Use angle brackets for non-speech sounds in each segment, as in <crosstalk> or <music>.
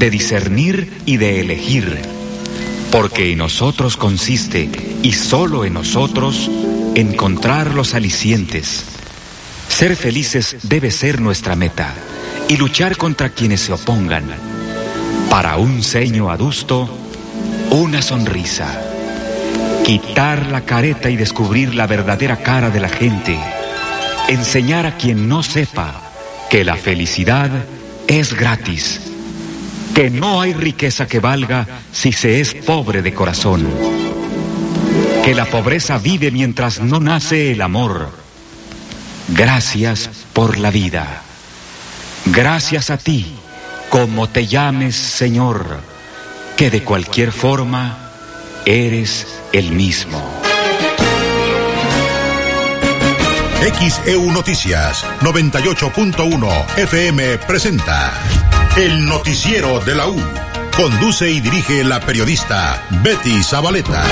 de discernir y de elegir, porque en nosotros consiste, y solo en nosotros, encontrar los alicientes. Ser felices debe ser nuestra meta y luchar contra quienes se opongan. Para un ceño adusto, una sonrisa. Quitar la careta y descubrir la verdadera cara de la gente. Enseñar a quien no sepa que la felicidad es gratis. Que no hay riqueza que valga si se es pobre de corazón. Que la pobreza vive mientras no nace el amor. Gracias por la vida. Gracias a ti, como te llames Señor, que de cualquier forma eres el mismo. XEU Noticias 98.1 FM presenta El Noticiero de la U. Conduce y dirige la periodista Betty Zabaleta.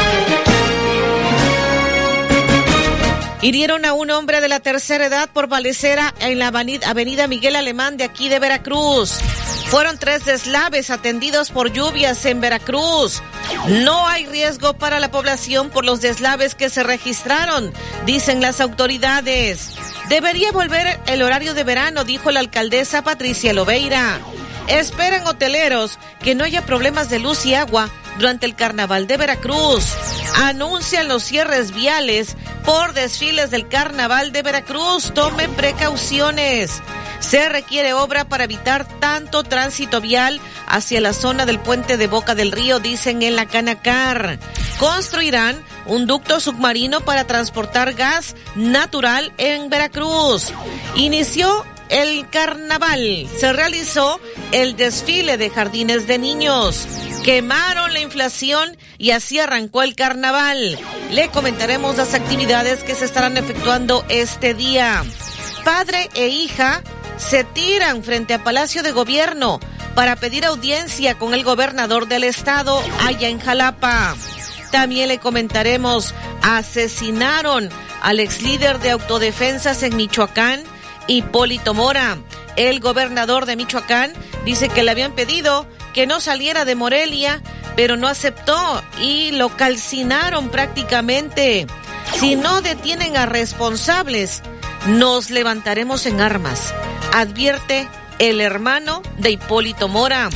Hirieron a un hombre de la tercera edad por balacera en la avenida Miguel Alemán de aquí de Veracruz. Fueron tres deslaves atendidos por lluvias en Veracruz. No hay riesgo para la población por los deslaves que se registraron, dicen las autoridades. Debería volver el horario de verano, dijo la alcaldesa Patricia Loveira. Esperan hoteleros que no haya problemas de luz y agua durante el carnaval de Veracruz. Anuncian los cierres viales por desfiles del carnaval de Veracruz. Tomen precauciones. Se requiere obra para evitar tanto tránsito vial hacia la zona del puente de Boca del Río, dicen en la Canacar. Construirán un ducto submarino para transportar gas natural en Veracruz. Inició el carnaval. Se realizó el desfile de jardines de niños. Quemaron la inflación y así arrancó el carnaval. Le comentaremos las actividades que se estarán efectuando este día. Padre e hija se tiran frente a Palacio de Gobierno para pedir audiencia con el gobernador del estado allá en Jalapa. También le comentaremos, asesinaron al ex líder de autodefensas en Michoacán Hipólito Mora. El gobernador de Michoacán dice que le habían pedido que no saliera de Morelia, pero no aceptó y lo calcinaron prácticamente. Si no detienen a responsables, nos levantaremos en armas, advierte el hermano de Hipólito Mora.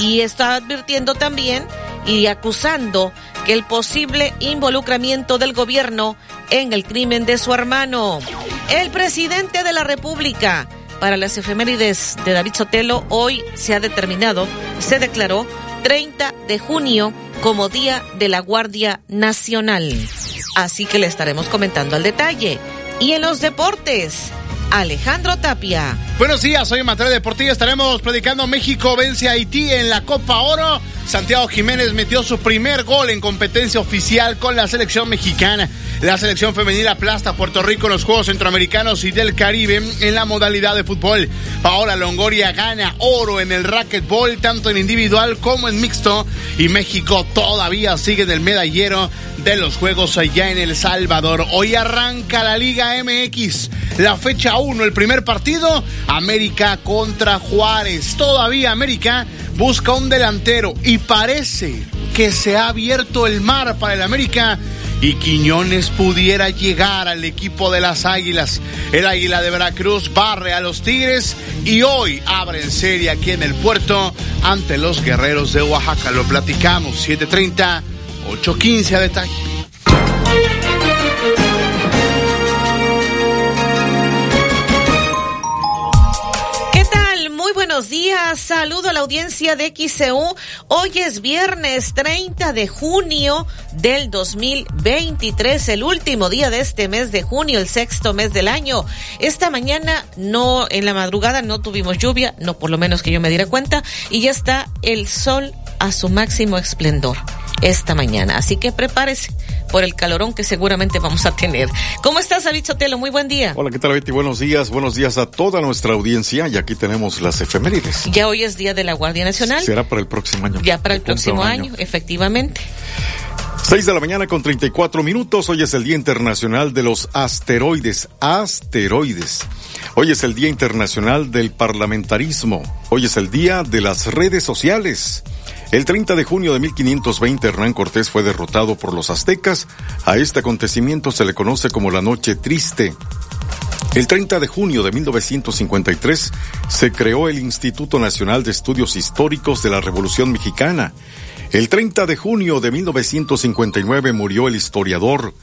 Y está advirtiendo también y acusando que el posible involucramiento del gobierno en el crimen de su hermano. El presidente de la República, para las efemérides de David Sotelo, hoy se ha determinado, se declaró 30 de junio como Día de la Guardia Nacional. Así que le estaremos comentando al detalle. Y en los deportes, Alejandro Tapia. Buenos días, soy Materia Deportiva. Estaremos predicando México vence a Haití en la Copa Oro. Santiago Jiménez metió su primer gol en competencia oficial con la selección mexicana. La selección femenil aplasta a Puerto Rico en los Juegos Centroamericanos y del Caribe en la modalidad de fútbol. Paola Longoria gana oro en el racquetball, tanto en individual como en mixto. Y México todavía sigue en el medallero de los Juegos allá en El Salvador. Hoy arranca la Liga MX. La fecha 1, el primer partido, América contra Juárez. Todavía América busca un delantero y parece que se ha abierto el mar para el América y Quiñones pudiera llegar al equipo de las Águilas. El Águila de Veracruz barre a los Tigres y hoy abre en serie aquí en el puerto ante los Guerreros de Oaxaca. Lo platicamos, 7.30, 8.15 a detalle. buenos días. Saludo a la audiencia de XCU. Hoy es viernes 30 de junio del 2023, el último día de este mes de junio, el sexto mes del año. Esta mañana no, en la madrugada no tuvimos lluvia, no por lo menos que yo me diera cuenta, y ya está el sol a su máximo esplendor esta mañana. Así que prepárese por el calorón que seguramente vamos a tener. ¿Cómo estás, David Sotelo? Muy buen día. Hola, ¿qué tal, Betty? Buenos días. Buenos días a toda nuestra audiencia. Y aquí tenemos las efemérides. Ya hoy es Día de la Guardia Nacional. Será para el próximo año. Ya para el próximo año, efectivamente. 6 de la mañana con 34 minutos. Hoy es el Día Internacional de los Asteroides. Asteroides. Hoy es el Día Internacional del Parlamentarismo. Hoy es el Día de las Redes Sociales. El 30 de junio de 1520 Hernán Cortés fue derrotado por los aztecas. A este acontecimiento se le conoce como la Noche Triste. El 30 de junio de 1953 se creó el Instituto Nacional de Estudios Históricos de la Revolución Mexicana. El 30 de junio de 1959 murió el historiador,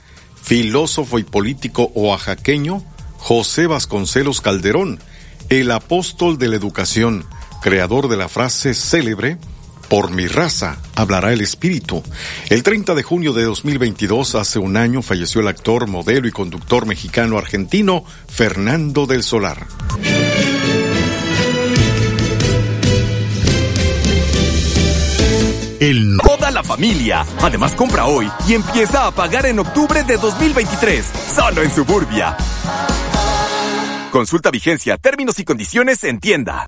filósofo y político oaxaqueño José Vasconcelos Calderón, el apóstol de la educación, creador de la frase célebre por mi raza hablará el espíritu. El 30 de junio de 2022, hace un año, falleció el actor, modelo y conductor mexicano argentino Fernando del Solar. El... Toda la familia. Además compra hoy y empieza a pagar en octubre de 2023. Solo en Suburbia. Consulta vigencia, términos y condiciones en tienda.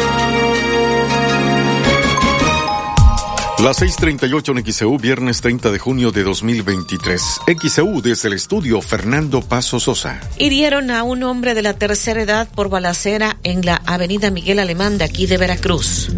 Las 6:38 en XEU, viernes 30 de junio de 2023. XEU desde el estudio Fernando Paso Sosa. Hirieron a un hombre de la tercera edad por balacera en la avenida Miguel Alemán de aquí de Veracruz.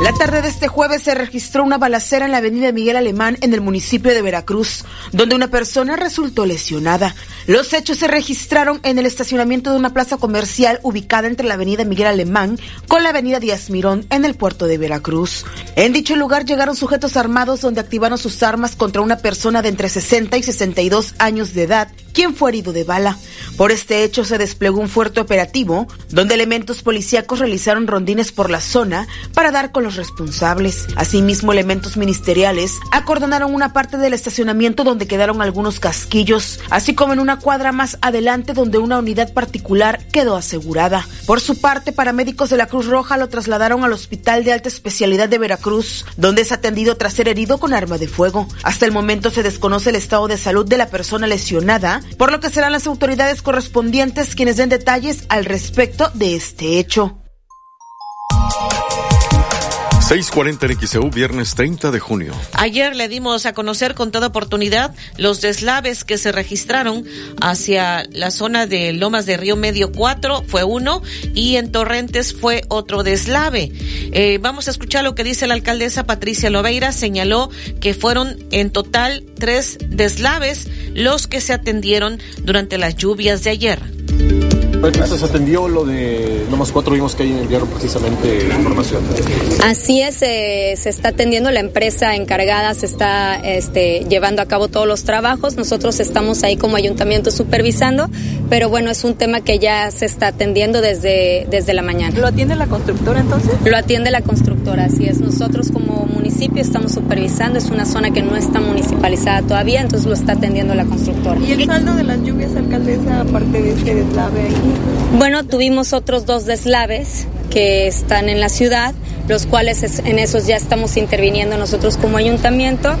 La tarde de este jueves se registró una balacera en la avenida Miguel Alemán en el municipio de Veracruz, donde una persona resultó lesionada. Los hechos se registraron en el estacionamiento de una plaza comercial ubicada entre la avenida Miguel Alemán con la avenida Díaz Mirón en el puerto de Veracruz. En dicho lugar llegaron sujetos armados donde activaron sus armas contra una persona de entre 60 y 62 años de edad, quien fue herido de bala. Por este hecho se desplegó un fuerte operativo donde elementos policíacos realizaron rondines por la zona para dar con los responsables. Asimismo, elementos ministeriales acordonaron una parte del estacionamiento donde quedaron algunos casquillos, así como en una cuadra más adelante donde una unidad particular quedó asegurada. Por su parte, paramédicos de la Cruz Roja lo trasladaron al Hospital de Alta Especialidad de Veracruz, donde es atendido tras ser herido con arma de fuego. Hasta el momento se desconoce el estado de salud de la persona lesionada, por lo que serán las autoridades correspondientes quienes den detalles al respecto de este hecho. 640 en XEU, viernes 30 de junio. Ayer le dimos a conocer con toda oportunidad los deslaves que se registraron hacia la zona de Lomas de Río Medio 4, fue uno, y en Torrentes fue otro deslave. Eh, vamos a escuchar lo que dice la alcaldesa Patricia Loveira. Señaló que fueron en total tres deslaves los que se atendieron durante las lluvias de ayer. Se atendió lo de nomás cuatro, vimos que ahí enviaron precisamente información. Así es, eh, se está atendiendo, la empresa encargada se está este, llevando a cabo todos los trabajos, nosotros estamos ahí como ayuntamiento supervisando, pero bueno, es un tema que ya se está atendiendo desde, desde la mañana. ¿Lo atiende la constructora entonces? Lo atiende la constructora, así es. Nosotros como municipio estamos supervisando, es una zona que no está municipalizada todavía, entonces lo está atendiendo la constructora. ¿Y el saldo de las lluvias, alcaldesa, aparte de este deslave? Bueno, tuvimos otros dos deslaves que están en la ciudad, los cuales en esos ya estamos interviniendo nosotros como ayuntamiento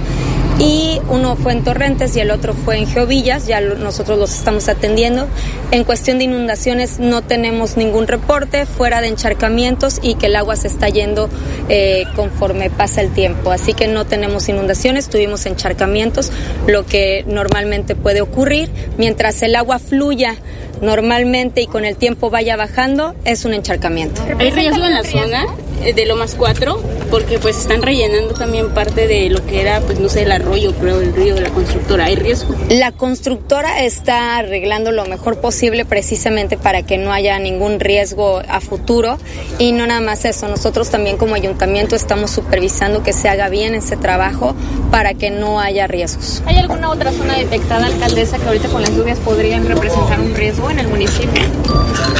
y uno fue en Torrentes y el otro fue en Geovillas, ya nosotros los estamos atendiendo. En cuestión de inundaciones no tenemos ningún reporte fuera de encharcamientos y que el agua se está yendo eh, conforme pasa el tiempo, así que no tenemos inundaciones, tuvimos encharcamientos, lo que normalmente puede ocurrir mientras el agua fluya normalmente y con el tiempo vaya bajando, es un encharcamiento. ¿Hay riesgo en la zona de Lomas 4? Porque pues están rellenando también parte de lo que era, pues no sé, el arroyo, creo, el río de la constructora. ¿Hay riesgo? La constructora está arreglando lo mejor posible precisamente para que no haya ningún riesgo a futuro y no nada más eso, nosotros también como ayuntamiento estamos supervisando que se haga bien ese trabajo para que no haya riesgos. ¿Hay alguna otra zona detectada, alcaldesa, que ahorita con las lluvias podrían representar un riesgo en el municipio?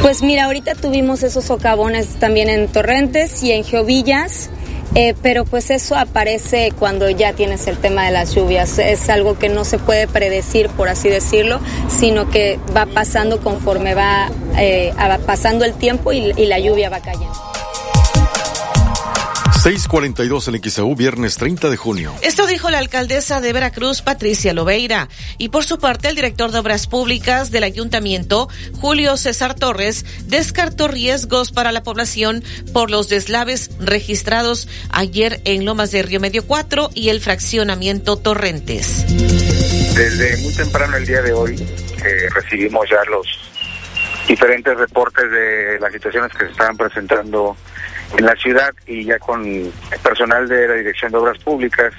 Pues mira, ahorita tuvimos esos socavones también en Torrentes y en Geovillas. Eh, pero pues eso aparece cuando ya tienes el tema de las lluvias. Es algo que no se puede predecir, por así decirlo, sino que va pasando conforme va eh, pasando el tiempo y, y la lluvia va cayendo. 642 en XAU, viernes 30 de junio. Esto dijo la alcaldesa de Veracruz, Patricia Lobeira. Y por su parte, el director de Obras Públicas del Ayuntamiento, Julio César Torres, descartó riesgos para la población por los deslaves registrados ayer en Lomas de Río Medio 4 y el fraccionamiento Torrentes. Desde muy temprano el día de hoy eh, recibimos ya los diferentes reportes de las situaciones que se estaban presentando en la ciudad y ya con el personal de la Dirección de Obras Públicas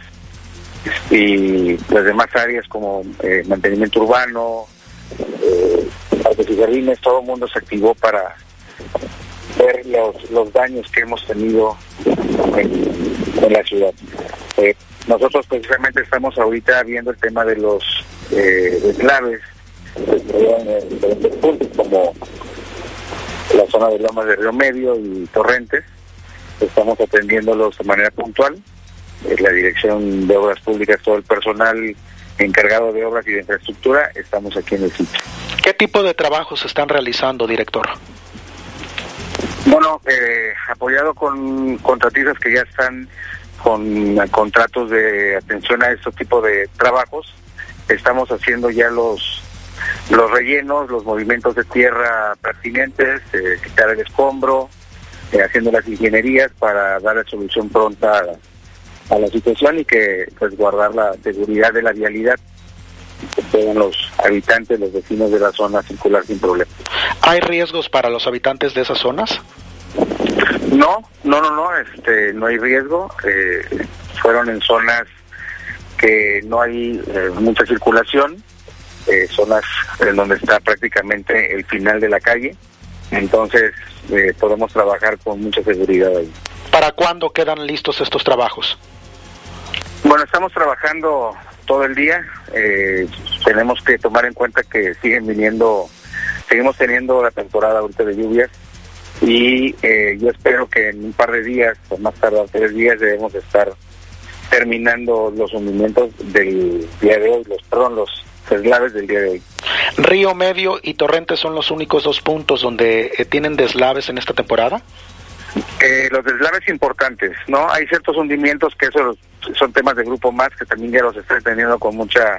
y las demás áreas como eh, mantenimiento urbano, eh, jardines, todo el mundo se activó para ver los, los daños que hemos tenido en, la ciudad. Eh, nosotros precisamente estamos ahorita viendo el tema de los eh, diferentes puntos como la zona de Lomas de Río Medio y Torrentes estamos atendiéndolos de manera puntual. la Dirección de Obras Públicas, todo el personal encargado de obras y de infraestructura, estamos aquí en el sitio. ¿Qué tipo de trabajos están realizando, director? Bueno, eh, apoyado con contratistas que ya están con contratos de atención a este tipo de trabajos, estamos haciendo ya los los rellenos, los movimientos de tierra pertinentes, eh, quitar el escombro, eh, haciendo las ingenierías para dar la solución pronta a, la situación y que pues guardar la seguridad de la vialidad que puedan los habitantes, los vecinos de la zona circular sin problema. ¿Hay riesgos para los habitantes de esas zonas? No, no, no, no, este, no hay riesgo. Eh, fueron en zonas que no hay mucha circulación, zonas en donde está prácticamente el final de la calle. Entonces, eh, podemos trabajar con mucha seguridad ahí. ¿Para cuándo quedan listos estos trabajos? Bueno, estamos trabajando todo el día. Eh, tenemos que tomar en cuenta que siguen viniendo, seguimos teniendo la temporada ahorita de lluvias y eh, yo espero que en un par de días, o más tarde tres días, debemos estar terminando los hundimientos del día de hoy, los, perdón, los deslaves del día de hoy. Río Medio y Torrentes son los únicos dos puntos donde eh, tienen deslaves en esta temporada. Eh, los deslaves importantes, ¿no? Hay ciertos hundimientos que esos son temas de grupo más que también ya los estoy teniendo con mucha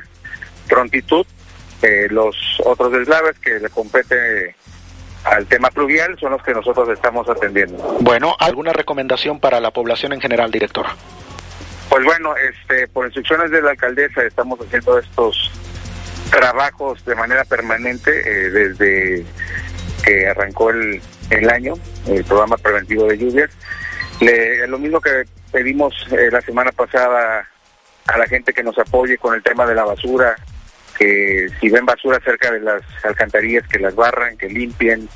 prontitud. Eh, los otros deslaves que le compete al tema pluvial son los que nosotros estamos atendiendo. Bueno, ¿alguna recomendación para la población en general, director? Pues bueno, este, por instrucciones de la alcaldesa estamos haciendo estos trabajos de manera permanente eh, desde que arrancó el, el, año, el programa preventivo de lluvias. Le, lo mismo que pedimos eh, la semana pasada a la gente que nos apoye con el tema de la basura, que si ven basura cerca de las alcantarillas, que las barran, que limpien,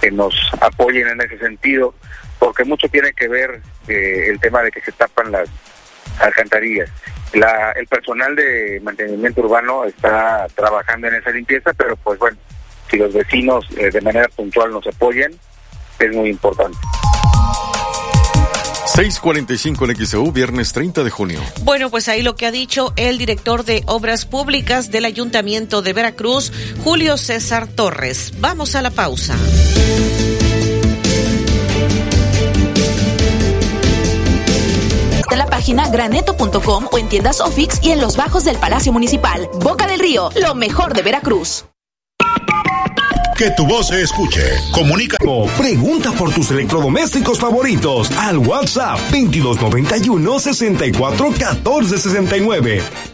que nos apoyen en ese sentido, porque mucho tiene que ver eh, el tema de que se tapan las alcantarillas. La, el personal de mantenimiento urbano está trabajando en esa limpieza, pero pues bueno, si los vecinos eh, de manera puntual nos apoyan, es muy importante. 645 en XEU, viernes 30 de junio. Bueno, pues ahí lo que ha dicho el director de Obras Públicas del Ayuntamiento de Veracruz, Julio César Torres. Vamos a la pausa. En la página graneto.com o en tiendas Ofix y en los bajos del Palacio Municipal. Boca del Río, lo mejor de Veracruz. Que tu voz se escuche. Comunica. Pregunta por tus electrodomésticos favoritos al WhatsApp 2291 64 14 69.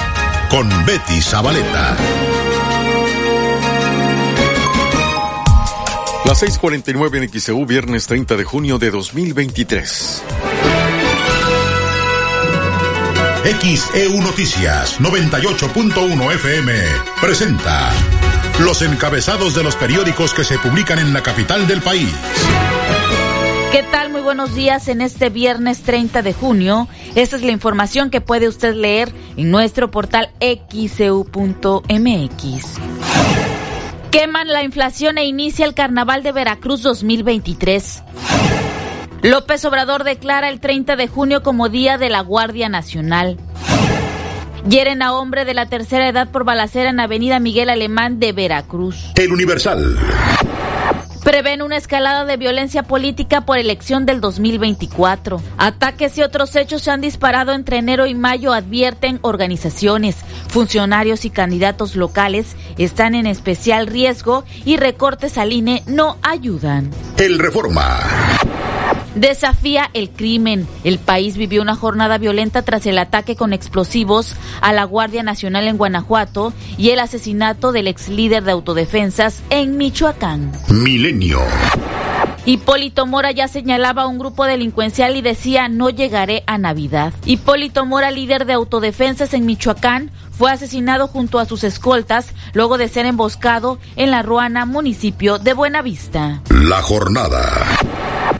con Betty Zabaleta. Las 6:49 en XEU, viernes 30 de junio de 2023. XEU Noticias 98.1 FM presenta los encabezados de los periódicos que se publican en la capital del país. ¿Qué tal? Muy buenos días en este viernes 30 de junio. Esta es la información que puede usted leer en nuestro portal xeu.mx. Queman la inflación e inicia el Carnaval de Veracruz 2023. López Obrador declara el 30 de junio como Día de la Guardia Nacional. Hieren a hombre de la tercera edad por balacera en Avenida Miguel Alemán de Veracruz. El Universal. Prevén una escalada de violencia política por elección del 2024. Ataques y otros hechos se han disparado entre enero y mayo, advierten organizaciones. Funcionarios y candidatos locales están en especial riesgo y recortes al INE no ayudan. El Reforma. Desafía el crimen. El país vivió una jornada violenta tras el ataque con explosivos a la Guardia Nacional en Guanajuato y el asesinato del ex líder de autodefensas en Michoacán. Milenio. Hipólito Mora ya señalaba a un grupo delincuencial y decía no llegaré a Navidad. Hipólito Mora, líder de autodefensas en Michoacán, fue asesinado junto a sus escoltas luego de ser emboscado en la Ruana, municipio de Buenavista. La jornada.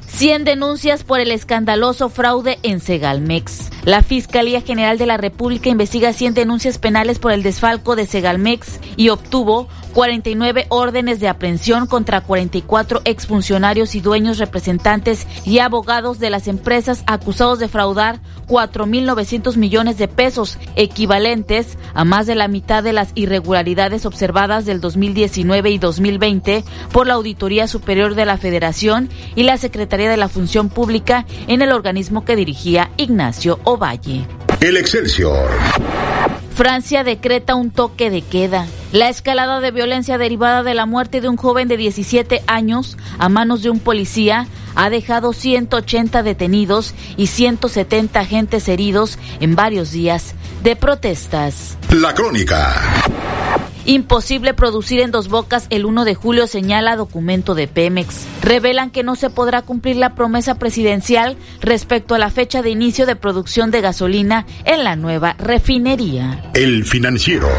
100 denuncias por el escandaloso fraude en Segalmex. La Fiscalía General de la República investiga 100 denuncias penales por el desfalco de Segalmex y obtuvo 49 órdenes de aprehensión contra 44 exfuncionarios y dueños, representantes y abogados de las empresas acusados de fraudar 4.900 millones de pesos, equivalentes a más de la mitad de las irregularidades observadas del 2019 y 2020 por la Auditoría Superior de la Federación y la Secretaría de la Función Pública en el organismo que dirigía Ignacio Ovalle. El Excelsior. Francia decreta un toque de queda. La escalada de violencia derivada de la muerte de un joven de 17 años a manos de un policía ha dejado 180 detenidos y 170 agentes heridos en varios días de protestas. La crónica. Imposible producir en dos bocas el 1 de julio, señala documento de Pemex. Revelan que no se podrá cumplir la promesa presidencial respecto a la fecha de inicio de producción de gasolina en la nueva refinería. El financiero.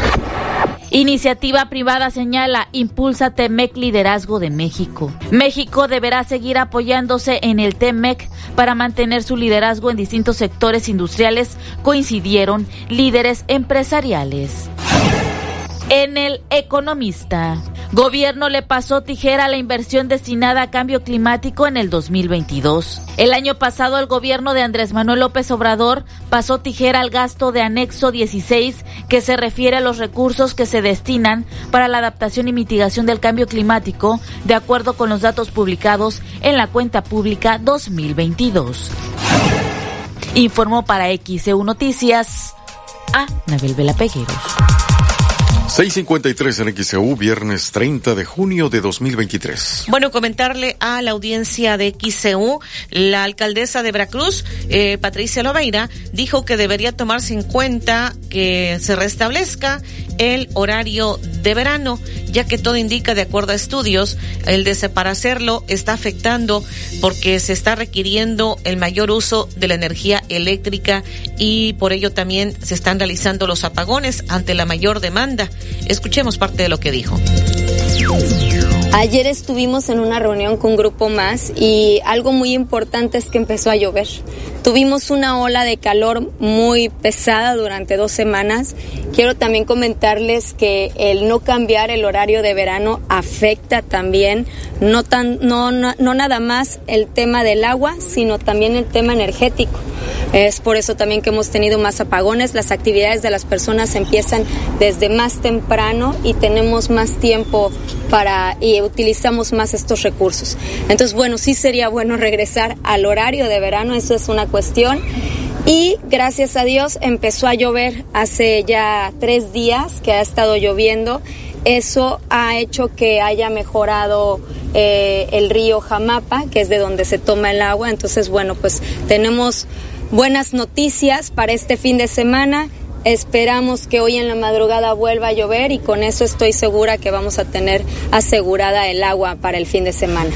Iniciativa privada señala, impulsa TEMEC liderazgo de México. México deberá seguir apoyándose en el TEMEC para mantener su liderazgo en distintos sectores industriales, coincidieron líderes empresariales. En el Economista, gobierno le pasó tijera a la inversión destinada a cambio climático en el 2022. El año pasado el gobierno de Andrés Manuel López Obrador pasó tijera al gasto de anexo 16 que se refiere a los recursos que se destinan para la adaptación y mitigación del cambio climático, de acuerdo con los datos publicados en la cuenta pública 2022. Informó para XEU Noticias a Nabel Vela. 653 en XEU, viernes 30 de junio de 2023. Bueno, comentarle a la audiencia de XEU, la alcaldesa de Veracruz, eh, Patricia Loveira, dijo que debería tomarse en cuenta que se restablezca el horario de verano, ya que todo indica, de acuerdo a estudios, el de está afectando porque se está requiriendo el mayor uso de la energía eléctrica y por ello también se están realizando los apagones ante la mayor demanda. Escuchemos parte de lo que dijo. Ayer estuvimos en una reunión con un grupo más y algo muy importante es que empezó a llover. Tuvimos una ola de calor muy pesada durante dos semanas. Quiero también comentarles que el no cambiar el horario de verano afecta también no, tan, no, no, no nada más el tema del agua, sino también el tema energético. Es por eso también que hemos tenido más apagones. Las actividades de las personas empiezan desde más temprano y tenemos más tiempo para y utilizamos más estos recursos. Entonces, bueno, sí sería bueno <laughs> regresar al horario de verano, eso es una cuestión. Y gracias a Dios empezó a llover hace ya tres días que ha estado lloviendo. Eso ha hecho que haya mejorado eh, el río Jamapa, que es de donde se toma el agua. Entonces, bueno, pues tenemos buenas noticias para este fin de semana. Esperamos que hoy en la madrugada vuelva a llover y con eso estoy segura que vamos a tener asegurada el agua para el fin de semana.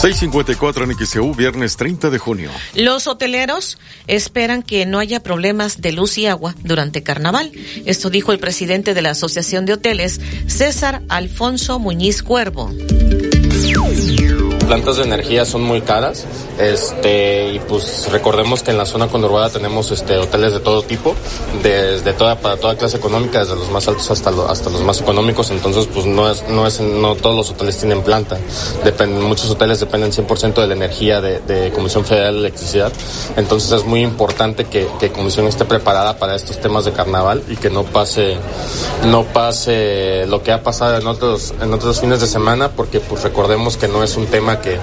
654 en viernes 30 de junio. Los hoteleros esperan que no haya problemas de luz y agua durante carnaval. Esto dijo el presidente de la Asociación de Hoteles, César Alfonso Muñiz Cuervo plantas de energía son muy caras. Este, y pues recordemos que en la zona conurbada tenemos este hoteles de todo tipo, desde toda para toda clase económica, desde los más altos hasta los, hasta los más económicos, entonces pues no es no es no todos los hoteles tienen planta. Dependen, muchos hoteles dependen 100% de la energía de, Comisión Federal de Electricidad. Entonces es muy importante que, que Comisión esté preparada para estos temas de carnaval y que no pase no pase lo que ha pasado en otros en otros fines de semana porque pues recordemos que no es un tema que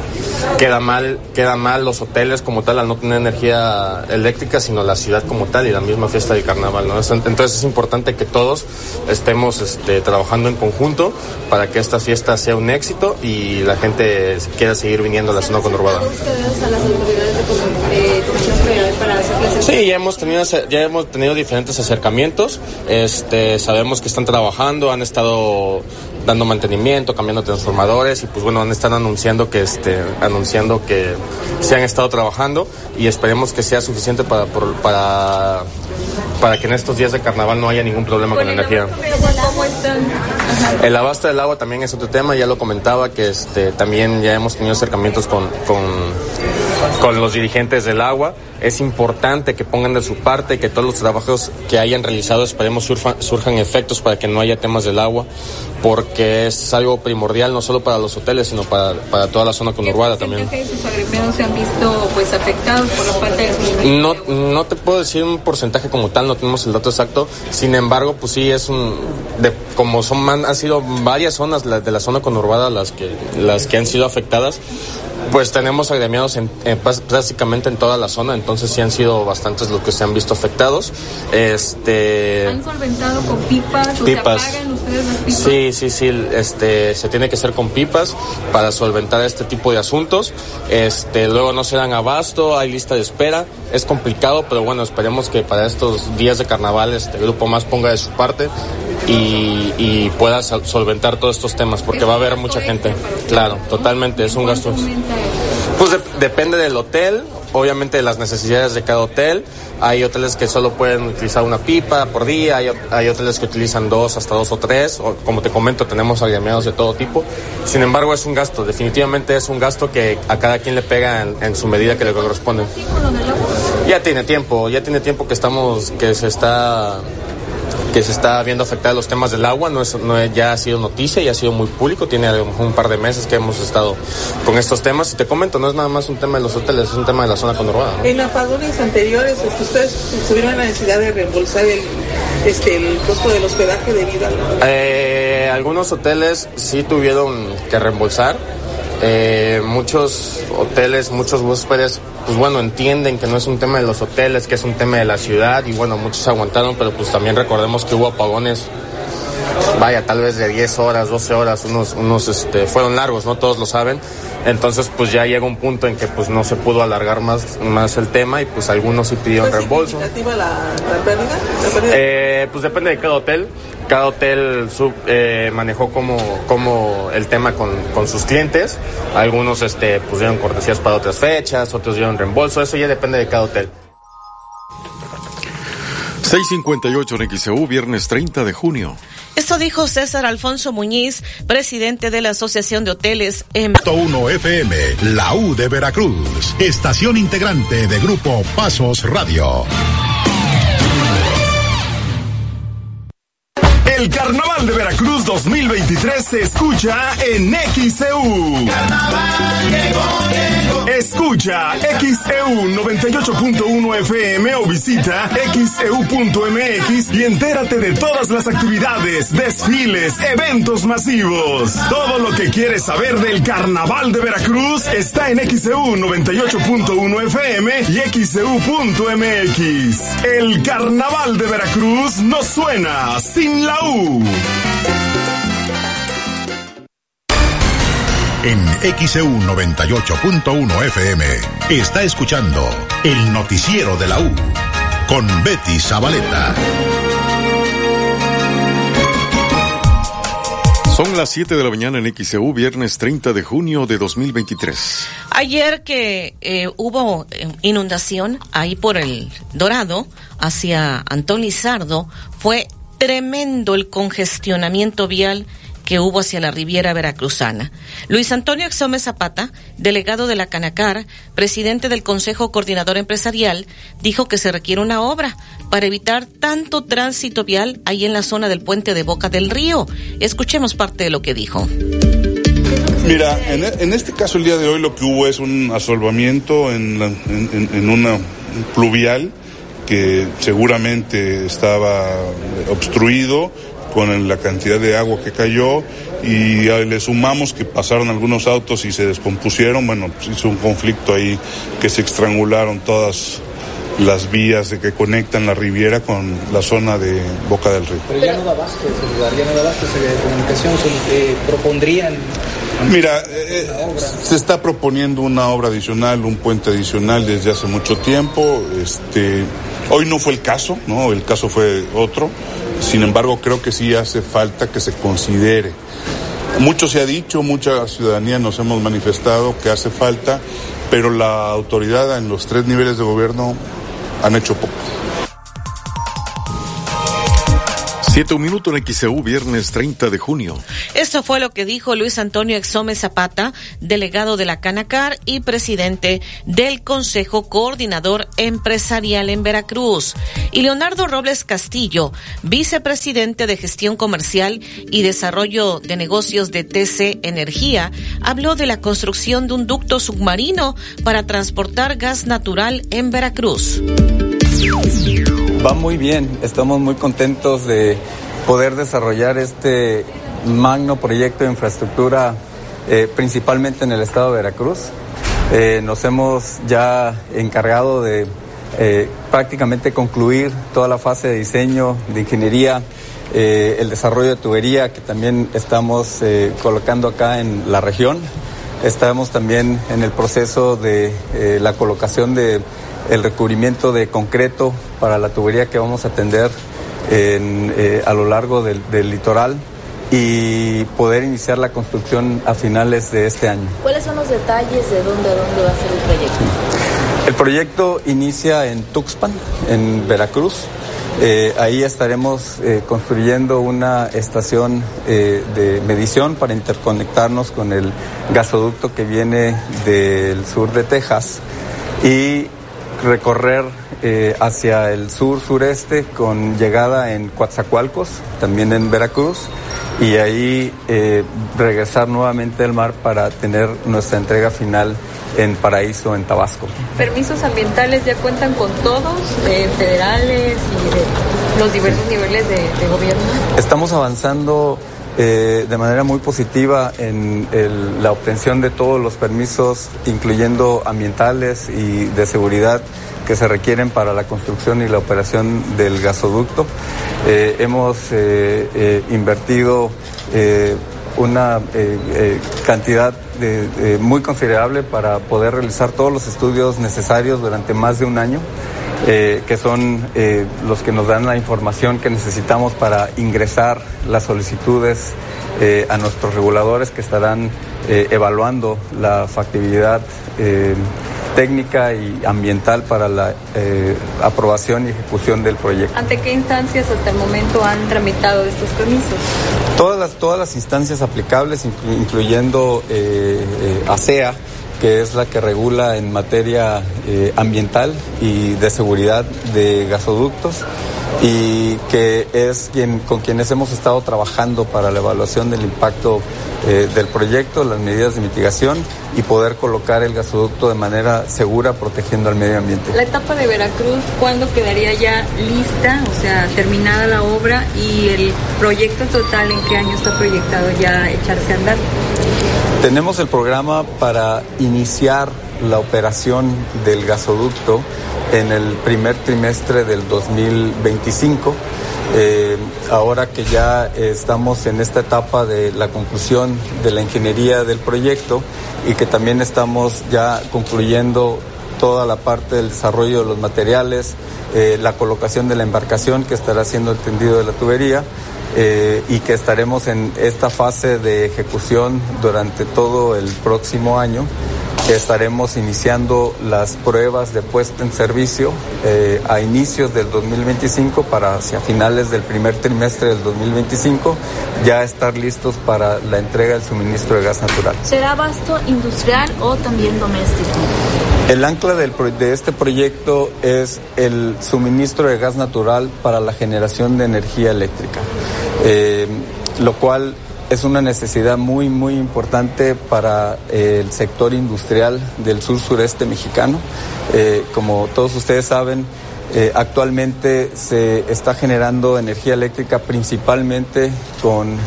queda mal, queda mal los hoteles como tal al no tener energía eléctrica, sino la ciudad como tal y la misma fiesta de carnaval, ¿no? Entonces es importante que todos estemos este, trabajando en conjunto para que esta fiesta sea un éxito y la gente quiera seguir viniendo a la zona conurbada. Sí, ya hemos tenido ya hemos tenido diferentes acercamientos. Este, sabemos que están trabajando, han estado dando mantenimiento, cambiando transformadores y pues bueno, han estado anunciando que este, anunciando que se han estado trabajando y esperemos que sea suficiente para, para, para que en estos días de carnaval no haya ningún problema con, la energía. El abasto del agua también es otro tema, ya lo comentaba que este, también ya hemos tenido acercamientos con, con, con los dirigentes del agua. Es importante que pongan de su parte, que todos los trabajos que hayan realizado esperemos surjan efectos para que no haya temas del agua, porque es algo primordial no solo para los hoteles, sino para, para toda la zona conurbada también. ¿Qué sus se han visto pues afectados por la falta de No, no te puedo decir un porcentaje como tal, no tenemos el dato exacto, sin embargo, pues sí es un, de, como son, han, sido varias zonas de la zona conurbada las que, las que han sido afectadas, pues tenemos agremiados en, prácticamente en toda la zona, entonces sí han sido bastantes los que se han visto afectados. Este, ¿Han solventado con pipas? pipas. ¿O se apagan ustedes las pipas? Sí, sí, sí, este, se tiene que hacer con pipas para solventar este tipo de asuntos. Este, luego no se dan abasto, hay lista de espera, es complicado, pero bueno, esperemos que para estos días de carnaval este grupo más ponga de su parte y, y pueda solventar todos estos temas, porque va a haber mucha gente. Claro, totalmente, es un gasto. Pues depende del hotel, obviamente de las necesidades de cada hotel. Hay hoteles que solo pueden utilizar una pipa por día, hay, hoteles que utilizan dos, hasta dos o tres. O, como te comento, tenemos agremiados de todo tipo. Sin embargo, es un gasto, definitivamente es un gasto que a cada quien le pega en, en su medida que le corresponde. Ya tiene tiempo, ya tiene tiempo que estamos, que se está que se está viendo afectados los temas del agua, no, es, no ya ha sido noticia, ya ha sido muy público, tiene un par de meses que hemos estado con estos temas y te comento, no es nada más un tema de los hoteles, es un tema de la zona conurbada. En apagones anteriores, este, ustedes tuvieron la necesidad de reembolsar el, este, el costo del hospedaje debido a eh, algunos hoteles sí tuvieron que reembolsar, eh, muchos hoteles, muchos huéspedes pues bueno, entienden que no es un tema de los hoteles, que es un tema de la ciudad y bueno, muchos aguantaron, pero pues también recordemos que hubo apagones, vaya, tal vez de 10 horas, 12 horas, unos, unos este, fueron largos, ¿no? Todos lo saben. Entonces pues ya llega un punto en que pues no se pudo alargar más, más el tema y pues algunos sí pidieron reembolso. La, la pérdida? Eh, pues depende de cada hotel cada hotel sub, eh, manejó como, como el tema con, con, sus clientes. Algunos este, dieron cortesías para otras fechas, otros dieron reembolso. Eso ya depende de cada hotel. 658 en XEU, viernes 30 de junio. Esto dijo César Alfonso Muñiz, presidente de la Asociación de Hoteles en 1 FM, la U de Veracruz, estación integrante de Grupo Pasos Radio. El carnaval de Veracruz Veracruz 2023 se escucha en XEU. Escucha XEU 98.1 FM o visita xeu.mx y entérate de todas las actividades, desfiles, eventos masivos. Todo lo que quieres saber del Carnaval de Veracruz está en XEU 98.1 FM y xeu.mx. El Carnaval de Veracruz no suena sin la U. En XEU 98.1 FM está escuchando el noticiero de la U con Betty Zabaleta. Son las 7 de la mañana en XEU, viernes 30 de junio de 2023. Ayer que eh, hubo eh, inundación ahí por el Dorado hacia Antón Lizardo, fue tremendo el congestionamiento vial que hubo hacia la Riviera Veracruzana. Luis Antonio Exome Zapata, delegado de la Canacar, presidente del Consejo Coordinador Empresarial, dijo que se requiere una obra para evitar tanto tránsito vial ahí en la zona del puente de Boca del Río. Escuchemos parte de lo que dijo. Mira, en, en este caso el día de hoy lo que hubo es un asolvamiento en, la- en una pluvial que seguramente estaba obstruido con la cantidad de agua que cayó y le sumamos que pasaron algunos autos y se descompusieron, bueno, pues hizo un conflicto ahí que se estrangularon todas las vías de que conectan la Riviera con la zona de Boca del Río. Pero ya no da abasto ese lugar, ya no da esa comunicación. Se, propondrían. Mira, eh, se está proponiendo una obra adicional, un puente adicional desde hace mucho tiempo. Este, hoy no fue el caso, ¿no? El caso fue otro. Sin embargo, creo que sí hace falta que se considere. Mucho se ha dicho, mucha ciudadanía nos hemos manifestado que hace falta, pero la autoridad en los tres niveles de gobierno han hecho poco. 7 un minuto en XEU, viernes 30 de junio. Esto fue lo que dijo Luis Antonio Exome Zapata, delegado de la Canacar y presidente del Consejo Coordinador Empresarial en Veracruz. Y Leonardo Robles Castillo, vicepresidente de Gestión Comercial y Desarrollo de Negocios de TC Energía, habló de la construcción de un ducto submarino para transportar gas natural en Veracruz. Va muy bien, estamos muy contentos de poder desarrollar este magno proyecto de infraestructura eh, principalmente en el estado de Veracruz. Eh, nos hemos ya encargado de eh, prácticamente concluir toda la fase de diseño, de ingeniería, el desarrollo de tubería que también estamos colocando acá en la región. Estamos también en el proceso de la colocación de el recubrimiento de concreto para la tubería que vamos a atender en, eh, a lo largo del, del litoral y poder iniciar la construcción a finales de este año. ¿Cuáles son los detalles de dónde a dónde va a ser el proyecto? El proyecto inicia en Tuxpan, en Veracruz. Eh, ahí estaremos eh, construyendo una estación eh, de medición para interconectarnos con el gasoducto que viene del sur de Texas y recorrer eh, hacia el sur-sureste con llegada en Coatzacoalcos, también en Veracruz, y ahí eh, regresar nuevamente al mar para tener nuestra entrega final en Paraíso, en Tabasco. ¿Permisos ambientales ya cuentan con todos, eh, federales y de los diversos niveles de, de gobierno? Estamos avanzando eh, de manera muy positiva en el- la obtención de todos los permisos, incluyendo ambientales y de seguridad que se requieren para la construcción y la operación del gasoducto. Eh, hemos eh, eh, invertido una eh, eh, cantidad de- muy considerable para poder realizar todos los estudios necesarios durante más de un año eh, que son los que nos dan la información que necesitamos para ingresar las solicitudes a nuestros reguladores que estarán evaluando la factibilidad técnica y ambiental para la eh, aprobación y ejecución del proyecto. ¿Ante qué instancias hasta el momento han tramitado estos permisos? Todas las, todas las instancias aplicables, inclu- incluyendo eh, eh, ASEA, que es la que regula en materia eh, ambiental y de seguridad de gasoductos, y que es quien, con quienes hemos estado trabajando para la evaluación del impacto eh, del proyecto, las medidas de mitigación y poder colocar el gasoducto de manera segura protegiendo al medio ambiente. La etapa de Veracruz, ¿cuándo quedaría ya lista, o sea, terminada la obra y el proyecto total en qué año está proyectado ya echarse a andar? Tenemos el programa para iniciar la operación del gasoducto en el primer trimestre del 2025. Eh, ahora que ya estamos en esta etapa de la conclusión de la ingeniería del proyecto y que también estamos ya concluyendo toda la parte del desarrollo de los materiales, eh, la colocación de la embarcación que estará siendo el tendido de la tubería eh, y que estaremos en esta fase de ejecución durante todo el próximo año estaremos iniciando las pruebas de puesta en servicio eh, a inicios del 2025 para hacia finales del primer trimestre del 2025 ya estar listos para la entrega del suministro de gas natural. ¿Será abasto industrial o también doméstico? El ancla del, de este proyecto es el suministro de gas natural para la generación de energía eléctrica, eh, lo cual es una necesidad muy, muy importante para eh, el sector industrial del sur sureste mexicano. Eh, como todos ustedes saben, eh, actualmente se está generando energía eléctrica principalmente con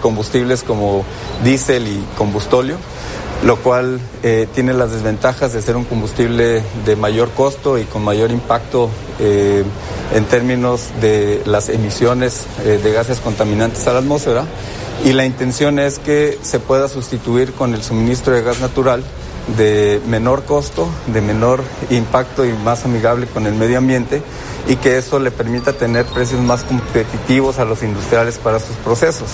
combustibles como diésel y combustóleo, lo cual tiene las desventajas de ser un combustible de mayor costo y con mayor impacto en términos de las emisiones de gases contaminantes a la atmósfera y la intención es que se pueda sustituir con el suministro de gas natural de menor costo, de menor impacto y más amigable con el medio ambiente y que eso le permita tener precios más competitivos a los industriales para sus procesos.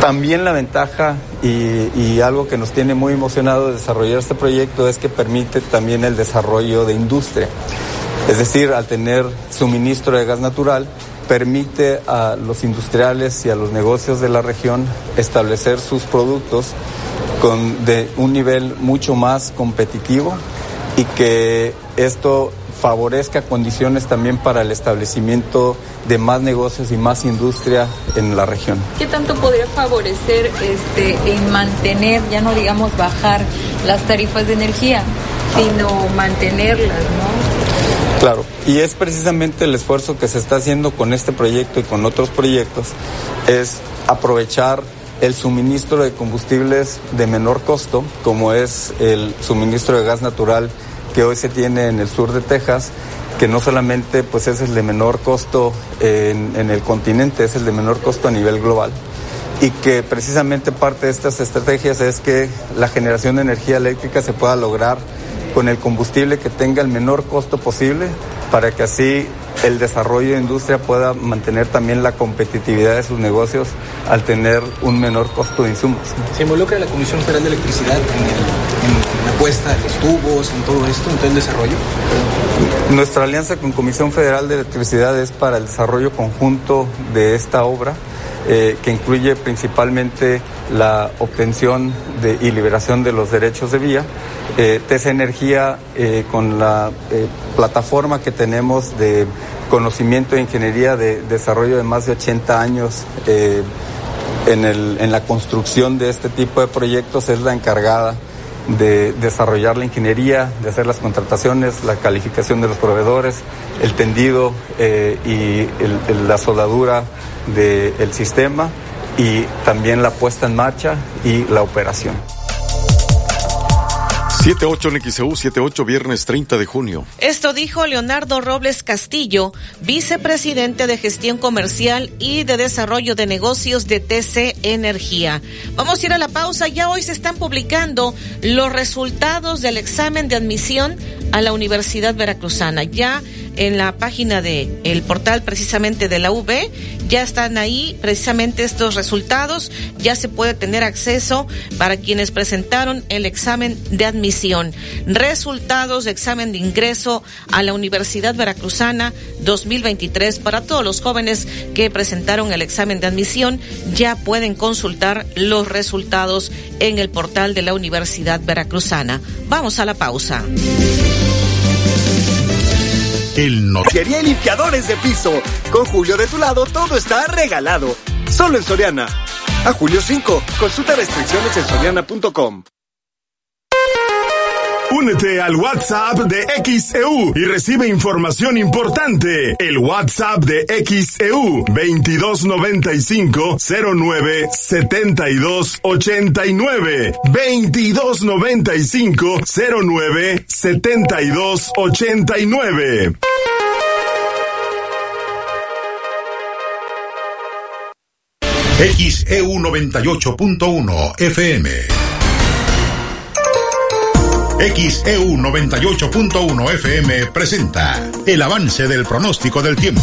También la ventaja y, algo que nos tiene muy emocionado de desarrollar este proyecto es que permite también el desarrollo de industria. Es decir, al tener suministro de gas natural, permite a los industriales y a los negocios de la región establecer sus productos con de un nivel mucho más competitivo y que esto favorezca condiciones también para el establecimiento de más negocios y más industria en la región. ¿Qué tanto podría favorecer este en mantener, ya no digamos bajar las tarifas de energía, sino mantenerlas, ¿no? Claro, y es precisamente el esfuerzo que se está haciendo con este proyecto y con otros proyectos, es aprovechar el suministro de combustibles de menor costo, como es el suministro de gas natural que hoy se tiene en el sur de Texas, que no solamente pues es el de menor costo en, en el continente, es el de menor costo a nivel global y que precisamente parte de estas estrategias es que la generación de energía eléctrica se pueda lograr con el combustible que tenga el menor costo posible para que así el desarrollo de industria pueda mantener también la competitividad de sus negocios al tener un menor costo de insumos. ¿Se involucra la Comisión Federal de Electricidad en, la puesta de los tubos, en todo esto, en todo el desarrollo? Nuestra alianza con Comisión Federal de Electricidad es para el desarrollo conjunto de esta obra. Eh, que incluye principalmente la obtención y liberación de los derechos de vía. Eh, Energía, eh, con la eh, plataforma que tenemos de conocimiento e ingeniería de desarrollo de más de 80 años en, el, en la construcción de este tipo de proyectos, es la encargada de desarrollar la ingeniería, de hacer las contrataciones, la calificación de los proveedores, el tendido y la soldadura del sistema y también la puesta en marcha y la operación. 78 en XEU, 78, viernes 30 de junio. Esto dijo Leonardo Robles Castillo, vicepresidente de Gestión Comercial y de Desarrollo de Negocios de TC Energía. Vamos a ir a la pausa. Ya hoy se están publicando los resultados del examen de admisión a la Universidad Veracruzana. Ya en la página de el portal precisamente de la UB. Ya están ahí precisamente estos resultados. Ya se puede tener acceso para quienes presentaron el examen de admisión. Resultados de examen de ingreso a la Universidad Veracruzana 2023 para todos los jóvenes que presentaron el examen de admisión. Ya pueden consultar los resultados en el portal de la Universidad Veracruzana. Vamos a la pausa. El no... y limpiadores de piso. Con Julio de tu lado todo está regalado. Solo en Soriana. A julio 5. Consulta restricciones en soriana.com. Únete al WhatsApp de XEU y recibe información importante. El WhatsApp de XEU 2295 09 72 89 2295 09 72 89. XEU 98.1 FM. XEU 98.1 FM presenta el avance del pronóstico del tiempo.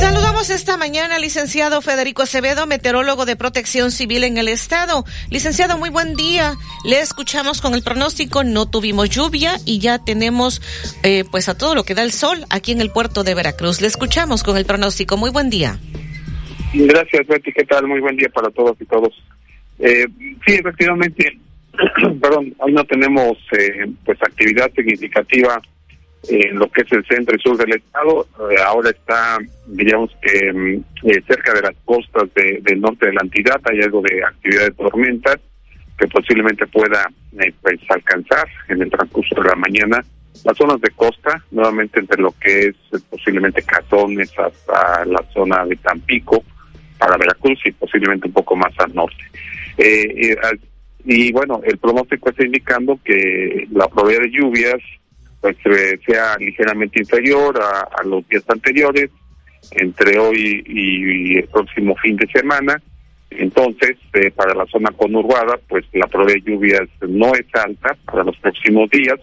Saludamos esta mañana al licenciado Federico Acevedo, meteorólogo de protección civil en el estado. Licenciado, muy buen día. Le escuchamos con el pronóstico, no tuvimos lluvia y ya tenemos eh, pues a todo lo que da el sol aquí en el puerto de Veracruz. Le escuchamos con el pronóstico, muy buen día. Gracias, Betty. ¿Qué tal? Muy buen día para todos y todos. Eh, sí, efectivamente, <clears throat> perdón, hoy no tenemos eh, pues actividad significativa en lo que es el centro y sur del estado. Eh, ahora está, digamos que mm, eh, cerca de las costas de, del norte de la entidad hay algo de actividad de tormentas que posiblemente pueda eh, pues alcanzar en el transcurso de la mañana las zonas de costa, nuevamente entre lo que es posiblemente Cazones hasta la zona de Tampico, para Veracruz y posiblemente un poco más al norte. Eh, y, bueno, el pronóstico está indicando que la probabilidad de lluvias pues sea ligeramente inferior a, los días anteriores, entre hoy y, el próximo fin de semana. Entonces, eh, para la zona conurbada, pues la probabilidad de lluvias no es alta para los próximos días,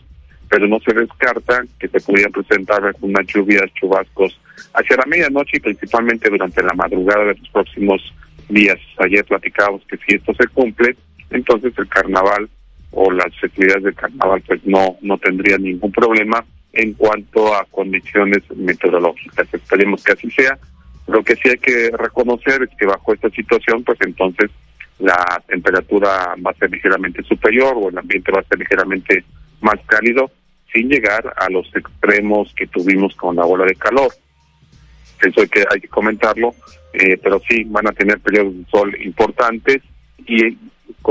pero no se descarta que se pudieran presentar algunas lluvias, chubascos hacia la medianoche y principalmente durante la madrugada de los próximos días. Ayer platicábamos que si esto se cumple, entonces el carnaval o las festividades del carnaval pues no no tendrían ningún problema en cuanto a condiciones meteorológicas. Esperemos que así sea. Lo que sí hay que reconocer es que bajo esta situación, pues entonces la temperatura va a ser ligeramente superior o el ambiente va a ser ligeramente más cálido sin llegar a los extremos que tuvimos con la ola de calor. Eso hay que, hay que comentarlo, eh, pero sí van a tener periodos de sol importantes y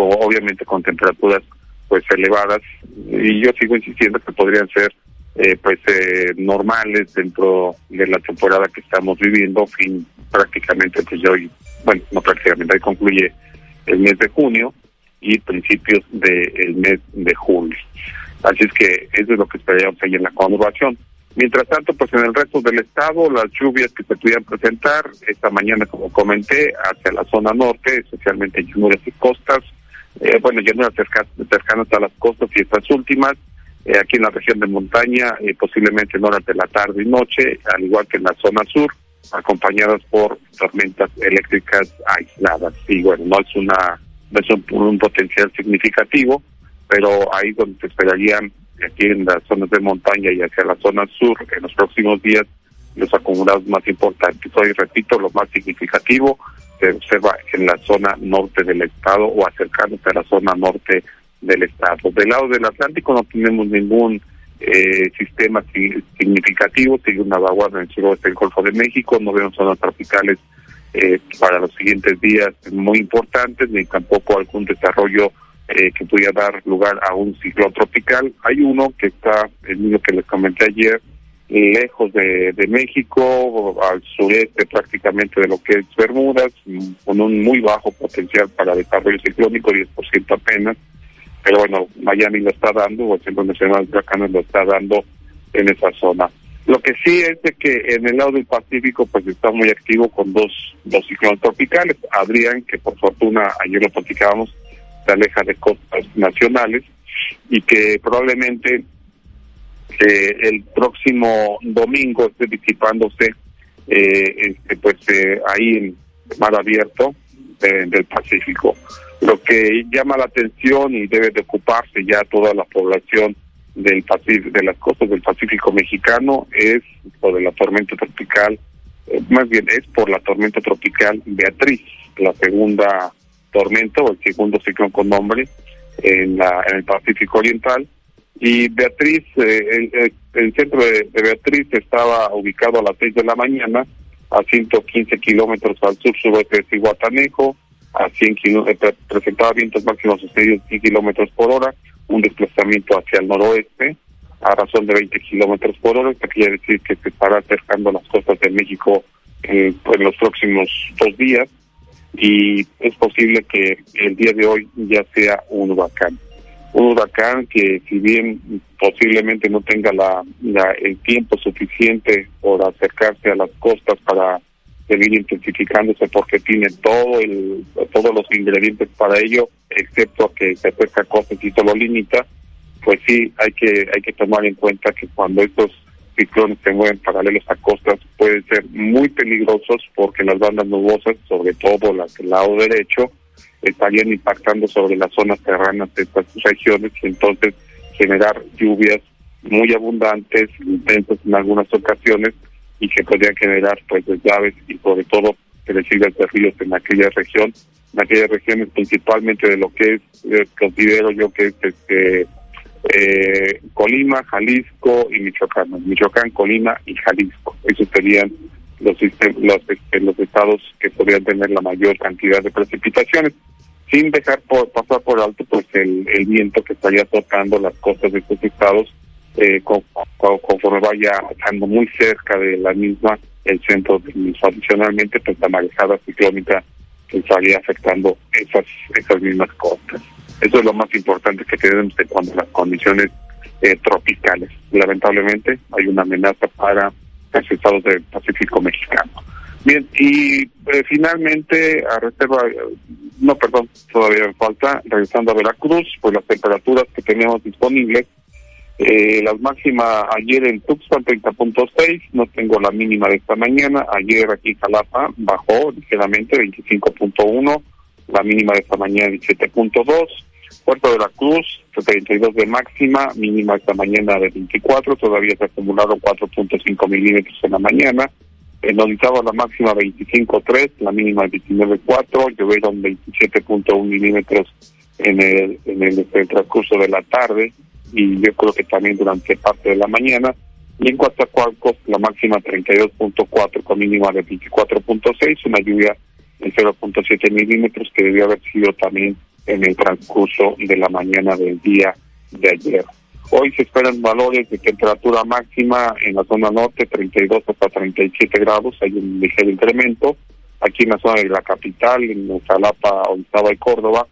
obviamente con temperaturas pues elevadas. Y yo sigo insistiendo que podrían ser eh, pues eh, normales dentro de la temporada que estamos viviendo. Fin prácticamente pues hoy bueno no prácticamente ahí concluye el mes de junio y principios del mes de julio. Así es que eso es lo que esperamos ahí en la conurbación. Mientras tanto, pues en el resto del estado, las lluvias que se pudieran presentar esta mañana, como comenté, hacia la zona norte, especialmente en llanuras y costas, eh, bueno, llanuras cercanas a las costas y estas últimas, eh, aquí en la región de montaña, eh, posiblemente en horas de la tarde y noche, al igual que en la zona sur, acompañadas por tormentas eléctricas aisladas. Y bueno, no es una no es un potencial significativo, pero ahí donde se esperarían, aquí en las zonas de montaña y hacia la zona sur, en los próximos días, los acumulados más importantes. Hoy, repito, lo más significativo se observa en la zona norte del estado o acercándose a la zona norte del estado. Del lado del Atlántico no tenemos ningún eh, sistema significativo, sigue una vaguada en el suroeste del Golfo de México, no vemos zonas tropicales eh, para los siguientes días muy importantes, ni tampoco algún desarrollo eh, que pudiera dar lugar a un ciclón tropical. Hay uno que está, el mismo que les comenté ayer, lejos de, México, al sureste prácticamente de lo que es Bermudas, con un muy bajo potencial para desarrollo ciclónico, 10% apenas. Pero bueno, Miami lo está dando, o el Centro Nacional de Huracanes lo está dando en esa zona. Lo que sí es de que en el lado del Pacífico pues está muy activo con dos, dos ciclones tropicales. Adrián, que por fortuna ayer lo platicábamos, se aleja de costas nacionales y que probablemente eh, el próximo domingo esté disipándose eh, este, pues eh, ahí en mar abierto del Pacífico. Lo que llama la atención y debe de ocuparse ya toda la población del Pacífico, de las costas del Pacífico mexicano es de la tormenta tropical, más bien es por la tormenta tropical Beatriz, la segunda tormenta o el segundo ciclón con nombre en, la, en el Pacífico Oriental Y Beatriz, eh, el, el, centro de, Beatriz estaba ubicado a las 6 de la mañana, a 115 kilómetros al sur-suroeste de Cihuatanejo, a 100 kilómetros, presentaba vientos máximos sostenidos de 100 kilómetros por hora, un desplazamiento hacia el noroeste a razón de 20 kilómetros por hora, esto quiere decir que se estará acercando las costas de México eh, en los próximos dos días y es posible que el día de hoy ya sea un huracán. Un huracán que si bien posiblemente no tenga la, el tiempo suficiente por acercarse a las costas para seguir intensificándose porque tiene todo el todos los ingredientes para ello, excepto que se acerca a costas y solo limita, pues sí hay que hay que tomar en cuenta que cuando estos ciclones se mueven paralelos a costas pueden ser muy peligrosos porque las bandas nubosas, sobre todo las del lado derecho, estarían impactando sobre las zonas terranas de estas regiones y entonces generar lluvias muy abundantes, intensas en algunas ocasiones y que podrían generar pues deslaves y sobre todo crecidas de ríos en aquella región, en aquellas regiones principalmente de lo que es, eh, considero yo que es este eh, Colima, Jalisco y Michoacán. Michoacán, Colima y Jalisco. Esos serían los, los, este, los estados que podrían tener la mayor cantidad de precipitaciones, sin dejar por, pasar por alto pues el, el viento que estaría tocando las costas de estos estados eh, conforme vaya estando muy cerca de la misma el centro Adicionalmente, pues la marejada ciclónica que estaría afectando esas, esas mismas costas. Eso es lo más importante que tenemos de cuando las condiciones eh, tropicales. Lamentablemente hay una amenaza para los estados del Pacífico mexicano. Bien, y eh, finalmente, a reserva, no, perdón, todavía me falta, regresando a Veracruz, pues las temperaturas que tenemos disponibles, eh, las máximas ayer en Tuxpan 30.6, no tengo la mínima de esta mañana, ayer aquí en Jalapa bajó ligeramente 25.1, la mínima de esta mañana 17.2, Puerto de la Cruz, 32 de máxima, mínima esta mañana de 24, todavía se acumularon 4.5 milímetros en la mañana. En Orizaba la máxima 25.3, la mínima 19.4, llovieron 27.1 milímetros en el, en el, transcurso de la tarde y yo creo que también durante parte de la mañana. Y en Coatzacoalcos la máxima 32.4 con mínima de 24.6, una lluvia de 0.7 milímetros que debió haber sido también en el transcurso de la mañana del día de ayer. Hoy se esperan valores de temperatura máxima en la zona norte, 32 hasta 37 grados, hay un ligero incremento. Aquí en la zona de la capital, en Jalapa, Orizaba y Córdoba,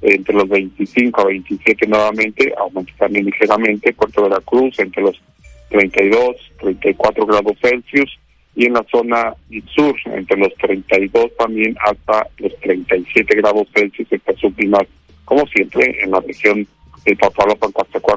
entre los 25 a 27 nuevamente, aumenta también ligeramente. Puerto de la Cruz, entre los 32, 34 grados Celsius y en la zona sur, entre los 32 también hasta los 37 grados Celsius, estas últimas, como siempre, en la región de Papalopan,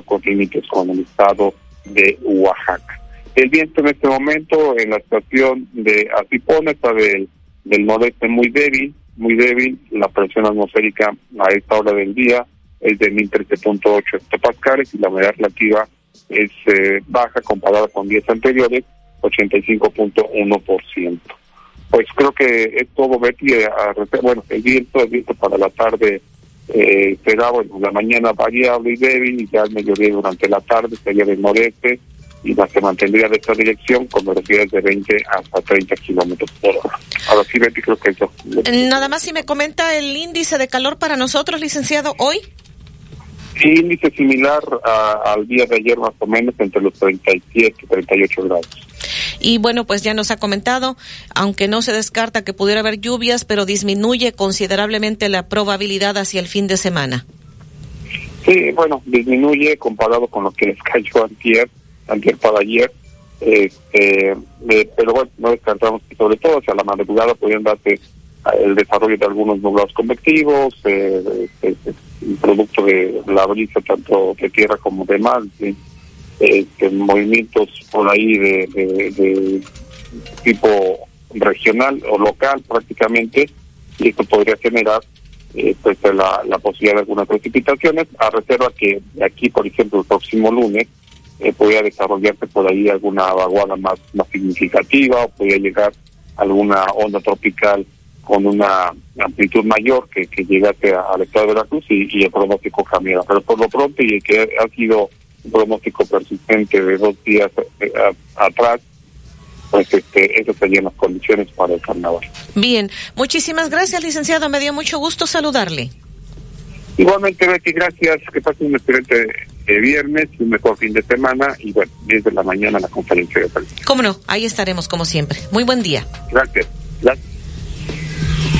con límites con el estado de Oaxaca. El viento en este momento en la estación de Atipón está del, del noreste muy débil, muy débil, la presión atmosférica a esta hora del día es de 1013.8 hectopascales y la humedad relativa es eh, baja comparada con días anteriores 85.1%. Pues creo que es todo, Betty. Eh, bueno, el viento, el viento para la tarde eh, será, bueno, la mañana variable y débil, y ya el mediodía durante la tarde sería del noreste, y la se mantendría de esta dirección con velocidades de 20 hasta 30 kilómetros por hora. Ahora sí, Betty, creo que eso. Nada más si me comenta el índice de calor para nosotros, licenciado, hoy. Sí, índice similar al día de ayer, más o menos, entre los 37 y 38 grados. Y bueno, pues ya nos ha comentado, aunque no se descarta que pudiera haber lluvias, pero disminuye considerablemente la probabilidad hacia el fin de semana. Sí, bueno, disminuye comparado con lo que les <laughs> cayó antier, antier para ayer. Este, eh, pero bueno, no descartamos que sobre todo hacia la madrugada podrían darse el desarrollo de algunos nublados convectivos, eh, eh, producto de la brisa tanto de tierra como de mar, este, movimientos por ahí de, tipo regional o local prácticamente, y esto podría generar eh, pues la, posibilidad de algunas precipitaciones, a reserva que aquí, por ejemplo, el próximo lunes, eh, podría desarrollarse por ahí alguna vaguada más, más significativa o podría llegar alguna onda tropical con una amplitud mayor que, que llegase al estado de Veracruz y, y el pronóstico cambiara. Pero por lo pronto, y que ha sido un pronóstico persistente de dos días eh, atrás, pues este, esas serían las condiciones para el carnaval. Bien, muchísimas gracias, licenciado. Me dio mucho gusto saludarle. Igualmente, Betty, gracias. Que pasen un excelente eh, viernes, un mejor fin de semana y bueno, 10 de la mañana la conferencia de prensa. Cómo no, ahí estaremos como siempre. Muy buen día. Gracias. Gracias.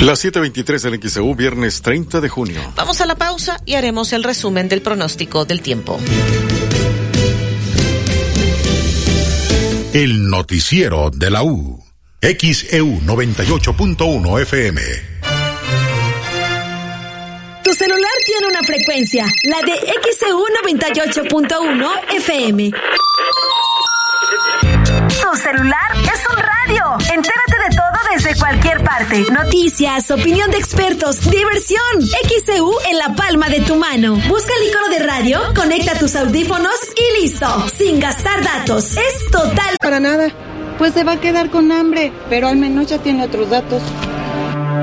Las 7.23 del XEU, viernes 30 de junio. Vamos a la pausa y haremos el resumen del pronóstico del tiempo. El noticiero de la U. XEU 98.1 FM. Tu celular tiene una frecuencia, la de XEU 98.1 FM. Tu celular es un radio. Entérate de todo desde cualquier parte. Noticias, opinión de expertos, diversión. XEU en la palma de tu mano. Busca el icono de radio, conecta tus audífonos y listo. Sin gastar datos. Es total. Para nada. Pues se va a quedar con hambre, pero al menos ya tiene otros datos.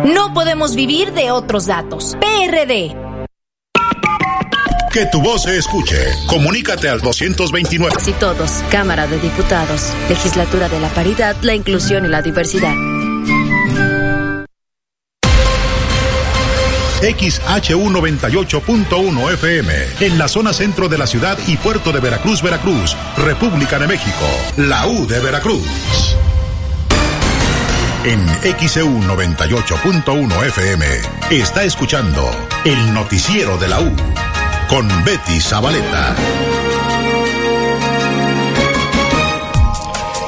No podemos vivir de otros datos. PRD. Que tu voz se escuche. Comunícate al 229. Y todos, Cámara de Diputados, Legislatura de la Paridad, la Inclusión y la Diversidad. XHU 98.1 FM, en la zona centro de la ciudad y puerto de Veracruz, Veracruz, República de México, la U de Veracruz. En XEU 98.1 FM está escuchando el noticiero de la U con Betty Zabaleta.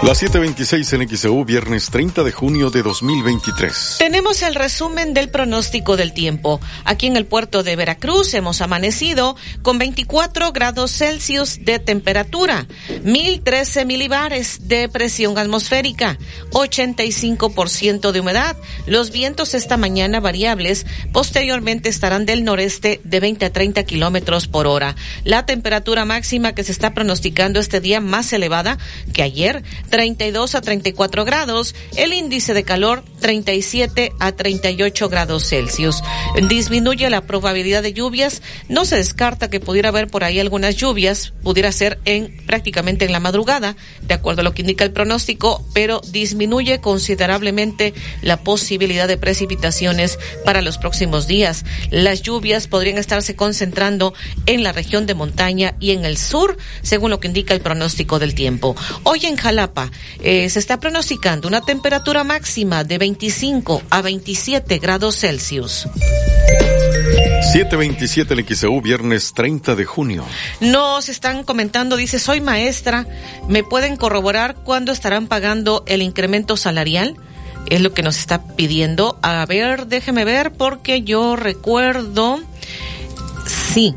Las 7:26 en XEU, viernes 30 de junio de 2023. Tenemos el resumen del pronóstico del tiempo. Aquí en el puerto de Veracruz hemos amanecido con 24 grados Celsius de temperatura, 1013 milibares de presión atmosférica, 85% de humedad. Los vientos esta mañana variables, posteriormente estarán del noreste de 20 a 30 kilómetros por hora. La temperatura máxima que se está pronosticando este día más elevada que ayer 32 a 34 grados, el índice de calor 37 a 38 grados Celsius. Disminuye la probabilidad de lluvias, no se descarta que pudiera haber por ahí algunas lluvias, pudiera ser en prácticamente en la madrugada, de acuerdo a lo que indica el pronóstico, pero disminuye considerablemente la posibilidad de precipitaciones para los próximos días. Las lluvias podrían estarse concentrando en la región de montaña y en el sur, según lo que indica el pronóstico del tiempo. Hoy en Jalapa eh, se está pronosticando una temperatura máxima de 25 a 27 grados Celsius. 727 el XEU, viernes 30 de junio. Nos están comentando, dice, soy maestra, ¿me pueden corroborar cuándo estarán pagando el incremento salarial? Es lo que nos está pidiendo. A ver, déjeme ver, porque yo recuerdo, sí,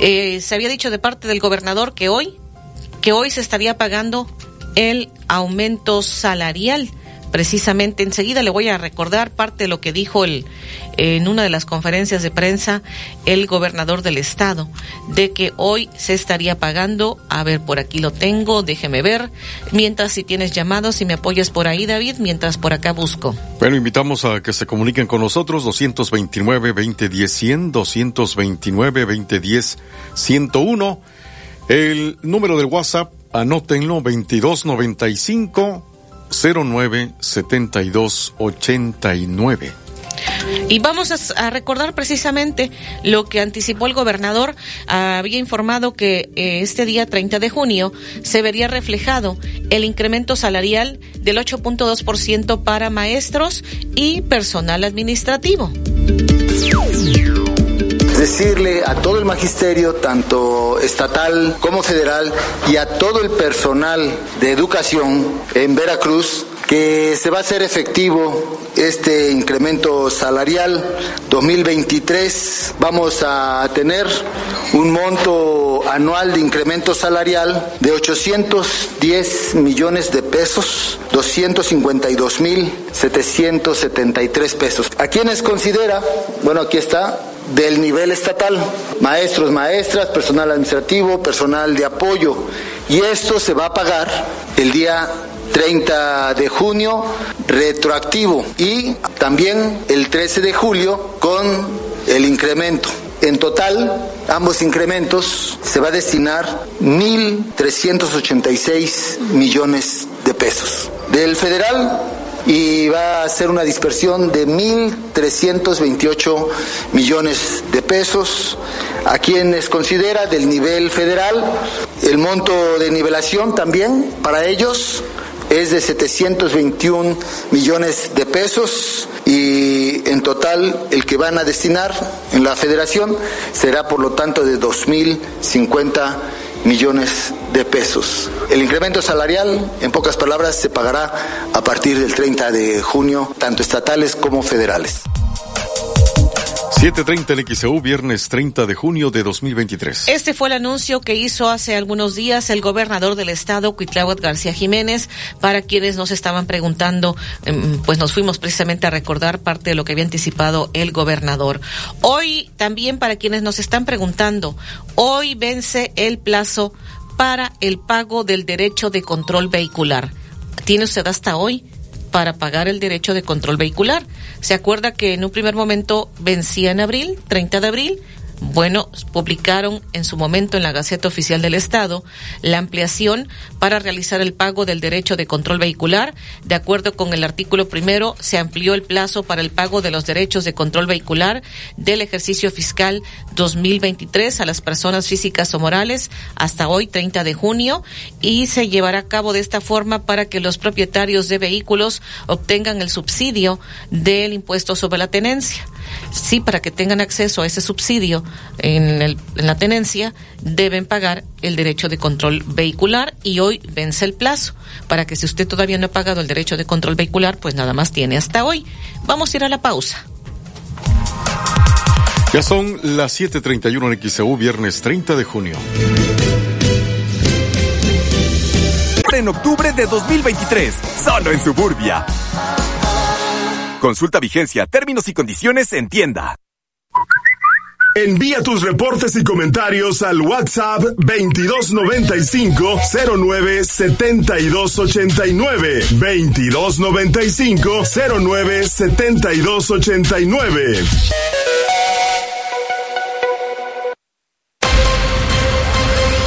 eh, se había dicho de parte del gobernador que hoy, que hoy se estaría pagando el aumento salarial. Precisamente enseguida le voy a recordar parte de lo que dijo el, en una de las conferencias de prensa el gobernador del estado, de que hoy se estaría pagando, a ver, por aquí lo tengo, déjeme ver, mientras si tienes llamados, si me apoyas por ahí, David, mientras por acá busco. Bueno, invitamos a que se comuniquen con nosotros, 229-2010-100, 229-2010-101, el número del WhatsApp anótenlo 2295 09 72 89. Y vamos a, recordar precisamente lo que anticipó el gobernador. había informado que eh, este día 30 de junio se vería reflejado el incremento salarial del 8.2% para maestros y personal administrativo decirle a todo el magisterio, tanto estatal como federal, y a todo el personal de educación en Veracruz, que se va a hacer efectivo este incremento salarial 2023 vamos a tener un monto anual de incremento salarial de 810 millones de pesos 252 mil 773 pesos. A quienes considera bueno aquí está del nivel estatal, maestros, maestras, personal administrativo, personal de apoyo. Y esto se va a pagar el día 30 de junio retroactivo y también el 13 de julio con el incremento. En total, ambos incrementos se va a destinar 1.386 millones de pesos. Del federal y va a ser una dispersión de 1.328 millones de pesos. A quienes considera del nivel federal, el monto de nivelación también para ellos es de 721 millones de pesos y en total el que van a destinar en la federación será por lo tanto de 2.050 millones de pesos. El incremento salarial, en pocas palabras, se pagará a partir del 30 de junio, tanto estatales como federales. 7.30 en XEU, viernes 30 de junio de 2023. Este fue el anuncio que hizo hace algunos días el gobernador del estado, Cuitláhuac García Jiménez, para quienes nos estaban preguntando, em, pues nos fuimos precisamente a recordar parte de lo que había anticipado el gobernador. Hoy también para quienes nos están preguntando, hoy vence el plazo para el pago del derecho de control vehicular. ¿Tiene usted hasta hoy? Para pagar el derecho de control vehicular. ¿Se acuerda que en un primer momento vencía en abril, 30 de abril? Bueno, publicaron en su momento en la Gaceta Oficial del Estado la ampliación para realizar el pago del derecho de control vehicular. De acuerdo con el artículo primero, se amplió el plazo para el pago de los derechos de control vehicular del ejercicio fiscal 2023 a las personas físicas o morales hasta hoy, 30 de junio, y se llevará a cabo de esta forma para que los propietarios de vehículos obtengan el subsidio del impuesto sobre la tenencia. Sí, para que tengan acceso a ese subsidio en, el, en la tenencia, deben pagar el derecho de control vehicular y hoy vence el plazo para que si usted todavía no ha pagado el derecho de control vehicular, pues nada más tiene hasta hoy. Vamos a ir a la pausa. Ya son las 7:31 en XEU, viernes 30 de junio. En octubre de 2023, solo en Suburbia. Consulta vigencia, términos y condiciones en tienda. Envía tus reportes y comentarios al WhatsApp 2295 09 7289 2295 09 7289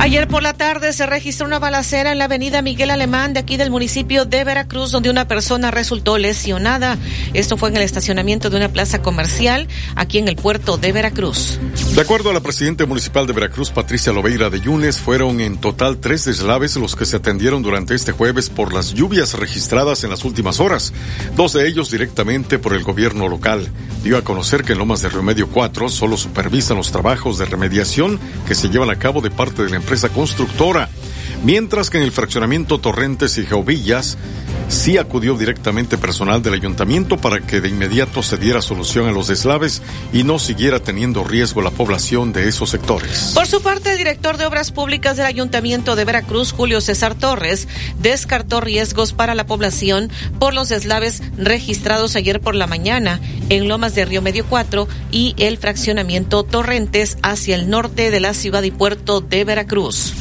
Ayer por la tarde se registró una balacera en la avenida Miguel Alemán de aquí del municipio de Veracruz, donde una persona resultó lesionada. Esto fue en el estacionamiento de una plaza comercial aquí en el puerto de Veracruz. De acuerdo a la presidenta municipal de Veracruz, Patricia Loveira de Yunes, fueron en total tres deslaves los que se atendieron durante este jueves por las lluvias registradas en las últimas horas, dos de ellos directamente por el gobierno local. Dio a conocer que en Lomas de Remedio 4 solo supervisan los trabajos de remediación que se llevan a cabo de parte de la empresa constructora, mientras que en el fraccionamiento Torrentes y Geovillas sí acudió directamente personal del ayuntamiento para que de inmediato se diera solución a los deslaves y no siguiera teniendo riesgo la población de esos sectores. Por su parte, el director de Obras Públicas del Ayuntamiento de Veracruz, Julio César Torres, descartó riesgos para la población por los deslaves registrados ayer por la mañana en Lomas de Río Medio 4 y el fraccionamiento Torrentes hacia el norte de la ciudad y puerto de Veracruz.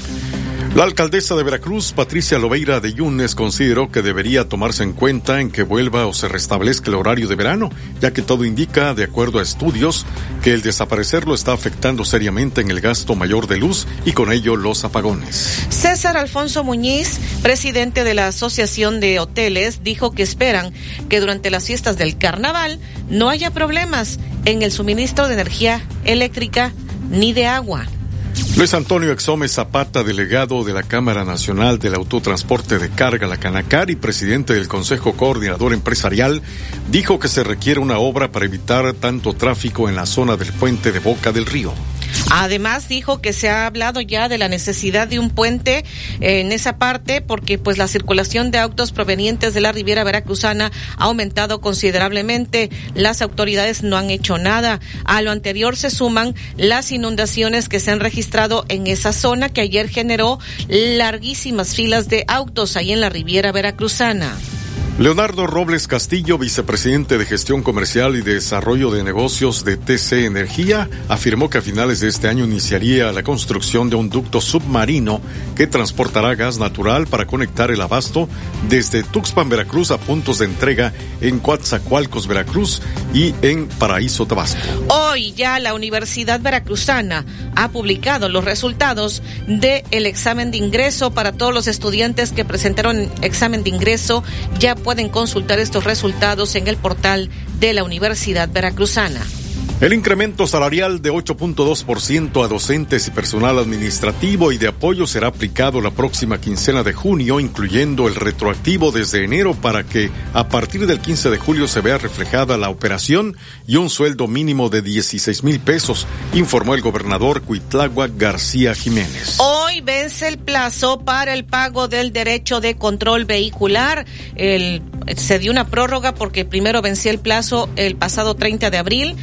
La alcaldesa de Veracruz, Patricia Loveira de Yunes, consideró que debería tomarse en cuenta en que vuelva o se restablezca el horario de verano, ya que todo indica, de acuerdo a estudios, que el desaparecerlo está afectando seriamente en el gasto mayor de luz y con ello los apagones. César Alfonso Muñiz, presidente de la Asociación de Hoteles, dijo que esperan que durante las fiestas del carnaval no haya problemas en el suministro de energía eléctrica ni de agua. Luis Antonio Exome Zapata, delegado de la Cámara Nacional del Autotransporte de Carga, la Canacar, y presidente del Consejo Coordinador Empresarial, dijo que se requiere una obra para evitar tanto tráfico en la zona del puente de Boca del Río. Además dijo que se ha hablado ya de la necesidad de un puente en esa parte porque pues la circulación de autos provenientes de la Riviera Veracruzana ha aumentado considerablemente. Las autoridades no han hecho nada. A lo anterior se suman las inundaciones que se han registrado en esa zona que ayer generó larguísimas filas de autos ahí en la Riviera Veracruzana. Leonardo Robles Castillo, vicepresidente de Gestión Comercial y Desarrollo de Negocios de TC Energía, afirmó que a finales de este año iniciaría la construcción de un ducto submarino que transportará gas natural para conectar el abasto desde Tuxpan, Veracruz a puntos de entrega en Coatzacoalcos, Veracruz y en Paraíso, Tabasco. Hoy ya la Universidad Veracruzana ha publicado los resultados del examen de ingreso para todos los estudiantes que presentaron examen de ingreso ya pueden consultar estos resultados en el portal de la Universidad Veracruzana. El incremento salarial de 8.2% a docentes y personal administrativo y de apoyo será aplicado la próxima quincena de junio, incluyendo el retroactivo desde enero para que a partir del 15 de julio se vea reflejada la operación y un sueldo mínimo de 16 mil pesos, informó el gobernador Cuitlagua García Jiménez. Hoy vence el plazo para el pago del derecho de control vehicular. Se dio una prórroga porque primero venció el plazo el pasado 30 de abril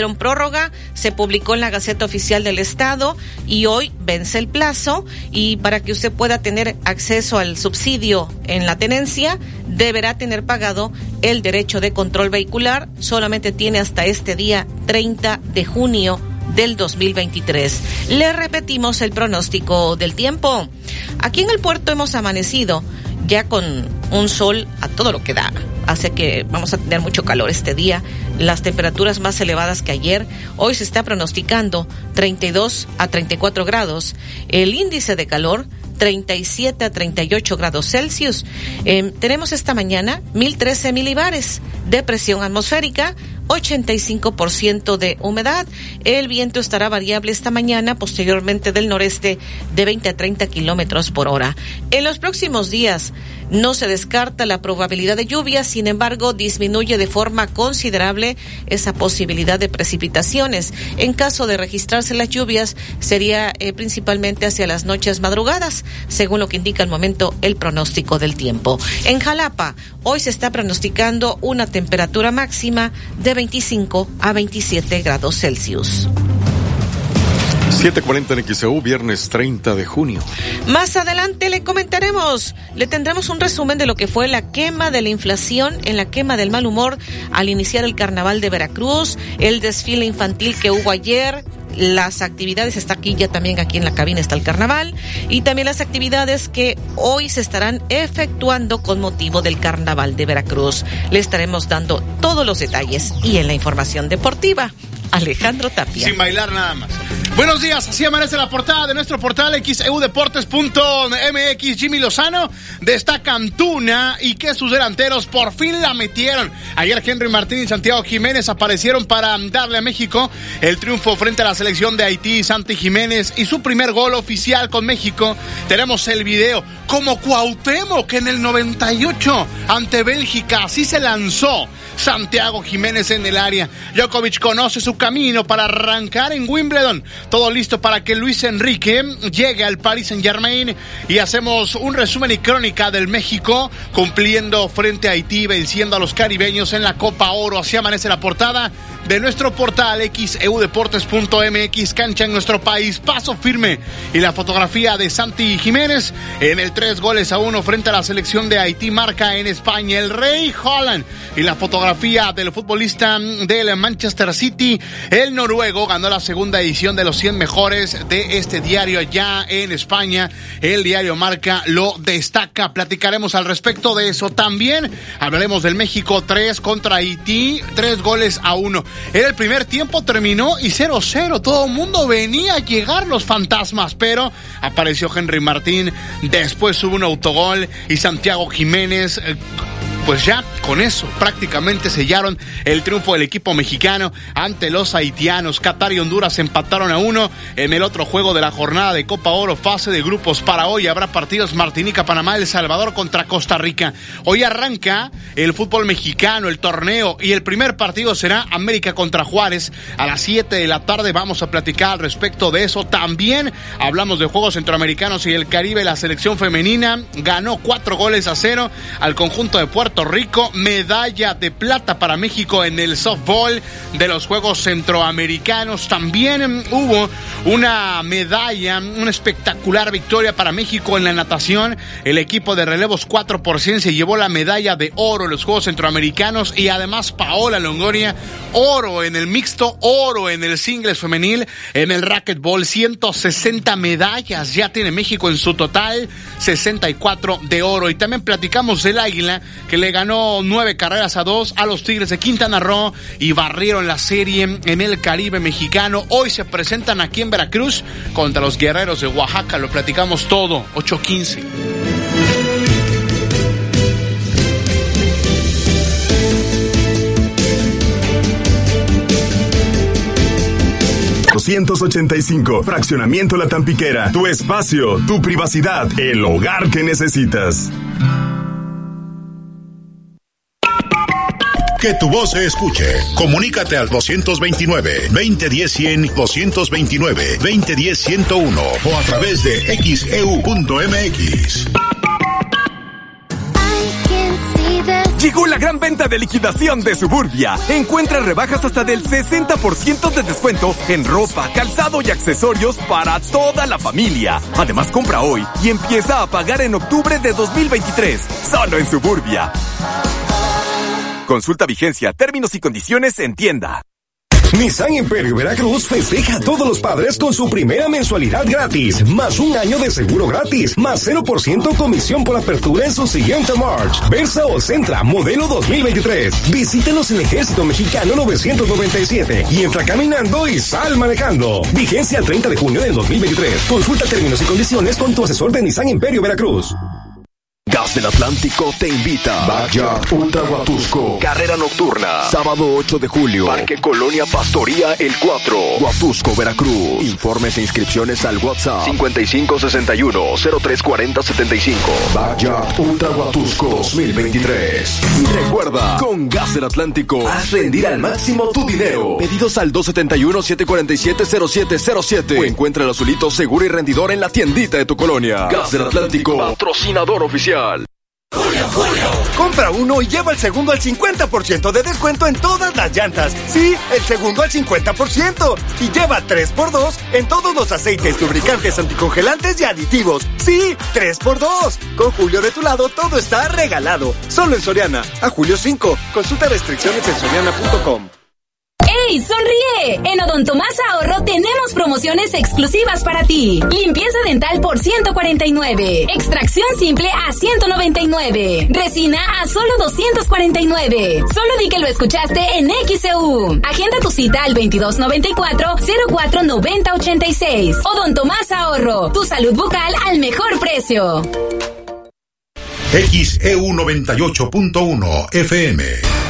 dieron prórroga, se publicó en la Gaceta Oficial del Estado y hoy vence el plazo y para que usted pueda tener acceso al subsidio en la tenencia, deberá tener pagado el derecho de control vehicular, solamente tiene hasta este día 30 de junio del 2023. Le repetimos el pronóstico del tiempo. Aquí en el puerto hemos amanecido ya con un sol a todo lo que da. Hace que vamos a tener mucho calor este día, las temperaturas más elevadas que ayer. Hoy se está pronosticando 32 a 34 grados. El índice de calor 37 a 38 grados Celsius. Eh, tenemos esta mañana 1013 milibares de presión atmosférica, 85% de humedad. El viento estará variable esta mañana, posteriormente del noreste de 20 a 30 kilómetros por hora. En los próximos días no se descarta la probabilidad de lluvia, sin embargo, disminuye de forma considerable esa posibilidad de precipitaciones. En caso de registrarse las lluvias, sería eh, principalmente hacia las noches madrugadas, según lo que indica al momento el pronóstico del tiempo. En Jalapa, hoy se está pronosticando una temperatura máxima de 25 a 27 grados Celsius. 740 en XEU, viernes 30 de junio. Más adelante le comentaremos, le tendremos un resumen de lo que fue la quema de la inflación en la quema del mal humor al iniciar el carnaval de Veracruz, el desfile infantil que hubo ayer, las actividades, está aquí ya también aquí en la cabina está el carnaval, y también las actividades que hoy se estarán efectuando con motivo del carnaval de Veracruz. Le estaremos dando todos los detalles y en la información deportiva. Alejandro Tapia. Sin bailar nada más. Buenos días, así amanece la portada de nuestro portal xeudeportes.mx. Jimmy Lozano destaca Antuna y que sus delanteros por fin la metieron. Ayer Henry Martín y Santiago Jiménez aparecieron para darle a México el triunfo frente a la selección de Haití, Santi Jiménez y su primer gol oficial con México. Tenemos el video como Cuauhtémoc que en el 98 ante Bélgica así se lanzó Santiago Jiménez en el área. Djokovic conoce su camino para arrancar en Wimbledon. Todo listo para que Luis Enrique llegue al Paris Saint Germain y hacemos un resumen y crónica del México cumpliendo frente a Haití, venciendo a los caribeños en la Copa Oro. Así amanece la portada de nuestro portal xeudeportes.mx, cancha en nuestro país, paso firme. Y la fotografía de Santi Jiménez en el tres goles a uno frente a la selección de Haití, marca en España el Rey Holland. Y la fotografía del futbolista del Manchester City, el noruego, ganó la segunda edición de los 100 mejores de este diario ya en España. El diario Marca lo destaca. Platicaremos al respecto de eso también. Hablaremos del México 3 contra Haití, tres goles a uno. Era el primer tiempo, terminó y 0-0. Todo el mundo venía a llegar los fantasmas, pero apareció Henry Martín. Después hubo un autogol y Santiago Jiménez. Eh, pues ya con eso prácticamente sellaron el triunfo del equipo mexicano ante los haitianos. Qatar y Honduras empataron a uno en el otro juego de la jornada de Copa Oro, fase de grupos para hoy. Habrá partidos Martinica, Panamá, El Salvador contra Costa Rica. Hoy arranca el fútbol mexicano, el torneo, y el primer partido será América contra Juárez a las 7 de la tarde. Vamos a platicar al respecto de eso. También hablamos de Juegos Centroamericanos y el Caribe. La selección femenina ganó cuatro goles a cero al conjunto de Puerto Puerto Rico, medalla de plata para México en el softball de los Juegos Centroamericanos. También hubo una medalla, una espectacular victoria para México en la natación. El equipo de relevos 4 por 100 se llevó la medalla de oro en los Juegos Centroamericanos y además Paola Longoria, oro en el mixto, oro en el singles femenil, en el racquetball, 160 medallas ya tiene México en su total, 64 de oro. Y también platicamos del Águila, que le ganó nueve carreras a dos a los Tigres de Quintana Roo y barrieron la serie en el Caribe mexicano. Hoy se presentan aquí en Veracruz contra los guerreros de Oaxaca. Lo platicamos todo, 8-15. 285. Fraccionamiento La Tampiquera. Tu espacio, tu privacidad, el hogar que necesitas. Que tu voz se escuche. Comunícate al 229-2010-100, 229-2010-101 o a través de xeu.mx. Llegó la gran venta de liquidación de Suburbia. Encuentra rebajas hasta del 60% de descuento en ropa, calzado y accesorios para toda la familia. Además, compra hoy y empieza a pagar en octubre de 2023. Solo en Suburbia. Consulta vigencia, términos y condiciones en tienda. Nissan Imperio Veracruz festeja a todos los padres con su primera mensualidad gratis, más un año de seguro gratis, más 0% comisión por apertura en su siguiente March. Versa o Centra, modelo 2023. Visítenos en Ejército Mexicano 997 y entra caminando y sal manejando. Vigencia el 30 de junio del 2023. Consulta términos y condiciones con tu asesor de Nissan Imperio Veracruz. Gas del Atlántico te invita. Backyard Ultra Huatusco. Carrera nocturna. Sábado 8 de julio. Parque Colonia Pastoría El 4. Huatusco, Veracruz. Informes e inscripciones al WhatsApp 5561-034075. Backyard Ultra Huatusco 2023. Recuerda, con Gas del Atlántico, haz rendir al máximo tu dinero. Pedidos al 271-747-0707. O encuentra el azulito seguro y rendidor en la tiendita de tu colonia. Gas del Atlántico, patrocinador oficial. Compra uno y lleva el segundo al 50% de descuento en todas las llantas. Sí, el segundo al 50%. Y lleva 3x2 en todos los aceites, lubricantes, anticongelantes y aditivos. Sí, 3x2. Con Julio de tu lado todo está regalado. Solo en Soriana. A julio 5. Consulta restricciones en soriana.com. ¡Ey, sonríe! En Odonto Más Ahorro tenemos promociones exclusivas para ti. Limpieza dental por 149. Extracción simple a 199. Resina a solo 249. Solo di que lo escuchaste en XEU. Agenda tu cita al 2294-049086. Odonto Más Ahorro. Tu salud bucal al mejor precio. XEU 98.1 FM.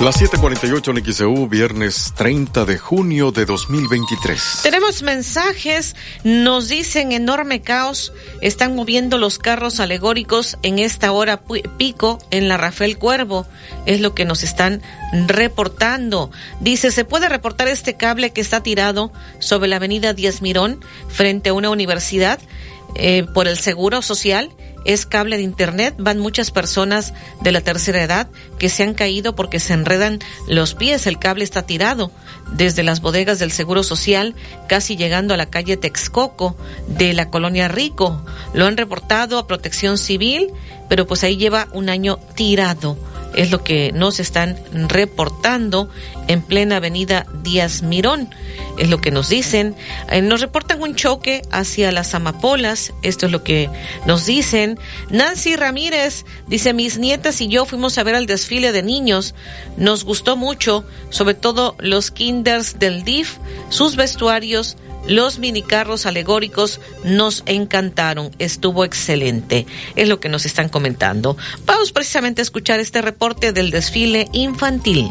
Las 7:48 en XEU, viernes 30 de junio de 2023. Tenemos mensajes, nos dicen enorme caos, están moviendo los carros alegóricos en esta hora pico en la Rafael Cuervo, es lo que nos están reportando. Dice, ¿se puede reportar este cable que está tirado sobre la avenida Díaz Mirón frente a una universidad eh, por el Seguro Social? Es cable de internet, van muchas personas de la tercera edad que se han caído porque se enredan los pies, el cable está tirado desde las bodegas del Seguro Social, casi llegando a la calle Texcoco de la colonia Rico. Lo han reportado a Protección Civil, pero pues ahí lleva un año tirado es lo que nos están reportando en plena avenida Díaz Mirón. Es lo que nos dicen. Eh, nos reportan un choque hacia las amapolas. Esto es lo que nos dicen. Nancy Ramírez dice, mis nietas y yo fuimos a ver el desfile de niños. Nos gustó mucho, sobre todo los kinders del DIF, sus vestuarios, los minicarros alegóricos nos encantaron, estuvo excelente, es lo que nos están comentando. Vamos precisamente a escuchar este reporte del desfile infantil.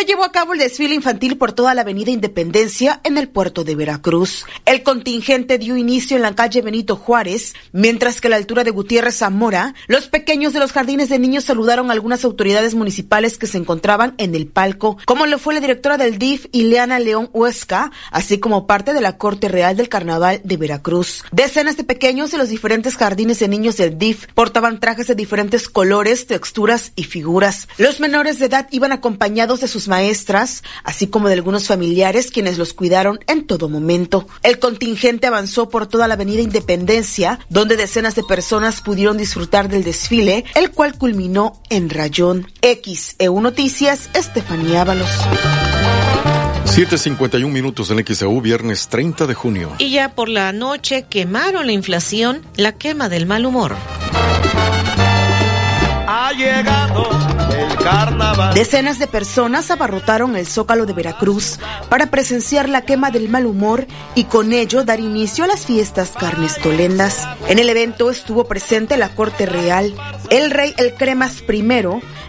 Se llevó a cabo el desfile infantil por toda la avenida Independencia en el puerto de Veracruz. El contingente dio inicio en la calle Benito Juárez, mientras que a la altura de Gutiérrez Zamora, los pequeños de los jardines de niños saludaron algunas autoridades municipales que se encontraban en el palco, como lo fue la directora del DIF, Ileana León Huesca, así como parte de la Corte Real del Carnaval de Veracruz. Decenas de pequeños de los diferentes jardines de niños del DIF portaban trajes de diferentes colores, texturas y figuras. Los menores de edad iban acompañados de sus maestras, así como de algunos familiares quienes los cuidaron en todo momento. El contingente avanzó por toda la avenida Independencia, donde decenas de personas pudieron disfrutar del desfile, el cual culminó en Rayón. XEU Noticias, Estefanía Ábalos. 7.51 minutos en XEU, viernes 30 de junio. Y ya por la noche quemaron la inflación, la quema del mal humor. Llegado el carnaval. Decenas de personas abarrotaron el zócalo de Veracruz para presenciar la quema del mal humor y con ello dar inicio a las fiestas carnestolendas. En el evento estuvo presente la corte real, el rey El Cremas I,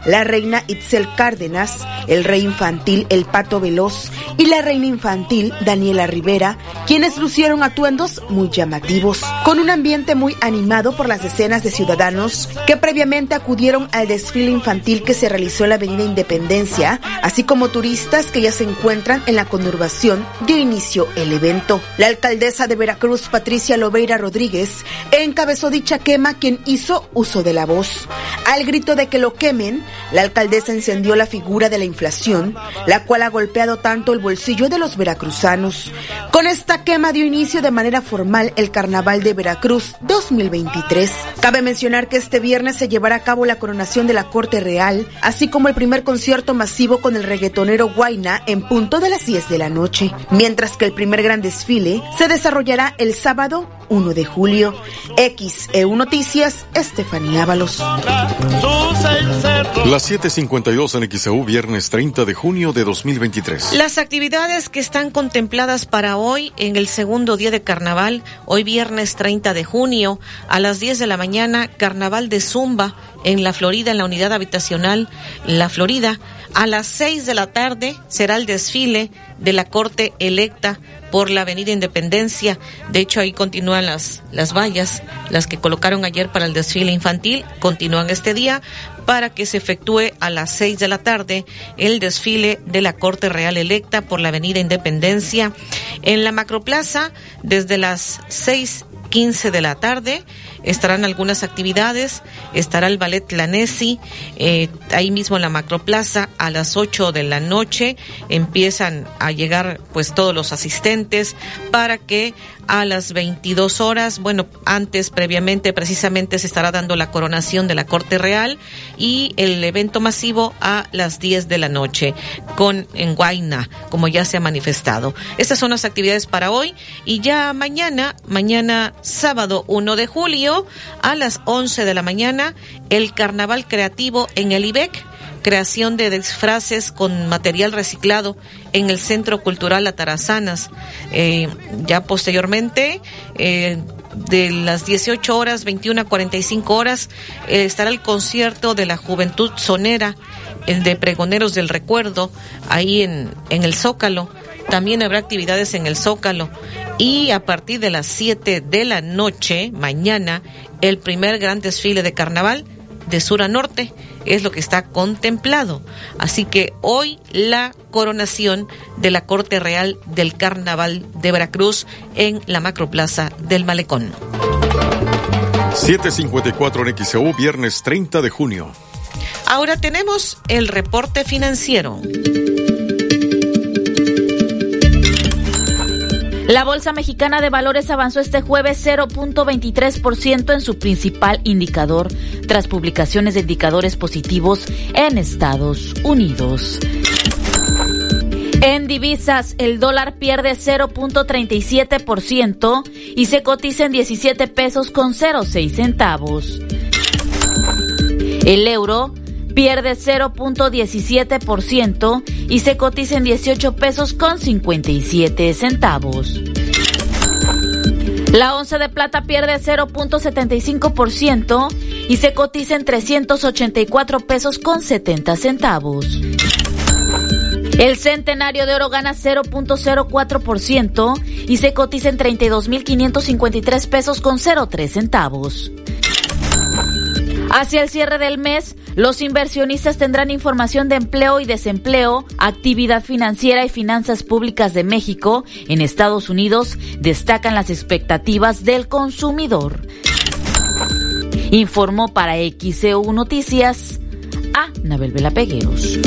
la reina Itzel Cárdenas, el rey infantil El Pato Veloz y la reina infantil Daniela Rivera, quienes lucieron atuendos muy llamativos, con un ambiente muy animado por las decenas de ciudadanos que previamente acudieron al desfile infantil que se realizó en la Avenida Independencia, así como turistas que ya se encuentran en la conurbación, dio inicio el evento. La alcaldesa de Veracruz, Patricia Lobeira Rodríguez, encabezó dicha quema quien hizo uso de la voz. Al grito de que lo quemen, la alcaldesa encendió la figura de la inflación, la cual ha golpeado tanto el bolsillo de los veracruzanos. Con esta quema dio inicio de manera formal el Carnaval de Veracruz 2023. Cabe mencionar que este viernes se llevará a cabo la coronación de la Corte Real, así como el primer concierto masivo con el reggaetonero Guaina en punto de las 10 de la noche, mientras que el primer gran desfile se desarrollará el sábado 1 de julio. XEU Noticias, Estefanía Ábalos. Las 7:52 en XEU, viernes 30 de junio de 2023. Las actividades que están contempladas para hoy en el segundo día de carnaval, hoy viernes 30 de junio, a las 10 de la mañana, carnaval de Zumba en la En la unidad habitacional La Florida. A las 6 de la tarde será el desfile de la Corte electa por la Avenida Independencia. De hecho, ahí continúan las, las vallas, las que colocaron ayer para el desfile infantil, continúan este día para que se efectúe a las seis de la tarde el desfile de la Corte Real electa por la Avenida Independencia en la Macroplaza desde las seis quince de la tarde estarán algunas actividades, estará el ballet Lanesi, eh, ahí mismo en la Macroplaza a las 8 de la noche empiezan a llegar pues todos los asistentes para que a las 22 horas, bueno, antes previamente precisamente se estará dando la coronación de la Corte Real y el evento masivo a las 10 de la noche con en Guaina, como ya se ha manifestado. Estas son las actividades para hoy y ya mañana, mañana sábado 1 de julio a las 11 de la mañana, el carnaval creativo en el IBEC creación de disfraces con material reciclado en el Centro Cultural Atarazanas. Eh, ya posteriormente, eh, de las 18 horas, 21 a 45 horas, eh, estará el concierto de la Juventud Sonera, el de Pregoneros del Recuerdo, ahí en, en el Zócalo. También habrá actividades en el Zócalo. Y a partir de las 7 de la noche, mañana, el primer gran desfile de carnaval de sur a norte es lo que está contemplado. Así que hoy la coronación de la Corte Real del Carnaval de Veracruz en la Macroplaza del Malecón. 754 en XEU, viernes 30 de junio. Ahora tenemos el reporte financiero. La Bolsa Mexicana de Valores avanzó este jueves 0.23% en su principal indicador, tras publicaciones de indicadores positivos en Estados Unidos. En divisas, el dólar pierde 0.37% y se cotiza en 17 pesos con 06 centavos. El euro pierde 0.17% y se cotiza en 18 pesos con 57 centavos. La once de plata pierde 0.75% y se cotiza en 384 pesos con 70 centavos. El centenario de oro gana 0.04% y se cotiza en 32.553 pesos con 03 centavos. Hacia el cierre del mes, los inversionistas tendrán información de empleo y desempleo, actividad financiera y finanzas públicas de México. En Estados Unidos destacan las expectativas del consumidor. Informó para XEU Noticias a Nabel Vela Pegueros.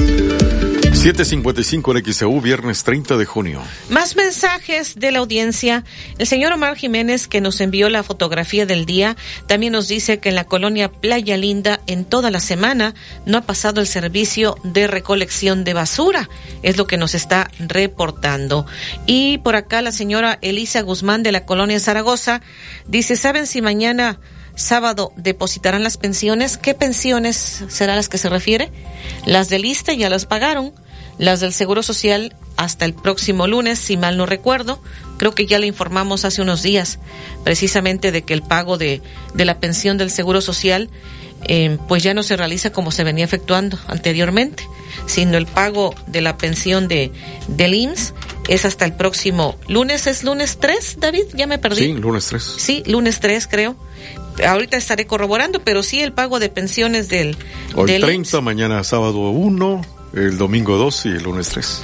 755 en XEU, viernes 30 de junio. Más mensajes de la audiencia. El señor Omar Jiménez, que nos envió la fotografía del día, también nos dice que en la colonia Playa Linda, en toda la semana, no ha pasado el servicio de recolección de basura. Es lo que nos está reportando. Y por acá la señora Elisa Guzmán de la colonia Zaragoza dice, ¿saben si mañana sábado depositarán las pensiones. ¿Qué pensiones serán las que se refiere? Las de lista ya las pagaron. Las del Seguro Social hasta el próximo lunes, si mal no recuerdo. Creo que ya le informamos hace unos días precisamente de que el pago de, de la pensión del Seguro Social eh, pues ya no se realiza como se venía efectuando anteriormente, sino el pago de la pensión de del IMSS es hasta el próximo lunes. ¿Es lunes 3, David? Ya me perdí. Sí, lunes 3. Sí, lunes 3 creo. Ahorita estaré corroborando, pero sí el pago de pensiones del... Hoy del 30, mañana sábado 1, el domingo 2 y el lunes 3.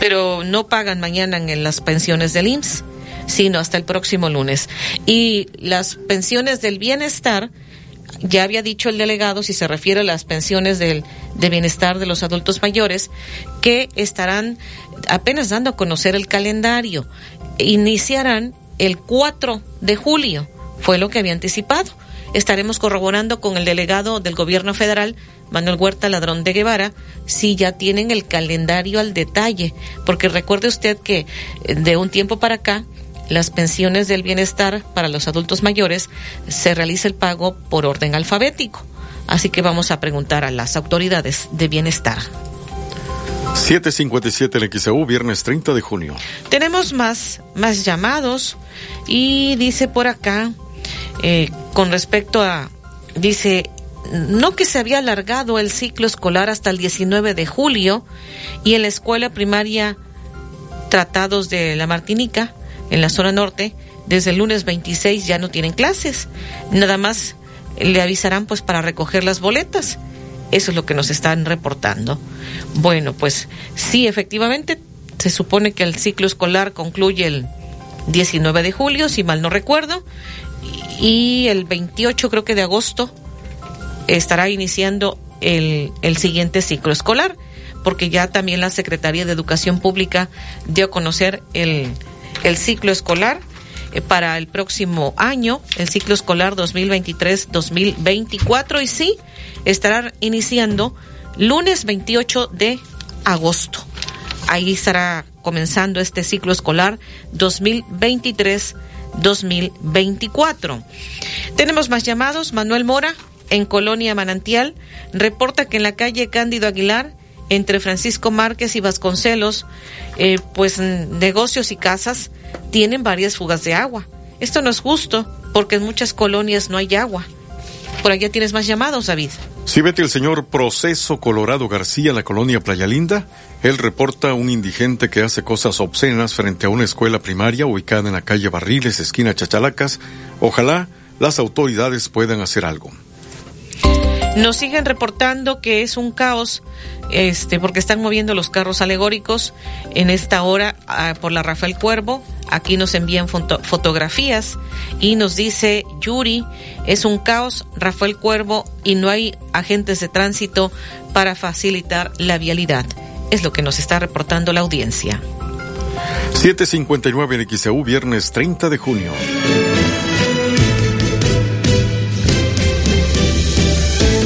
Pero no pagan mañana en las pensiones del IMSS, sino hasta el próximo lunes. Y las pensiones del bienestar, ya había dicho el delegado, si se refiere a las pensiones del, de bienestar de los adultos mayores, que estarán apenas dando a conocer el calendario. Iniciarán el 4 de julio, fue lo que había anticipado. Estaremos corroborando con el delegado del gobierno federal, Manuel Huerta Ladrón de Guevara, si ya tienen el calendario al detalle, porque recuerde usted que eh, de un tiempo para acá, las pensiones del bienestar para los adultos mayores se realiza el pago por orden alfabético. Así que vamos a preguntar a las autoridades de bienestar. 757 en XEU, viernes 30 de junio. Tenemos más, más llamados y dice por acá, eh, con respecto a, dice, no que se había alargado el ciclo escolar hasta el 19 de julio y en la escuela primaria Tratados de la Martinica, en la zona norte, desde el lunes 26 ya no tienen clases. Nada más le avisarán pues para recoger las boletas. Eso es lo que nos están reportando. Bueno, pues sí, efectivamente, se supone que el ciclo escolar concluye el 19 de julio, si mal no recuerdo, y el 28 creo que de agosto estará iniciando el, el siguiente ciclo escolar, porque ya también la Secretaría de Educación Pública dio a conocer el, el ciclo escolar eh, para el próximo año, el ciclo escolar 2023-2024, y sí, estará iniciando lunes 28 de agosto. Ahí estará comenzando este ciclo escolar 2023-2024. Tenemos más llamados. Manuel Mora, en Colonia Manantial, reporta que en la calle Cándido Aguilar, entre Francisco Márquez y Vasconcelos, eh, pues negocios y casas tienen varias fugas de agua. Esto no es justo, porque en muchas colonias no hay agua. Por allá tienes más llamados, David. Sí, vete el señor Proceso Colorado García, la colonia Playa Linda. Él reporta un indigente que hace cosas obscenas frente a una escuela primaria ubicada en la calle Barriles, esquina Chachalacas. Ojalá las autoridades puedan hacer algo. Nos siguen reportando que es un caos, este, porque están moviendo los carros alegóricos en esta hora ah, por la Rafael Cuervo. Aquí nos envían foto fotografías y nos dice Yuri, es un caos, Rafael Cuervo, y no hay agentes de tránsito para facilitar la vialidad. Es lo que nos está reportando la audiencia. 759 en XEU, viernes 30 de junio.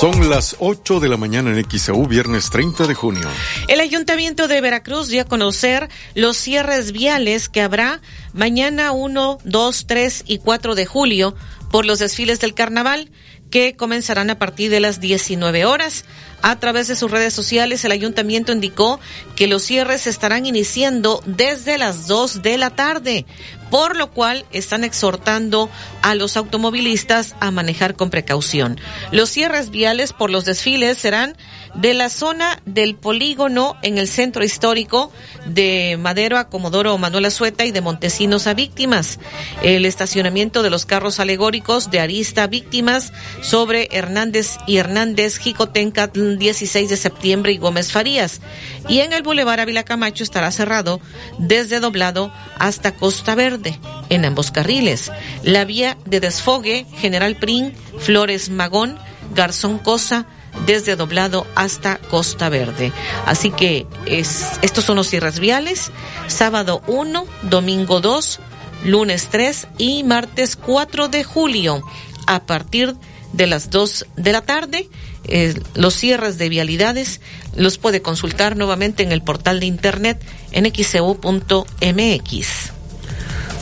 Son las 8 de la mañana en XEU, viernes 30 de junio. El Ayuntamiento de Veracruz dio a conocer los cierres viales que habrá mañana 1, 2, 3 y 4 de julio por los desfiles del carnaval que comenzarán a partir de las 19 horas. A través de sus redes sociales, el ayuntamiento indicó que los cierres estarán iniciando desde las 2 de la tarde, por lo cual están exhortando a los automovilistas a manejar con precaución. Los cierres viales por los desfiles serán de la zona del polígono en el centro histórico de Madero a Comodoro Manuel Azueta y de Montesinos a Víctimas. El estacionamiento de los carros alegóricos de Arista Víctimas sobre Hernández y Hernández Jicotenca 16 de septiembre y Gómez Farías. Y en el Boulevard Ávila Camacho estará cerrado desde Doblado hasta Costa Verde en ambos carriles. La vía de desfogue General Prin, Flores Magón, Garzón Cosa, desde Doblado hasta Costa Verde. Así que es, estos son los cierres viales. Sábado 1, domingo 2, lunes 3 y martes 4 de julio a partir de las 2 de la tarde. Eh, los cierres de vialidades los puede consultar nuevamente en el portal de internet en.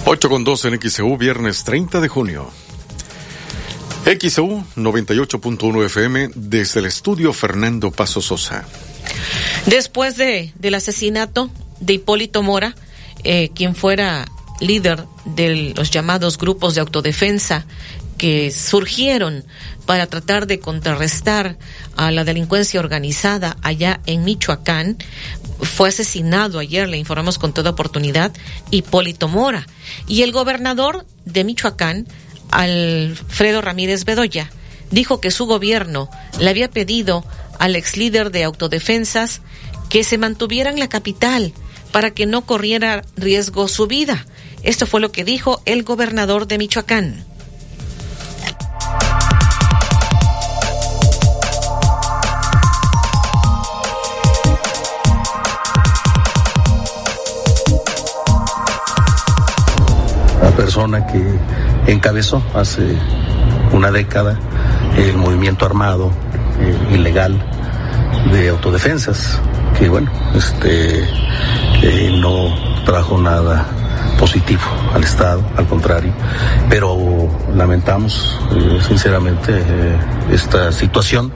8 con 2 en XEU, viernes 30 de junio. XEU 98.1 FM desde el estudio Fernando Paso Sosa. Después de, del asesinato de Hipólito Mora, eh, quien fuera líder de los llamados grupos de autodefensa que surgieron para tratar de contrarrestar a la delincuencia organizada allá en Michoacán, fue asesinado ayer, le informamos con toda oportunidad, Hipólito Mora. Y el gobernador de Michoacán, Alfredo Ramírez Bedoya, dijo que su gobierno le había pedido al ex líder de autodefensas que se mantuviera en la capital para que no corriera riesgo su vida. Esto fue lo que dijo el gobernador de Michoacán. Persona que encabezó hace una década el movimiento armado eh, ilegal de autodefensas, que bueno, este eh, no trajo nada positivo al Estado, al contrario, pero lamentamos eh, sinceramente esta situación.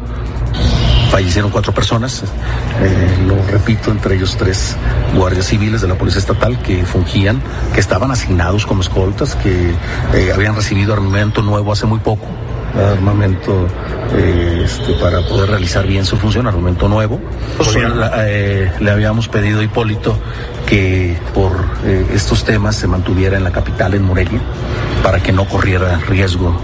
Fallecieron cuatro personas, eh, lo repito, entre ellos tres guardias civiles de la Policía Estatal que fungían, que estaban asignados como escoltas, que eh, habían recibido armamento nuevo hace muy poco, armamento eh, este, para poder realizar bien su función, armamento nuevo. La- eh, le habíamos pedido a Hipólito que por eh, estos temas se mantuviera en la capital, en Morelia, para que no corriera riesgo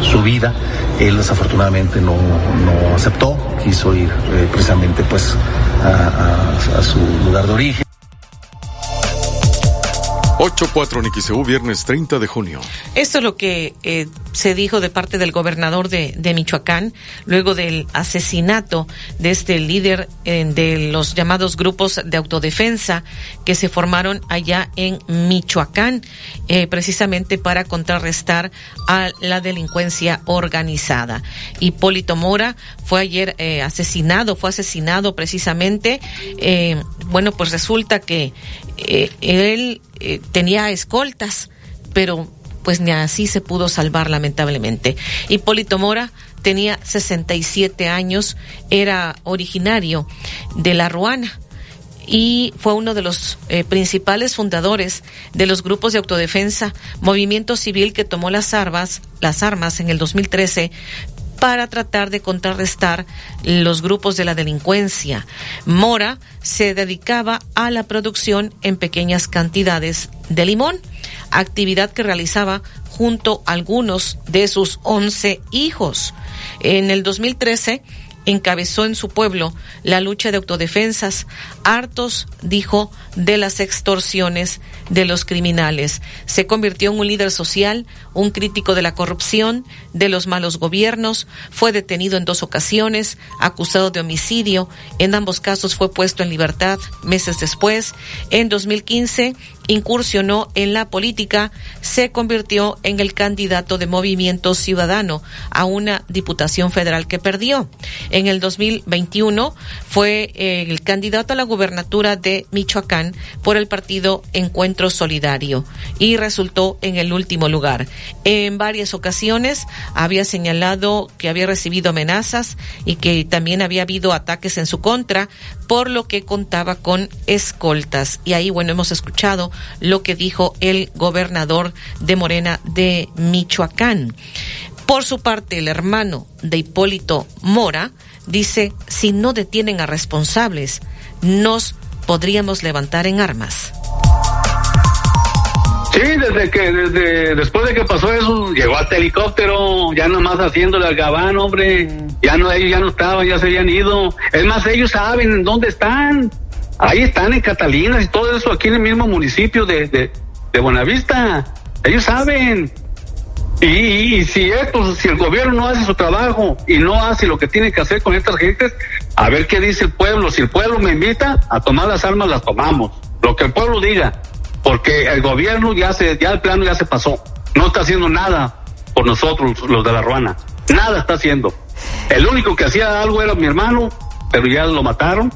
su vida. Él desafortunadamente no, no aceptó, quiso ir eh, precisamente pues a, su lugar de origen. 8-4 en XEU, viernes 30 de junio. Esto es lo que eh, se dijo de parte del gobernador de, de Michoacán luego del asesinato de este líder de los llamados grupos de autodefensa que se formaron allá en Michoacán, eh, precisamente para contrarrestar a la delincuencia organizada. Hipólito Mora fue ayer eh, asesinado, fue asesinado precisamente. eh, bueno, pues resulta que eh, él eh, tenía escoltas, pero pues ni así se pudo salvar lamentablemente. Hipólito Mora tenía 67 años, era originario de La Ruana y fue uno de los eh, principales fundadores de los grupos de autodefensa, movimiento civil que tomó las armas, las armas en el 2013 para tratar de contrarrestar los grupos de la delincuencia. Mora se dedicaba a la producción en pequeñas cantidades de limón, actividad que realizaba junto a algunos de sus 11 hijos. En el 2013, encabezó en su pueblo la lucha de autodefensas, hartos, dijo, de las extorsiones de los criminales. Se convirtió en un líder social, un crítico de la corrupción, de los malos gobiernos, fue detenido en dos ocasiones, acusado de homicidio, en ambos casos fue puesto en libertad meses después. En 2015 incursionó en la política, se convirtió en el candidato de Movimiento Ciudadano a una diputación federal que perdió. En el 2021 fue eh, el candidato a la gubernatura de Michoacán por el partido Encuentro Solidario y resultó en el último lugar. En varias ocasiones había señalado que había recibido amenazas y que también había habido ataques en su contra, por lo que contaba con escoltas. Y ahí, bueno, hemos escuchado lo que dijo el gobernador de Morena de Michoacán. Por su parte, el hermano de Hipólito Mora dice, si no detienen a responsables, nos podríamos levantar en armas. Sí, desde que, desde después de que pasó eso, llegó hasta helicóptero, ya nomás haciéndole al gabán, hombre. Ya no, ellos ya no estaban, ya se habían ido. Es más, ellos saben dónde están. Ahí están en Catalinas y todo eso aquí en el mismo municipio de, de, Buenavista. Ellos saben. Y, si esto, si el gobierno no hace su trabajo y no hace lo que tiene que hacer con estas gentes, a ver qué dice el pueblo. Si el pueblo me invita a tomar las armas, las tomamos. Lo que el pueblo diga porque el gobierno ya se, ya el plano ya se pasó, no está haciendo nada por nosotros, los de la Ruana, nada está haciendo. El único que hacía algo era mi hermano, pero ya lo mataron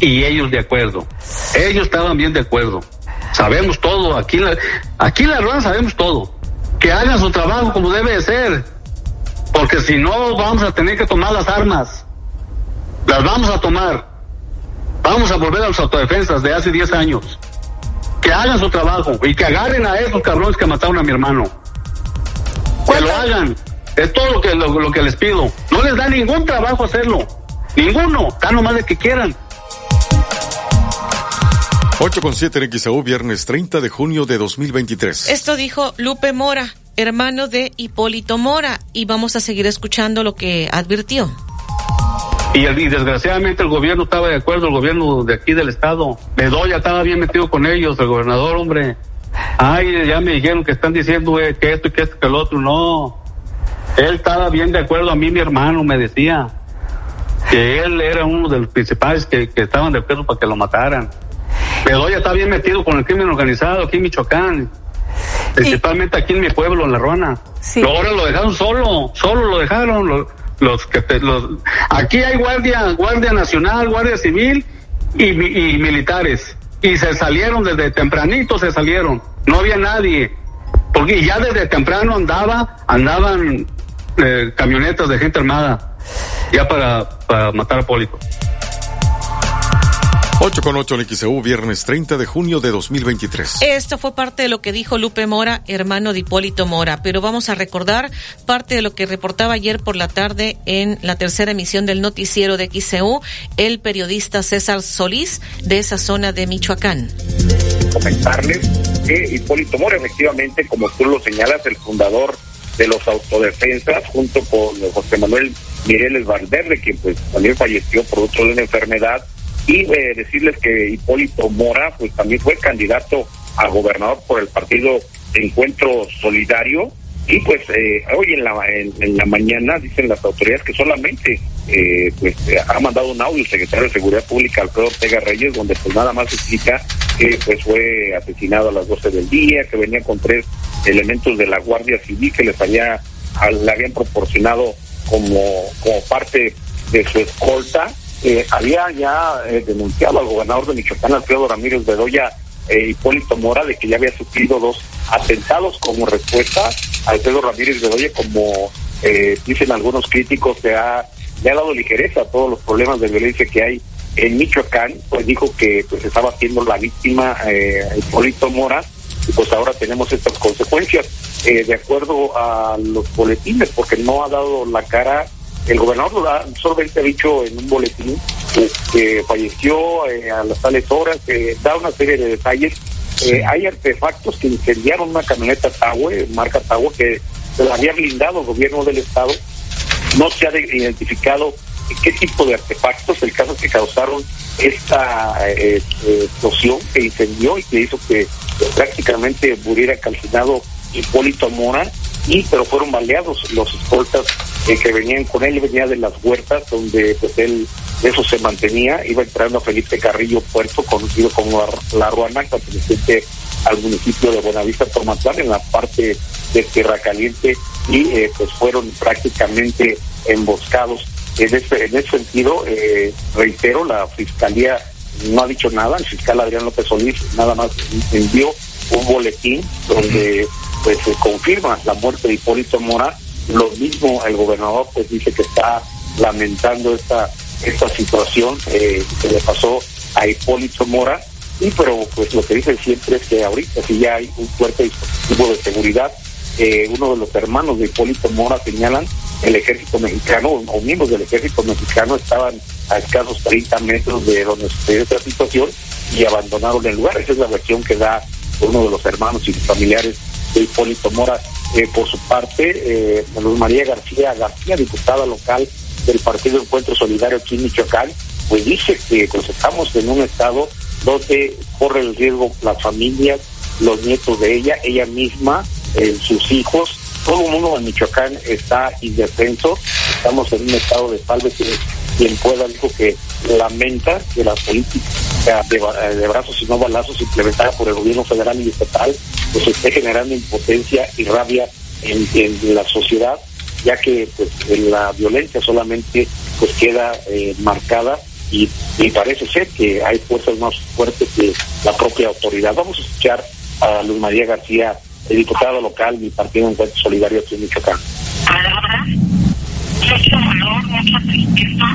y ellos de acuerdo. Ellos estaban bien de acuerdo. Sabemos todo, aquí en la, aquí en la Ruana sabemos todo. Que hagan su trabajo como debe de ser, porque si no vamos a tener que tomar las armas. Las vamos a tomar. Vamos a volver a las autodefensas de hace 10 años que hagan su trabajo y que agarren a esos cabrones que mataron a mi hermano. Que lo hagan. Es todo lo que, lo, que les pido. No les da ningún trabajo hacerlo. Ninguno. Está nomás de que quieran. 8 con 7 en XAU, viernes 30 de junio de 2023. Esto dijo Lupe Mora, hermano de Hipólito Mora, y vamos a seguir escuchando lo que advirtió. Y, desgraciadamente el gobierno estaba de acuerdo, el gobierno de aquí del estado. Bedoya estaba bien metido con ellos, el gobernador, hombre. Ay, ya me dijeron que están diciendo eh, que esto y que esto que el otro. No. Él estaba bien de acuerdo, a mí mi hermano me decía que él era uno de los principales que, estaban de acuerdo para que lo mataran. Bedoya está bien metido con el crimen organizado aquí en Michoacán. Principalmente aquí en mi pueblo, en La Ruana. Ahora lo dejaron solo, solo lo dejaron. Lo, los que los aquí hay guardia guardia nacional guardia civil y, militares y se salieron desde tempranito se salieron no había nadie porque ya desde temprano andaba andaban eh, camionetas de gente armada ya para, para matar a Polito 8 con 8 en XEU, viernes 30 de junio de 2023. Esto fue parte de lo que dijo Lupe Mora, hermano de Hipólito Mora, pero vamos a recordar parte de lo que reportaba ayer por la tarde en la tercera emisión del noticiero de XEU, el periodista César Solís de esa zona de Michoacán. Comentarles que Hipólito Mora, efectivamente, como tú lo señalas, el fundador de los autodefensas, junto con José Manuel Mireles Valverde, que pues también falleció producto de una enfermedad, y eh, decirles que Hipólito Mora, pues también fue candidato a gobernador por el partido Encuentro Solidario. Y pues eh, hoy en la, en, la mañana dicen las autoridades que solamente eh, pues ha mandado un audio el secretario de Seguridad Pública Alfredo Ortega Reyes donde pues nada más explica que pues fue asesinado a las 12 del día, que venía con tres elementos de la Guardia Civil que les había le habían proporcionado como como parte de su escolta eh, había ya eh, denunciado al gobernador de Michoacán, Alfredo Ramírez Bedoya, eh, Hipólito Mora, de que ya había sufrido dos atentados como respuesta. Alfredo Ramírez Bedoya, como eh, dicen algunos críticos, se ha, le ha dado ligereza a todos los problemas de violencia que hay en Michoacán, pues dijo que pues estaba siendo la víctima Hipólito Mora, y pues ahora tenemos estas consecuencias. de acuerdo a los boletines, porque no ha dado la cara el gobernador solamente ha dicho en un boletín que, falleció eh, a las tales horas, que da una serie de detalles. Eh, hay artefactos que incendiaron una camioneta Taue, marca Taue, que se la había blindado el gobierno del Estado. No se ha identificado qué tipo de artefactos, el caso que causaron esta eh, eh, explosión que incendió y que hizo que prácticamente muriera calcinado Hipólito Mora, y pero fueron baleados los escoltas que venían con él, venía de las huertas donde pues él eso se mantenía, iba entrando a Felipe Carrillo Puerto, conocido como La Ruana, perteneciente al municipio de Buenavista Tomatlán, en la parte de Tierra Caliente, y eh, pues fueron prácticamente emboscados. En ese, en ese sentido, eh, reitero, la Fiscalía no ha dicho nada, el fiscal Adrián López Solís nada más envió un boletín donde pues se confirma la muerte de Hipólito Mora, lo mismo el gobernador pues dice que está lamentando esta esta situación eh, que le pasó a Hipólito Mora y pero pues lo que dicen siempre es que ahorita si ya hay un fuerte dispositivo de seguridad eh, uno de los hermanos de Hipólito Mora señalan el ejército mexicano o miembros del ejército mexicano estaban a escasos 30 metros de donde sucedió esta situación y abandonaron el lugar. Esa es la versión que da uno de los hermanos y familiares de Hipólito Mora. Eh, por su parte, eh, María García García, diputada local del Partido Encuentro Solidario aquí en Michoacán, pues dice que pues estamos en un estado donde corre el riesgo las familias, los nietos de ella, ella misma, eh, sus hijos, todo el mundo en Michoacán está indefenso, estamos en un estado de salve quien pueda dijo que lamenta que la política de, brazos y no balazos implementada por el gobierno federal y estatal pues esté generando impotencia y rabia en, en la sociedad ya que pues la violencia solamente pues queda eh, marcada y, parece ser que hay fuerzas más fuertes que la propia autoridad. Vamos a escuchar a Luz María García, el diputado local mi partido Encuentro Solidario aquí en Michoacán. Mucho dolor, mucha tristeza,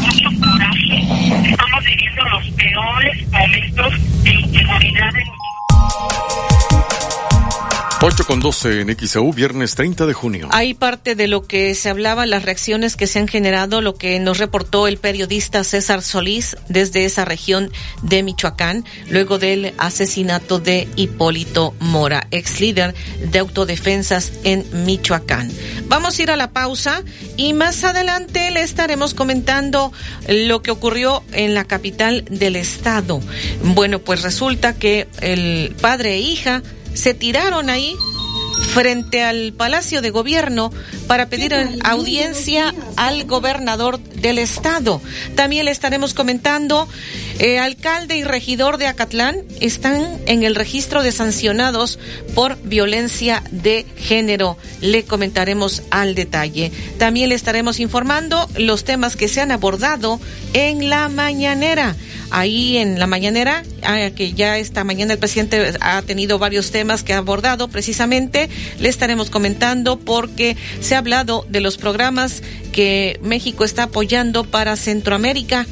mucho coraje. Estamos viviendo los peores momentos de inseguridad en 8 con 12 en XAU, viernes 30 de junio. Hay parte de lo que se hablaba, las reacciones que se han generado, lo que nos reportó el periodista César Solís desde esa región de Michoacán, luego del asesinato de Hipólito Mora, ex líder de autodefensas en Michoacán. Vamos a ir a la pausa y más adelante le estaremos comentando lo que ocurrió en la capital del estado. Bueno, pues resulta que el padre e hija se tiraron ahí frente al Palacio de Gobierno para pedir audiencia al gobernador del estado. También le estaremos comentando, eh, alcalde y regidor de Acatlán están en el registro de sancionados por violencia de género. Le comentaremos al detalle. También le estaremos informando los temas que se han abordado en la mañanera ahí en la mañanera, ah, que ya esta mañana el presidente ha tenido varios temas que ha abordado precisamente, le estaremos comentando porque se ha hablado de los programas que México está apoyando para Centroamérica.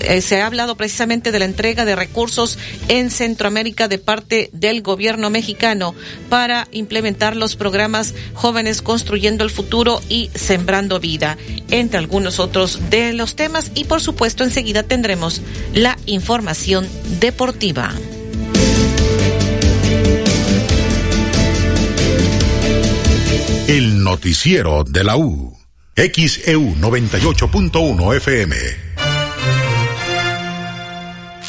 Eh, se ha hablado precisamente de la entrega de recursos en Centroamérica de parte del gobierno mexicano para implementar los programas Jóvenes Construyendo el Futuro y Sembrando Vida, entre algunos otros de los temas. Y por supuesto, enseguida tendremos la información deportiva. El noticiero de la U. XEU 98.1 FM.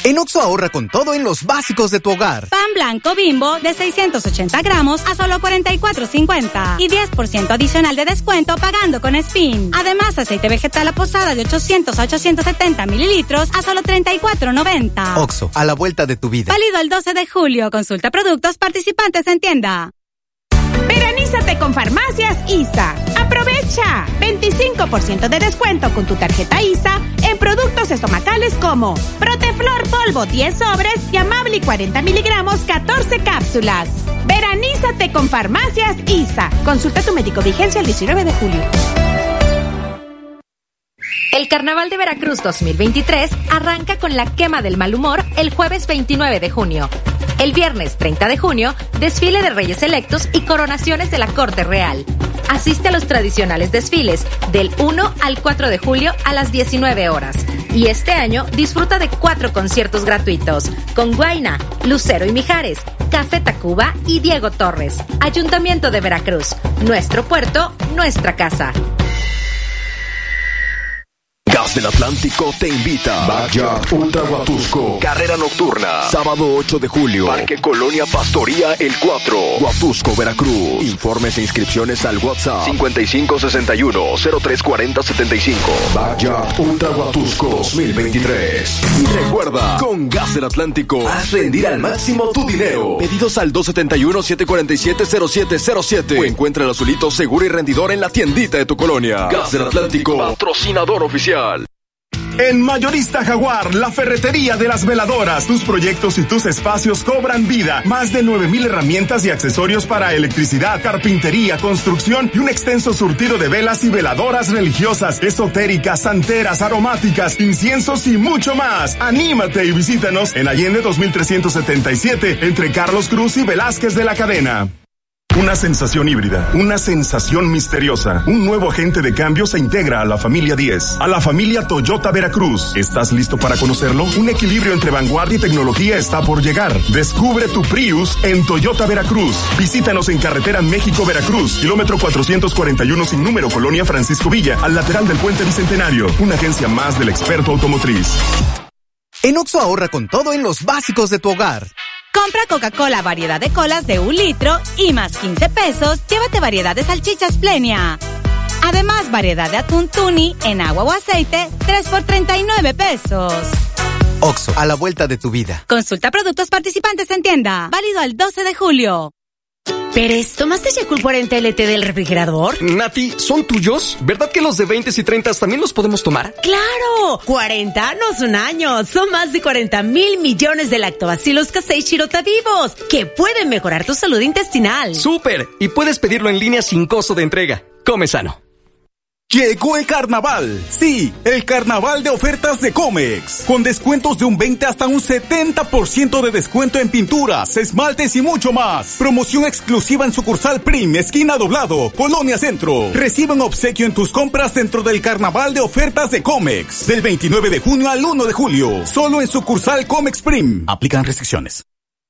En Oxo ahorra con todo en los básicos de tu hogar. Pan blanco bimbo de 680 gramos a solo 44.50 y 10% adicional de descuento pagando con SPIN. Además, aceite vegetal a posada de 800 a 870 mililitros a solo 34.90. Oxo, a la vuelta de tu vida. Válido el 12 de julio. Consulta productos participantes en tienda. Veranízate con Farmacias ISA. Aprovecha 25% de descuento con tu tarjeta ISA en productos estomacales como Proteflor polvo 10 sobres y Amable 40 miligramos 14 cápsulas. Veranízate con Farmacias ISA. Consulta a tu médico vigencia el 19 de julio. El Carnaval de Veracruz 2023 arranca con la quema del mal humor el jueves 29 de junio. El viernes 30 de junio, desfile de reyes electos y coronaciones de la Corte Real. Asiste a los tradicionales desfiles del 1 al 4 de julio a las 19 horas. Y este año disfruta de cuatro conciertos gratuitos con Guaina, Lucero y Mijares, Café Tacuba y Diego Torres. Ayuntamiento de Veracruz. Nuestro puerto, nuestra casa. Gas del Atlántico te invita. Backyard Ultra Guatusco. Carrera nocturna. Sábado 8 de julio. Parque Colonia Pastoría El 4. Guatusco, Veracruz. Informes e inscripciones al WhatsApp 5561-034075. Backyard Ultra Guatusco 2023. Y recuerda, con Gas del Atlántico, haz rendir al máximo tu dinero. Pedidos al 271-747-0707. O encuentra el azulito seguro y rendidor en la tiendita de tu colonia. Gas del Atlántico, patrocinador oficial. En Mayorista Jaguar, la ferretería de las veladoras, tus proyectos y tus espacios cobran vida. Más de 9000 herramientas y accesorios para electricidad, carpintería, construcción y un extenso surtido de velas y veladoras religiosas, esotéricas, santeras, aromáticas, inciensos y mucho más. Anímate y visítanos en Allende 2377 entre Carlos Cruz y Velázquez de la Cadena. Una sensación híbrida, una sensación misteriosa. Un nuevo agente de cambio se integra a la familia 10, a la familia Toyota Veracruz. ¿Estás listo para conocerlo? Un equilibrio entre vanguardia y tecnología está por llegar. Descubre tu Prius en Toyota Veracruz. Visítanos en carretera México-Veracruz, kilómetro 441 sin número, Colonia Francisco Villa, al lateral del puente Bicentenario. Una agencia más del experto automotriz. En Oxo ahorra con todo en los básicos de tu hogar. Compra Coca-Cola variedad de colas de un litro y más 15 pesos, llévate variedad de salchichas plenia. Además, variedad de atún tuni en agua o aceite, 3 por 39 pesos. Oxo, a la vuelta de tu vida. Consulta productos participantes en tienda. Válido al 12 de julio. Pérez, ¿tomaste Yakult 40 LT del refrigerador? Nati, ¿son tuyos? ¿Verdad que los de 20 y 30 también los podemos tomar? ¡Claro! 40 no son años, son más de 40 mil millones de lactobacilos casei shirota vivos que pueden mejorar tu salud intestinal. ¡Súper! Y puedes pedirlo en línea sin costo de entrega. Come sano. Llegó el carnaval. Sí, el carnaval de ofertas de Comex. Con descuentos de un 20 hasta un 70% de descuento en pinturas, esmaltes y mucho más. Promoción exclusiva en sucursal Prim, esquina doblado, Colonia Centro. Recibe un obsequio en tus compras dentro del carnaval de ofertas de Comex. Del 29 de junio al 1 de julio. Solo en sucursal Comex Prim. Aplican restricciones.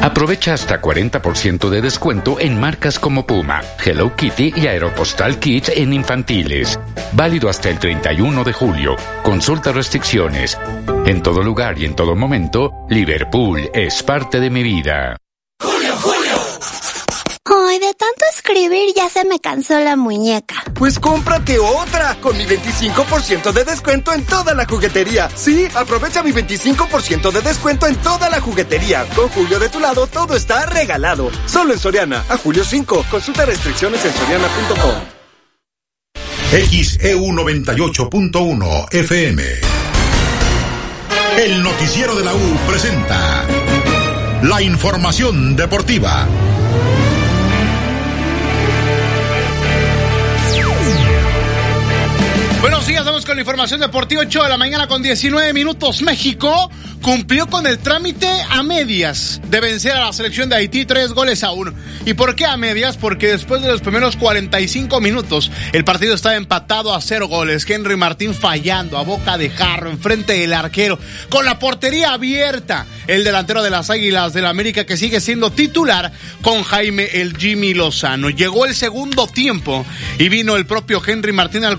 Aprovecha hasta 40% de descuento en marcas como Puma, Hello Kitty y Aeropostal Kids en infantiles. Válido hasta el 31 de julio. Consulta restricciones. En todo lugar y en todo momento, Liverpool es parte de mi vida. Tanto escribir ya se me cansó la muñeca. Pues cómprate otra con mi 25% de descuento en toda la juguetería. Sí, aprovecha mi 25% de descuento en toda la juguetería. Con Julio de tu lado todo está regalado. Solo en Soriana, a julio 5. Consulta restricciones en soriana.com. XEU 98.1 FM. El noticiero de la U presenta la información deportiva. Buenos días, vamos con la información deportiva 8 de la mañana con 19 minutos. México cumplió con el trámite a medias de vencer a la selección de Haití tres goles a uno. ¿Y por qué a medias? Porque después de los primeros 45 minutos el partido estaba empatado a cero goles. Henry Martín fallando a boca de jarro enfrente del arquero con la portería abierta. El delantero de las Águilas del la América que sigue siendo titular con Jaime el Jimmy Lozano. Llegó el segundo tiempo y vino el propio Henry Martín al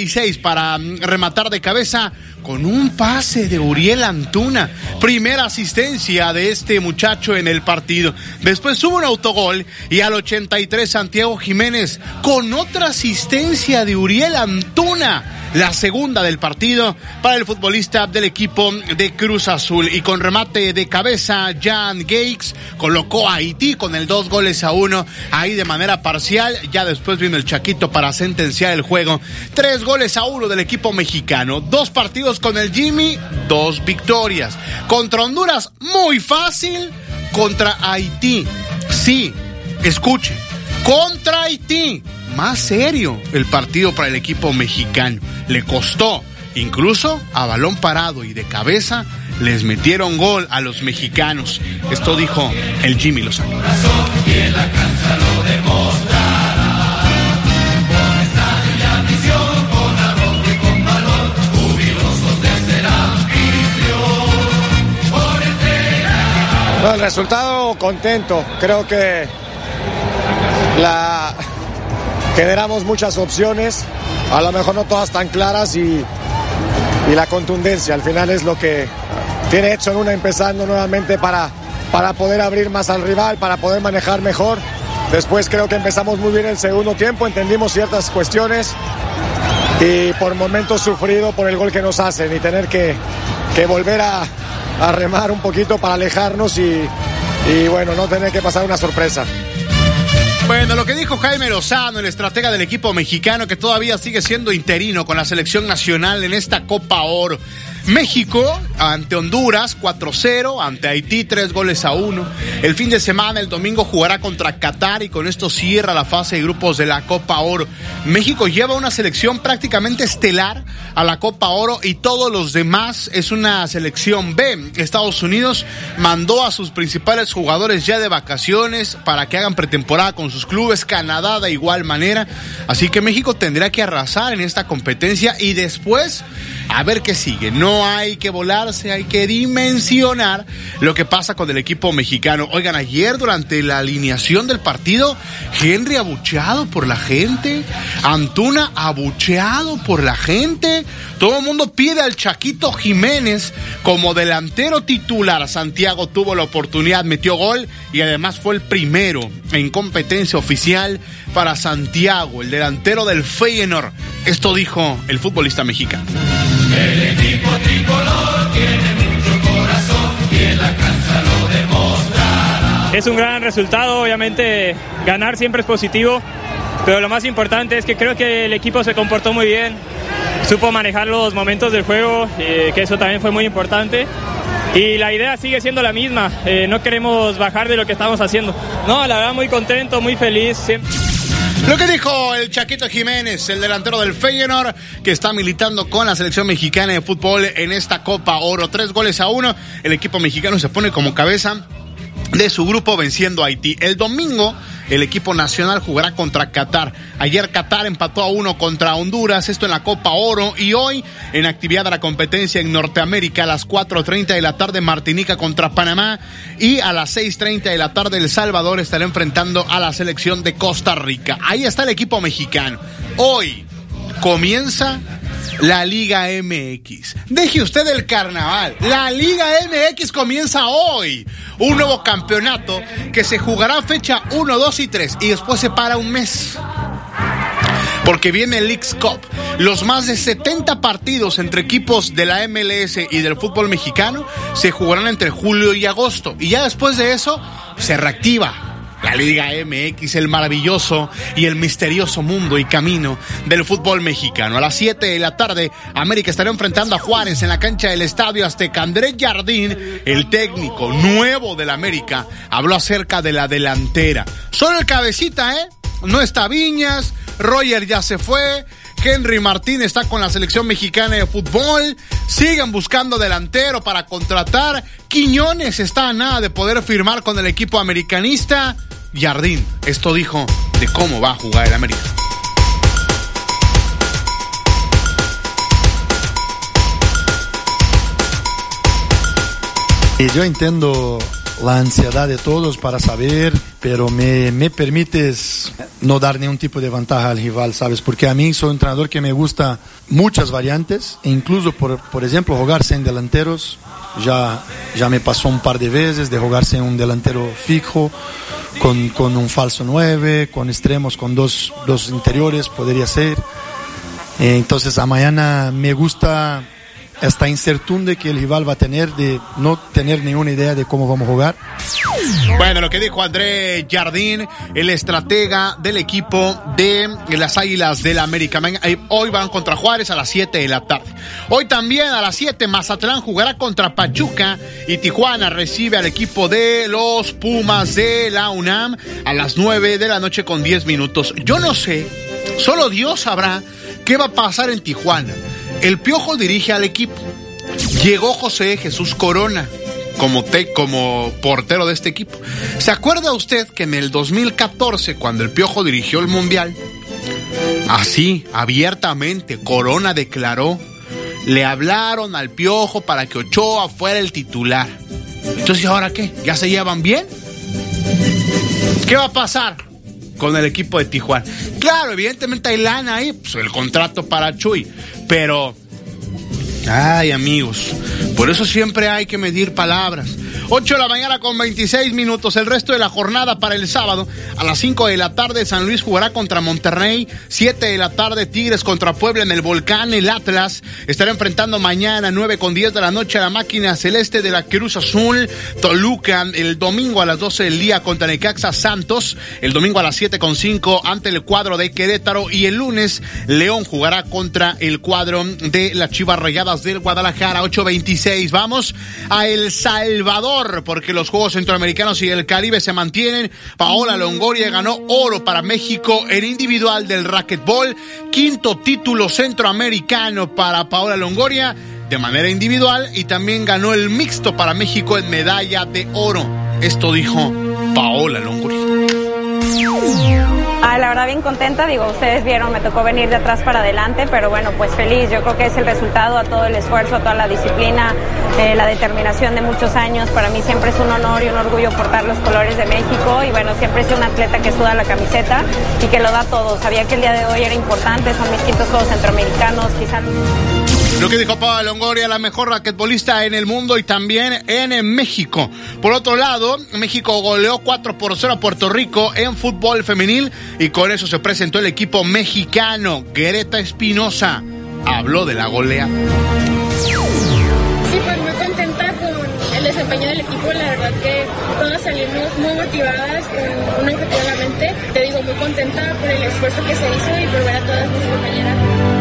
46 para mm, rematar de cabeza con un pase de Uriel Antuna. Primera asistencia de este muchacho en el partido. Después hubo un autogol y al 83 Santiago Jiménez con otra asistencia de Uriel Antuna. La segunda del partido para el futbolista del equipo de Cruz Azul. Y con remate de cabeza, Jan Gakes colocó a Haití con el dos goles a uno. Ahí de manera parcial. Ya después vino el Chaquito para sentenciar el juego. Tres goles a uno del equipo mexicano. Dos partidos con el Jimmy, dos victorias. Contra Honduras, muy fácil. Contra Haití, sí, escuche, contra Haití, más serio el partido para el equipo mexicano. Le costó incluso a balón parado y de cabeza, les metieron gol a los mexicanos. Esto dijo el Jimmy Lozano. No, el resultado contento. Creo que la generamos muchas opciones, a lo mejor no todas tan claras y, y la contundencia al final es lo que tiene hecho en una empezando nuevamente para, para poder abrir más al rival, para poder manejar mejor. Después creo que empezamos muy bien el segundo tiempo, entendimos ciertas cuestiones y por momentos sufrido por el gol que nos hacen y tener que, que volver a, a remar un poquito para alejarnos y, y bueno, no tener que pasar una sorpresa. Bueno, lo que dijo Jaime Lozano, el estratega del equipo mexicano que todavía sigue siendo interino con la selección nacional en esta Copa Oro. México ante Honduras 4-0, ante Haití 3 goles a 1. El fin de semana, el domingo, jugará contra Qatar y con esto cierra la fase de grupos de la Copa Oro. México lleva una selección prácticamente estelar a la Copa Oro y todos los demás es una selección B. Estados Unidos mandó a sus principales jugadores ya de vacaciones para que hagan pretemporada con sus clubes. Canadá de igual manera. Así que México tendrá que arrasar en esta competencia y después a ver qué sigue. No hay que volarse, hay que dimensionar lo que pasa con el equipo mexicano. Oigan, ayer durante la alineación del partido, Henry abucheado por la gente, Antuna abucheado por la gente. Todo el mundo pide al Chaquito Jiménez como delantero titular. Santiago tuvo la oportunidad, metió gol y además fue el primero en competencia oficial para Santiago, el delantero del Feyenoord. Esto dijo el futbolista mexicano. El equipo tricolor tiene mucho corazón y en la cancha lo demostrará. Es un gran resultado, obviamente ganar siempre es positivo, pero lo más importante es que creo que el equipo se comportó muy bien, supo manejar los momentos del juego, eh, que eso también fue muy importante. Y la idea sigue siendo la misma, eh, no queremos bajar de lo que estamos haciendo. No, la verdad muy contento, muy feliz. Siempre. Lo que dijo el Chaquito Jiménez, el delantero del Feyenoord, que está militando con la selección mexicana de fútbol en esta Copa Oro. Tres goles a uno. El equipo mexicano se pone como cabeza de su grupo venciendo a Haití. El domingo el equipo nacional jugará contra Qatar. Ayer Qatar empató a uno contra Honduras, esto en la Copa Oro, y hoy en actividad de la competencia en Norteamérica a las 4.30 de la tarde Martinica contra Panamá y a las 6.30 de la tarde El Salvador estará enfrentando a la selección de Costa Rica. Ahí está el equipo mexicano. Hoy comienza la Liga MX. Deje usted el carnaval. La Liga MX comienza hoy. Un nuevo campeonato que se jugará fecha 1, 2 y 3 y después se para un mes. Porque viene el Leagues Cup. Los más de 70 partidos entre equipos de la MLS y del fútbol mexicano se jugarán entre julio y agosto. Y ya después de eso se reactiva la Liga MX, el maravilloso y el misterioso mundo y camino del fútbol mexicano. A las 7 de la tarde, América estará enfrentando a Juárez en la cancha del Estadio Azteca. Andrés Jardín, el técnico nuevo del América, habló acerca de la delantera. Solo el cabecita, ¿eh? No está Viñas, Roger ya se fue, Henry Martín está con la selección mexicana de fútbol. Sigan buscando delantero para contratar. Quiñones está a nada de poder firmar con el equipo americanista. Jardín, esto dijo de cómo va a jugar el América. Yo entiendo la ansiedad de todos para saber, pero me, me, permites no dar ningún tipo de ventaja al rival, ¿sabes? Porque a mí soy un entrenador que me gusta muchas variantes, e incluso, por, por ejemplo, jugarse en delanteros. Ya, ya me pasó un par de veces de jugarse en un delantero fijo, con, con un falso 9, con extremos, con dos, dos interiores, podría ser. Entonces, a mañana me gusta esta incertidumbre que el rival va a tener de no tener ninguna idea de cómo vamos a jugar. Bueno, lo que dijo André Jardín, el estratega del equipo de las Águilas del América. Hoy van contra Juárez a las 7 de la tarde. Hoy también a las 7 Mazatlán jugará contra Pachuca y Tijuana recibe al equipo de los Pumas de la UNAM a las 9 de la noche con 10 minutos. Yo no sé, solo Dios sabrá qué va a pasar en Tijuana El Piojo dirige al equipo. Llegó José Jesús Corona como, te, como portero de este equipo. ¿Se acuerda usted que en el 2014, cuando el Piojo dirigió el Mundial, así, abiertamente, Corona declaró, le hablaron al Piojo para que Ochoa fuera el titular? Entonces, ¿ahora qué? ¿Ya se llevan bien? ¿Qué va a pasar con el equipo de Tijuana? Claro, evidentemente hay lana ahí, pues el contrato para Chuy, pero... Ay, amigos, por eso siempre hay que medir palabras. 8 de la mañana con 26 minutos. El resto de la jornada para el sábado. A las 5 de la tarde San Luis jugará contra Monterrey. 7 de la tarde Tigres contra Puebla en el Volcán. El Atlas estará enfrentando mañana 9 con 10 de la noche a la máquina celeste de la Cruz Azul. Toluca el domingo a las 12 del día contra Necaxa Santos. El domingo a las 7 con 5 ante el cuadro de Querétaro. Y el lunes León jugará contra el cuadro de las Chivas Rayadas del Guadalajara. 8.26. Vamos a El Salvador porque los Juegos Centroamericanos y el Caribe se mantienen. Paola Longoria ganó oro para México en individual del racquetball. Quinto título centroamericano para Paola Longoria de manera individual y también ganó el mixto para México en medalla de oro. Esto dijo Paola Longoria. Ah, la verdad bien contenta, digo, ustedes vieron, me tocó venir de atrás para adelante, pero bueno, pues feliz, yo creo que es el resultado a todo el esfuerzo, a toda la disciplina, eh, la determinación de muchos años, para mí siempre es un honor y un orgullo portar los colores de México y bueno, siempre sido un atleta que suda la camiseta y que lo da todo, sabía que el día de hoy era importante, son mis quintos Juegos Centroamericanos, quizás... Lo que dijo Paola Longoria, la mejor raquetbolista en el mundo y también en México. Por otro lado, México goleó 4 por 0 a Puerto Rico en fútbol femenil y con eso se presentó el equipo mexicano. Greta Espinosa habló de la golea. Sí, pues muy contenta con el desempeño del equipo. La verdad que todas salimos muy motivadas, con un en la mente. Te digo, muy contenta por el esfuerzo que se hizo y por ver a todas mis compañeras.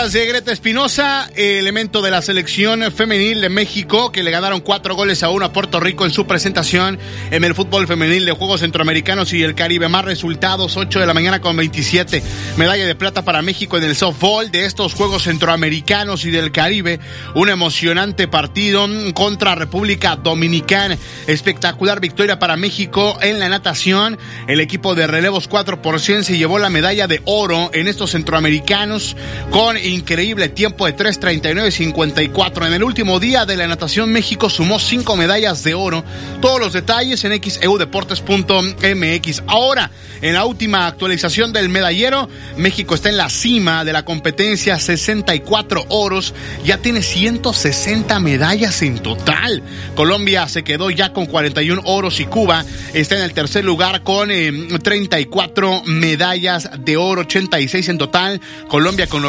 De Greta Espinosa, elemento de la selección femenil de México, que le ganaron cuatro goles a uno a Puerto Rico en su presentación en el fútbol femenil de Juegos Centroamericanos y el Caribe. Más resultados, 8 de la mañana con 27. Medalla de plata para México en el softball de estos Juegos Centroamericanos y del Caribe. Un emocionante partido contra República Dominicana. Espectacular victoria para México en la natación. El equipo de relevos 4 por 100 se llevó la medalla de oro en estos centroamericanos con increíble tiempo de 3.39.54. En el último día de la natación, México sumó cinco medallas de oro. Todos los detalles en xeudeportes.mx. Ahora, en la última actualización del medallero, México está en la cima de la competencia, 64 oros, ya tiene 160 medallas en total. Colombia se quedó ya con 41 oros y Cuba está en el tercer lugar con eh, 34 medallas de oro, 86 en total. Colombia con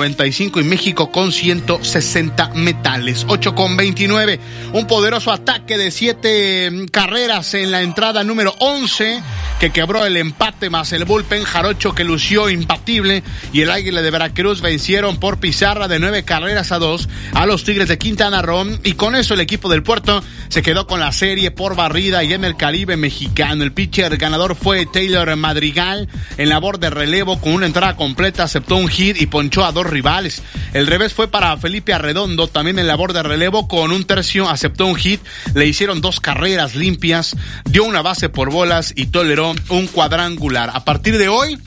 90 y México con 160 metales. 8 con 29. Un poderoso ataque de 7 carreras en la entrada número 11 que quebró el empate más el bullpen jarocho que lució impatible y el Águila de Veracruz vencieron por pizarra de 9 carreras a 2 a los Tigres de Quintana Roo y con eso el equipo del Puerto se quedó con la serie por barrida y en el Caribe mexicano. El pitcher ganador fue Taylor Madrigal en labor de relevo con una entrada completa, aceptó un hit y ponchó a dos rivales. El revés fue para Felipe Arredondo, también en labor de relevo, con un tercio aceptó un hit, le hicieron dos carreras limpias, dio una base por bolas y toleró un cuadrangular. A partir de hoy,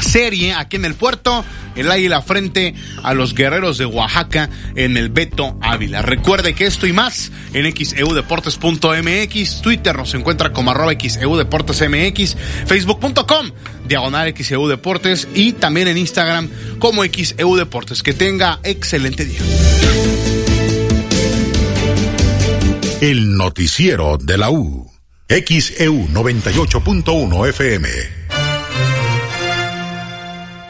serie aquí en el puerto, el águila frente a los guerreros de Oaxaca en el Beto Ávila. Recuerde que esto y más en xeudeportes.mx, Twitter nos encuentra como arroba xeudeportesmx, facebook.com diagonal XEU Deportes y también en Instagram como XEU Deportes. Que tenga excelente día. El noticiero de la U. XEU 98.1 FM.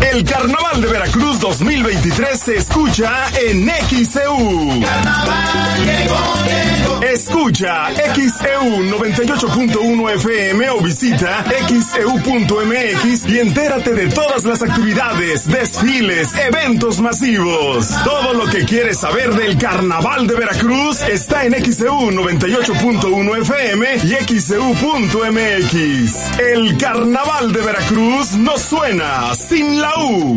El Carnaval de Veracruz 2023 se escucha en XEU. Escucha XEU 98.1 FM o visita xeu.mx y entérate de todas las actividades, desfiles, eventos masivos. Todo lo que quieres saber del Carnaval de Veracruz está en XEU 98.1 FM y xeu.mx. El Carnaval de Veracruz no suena sin la U.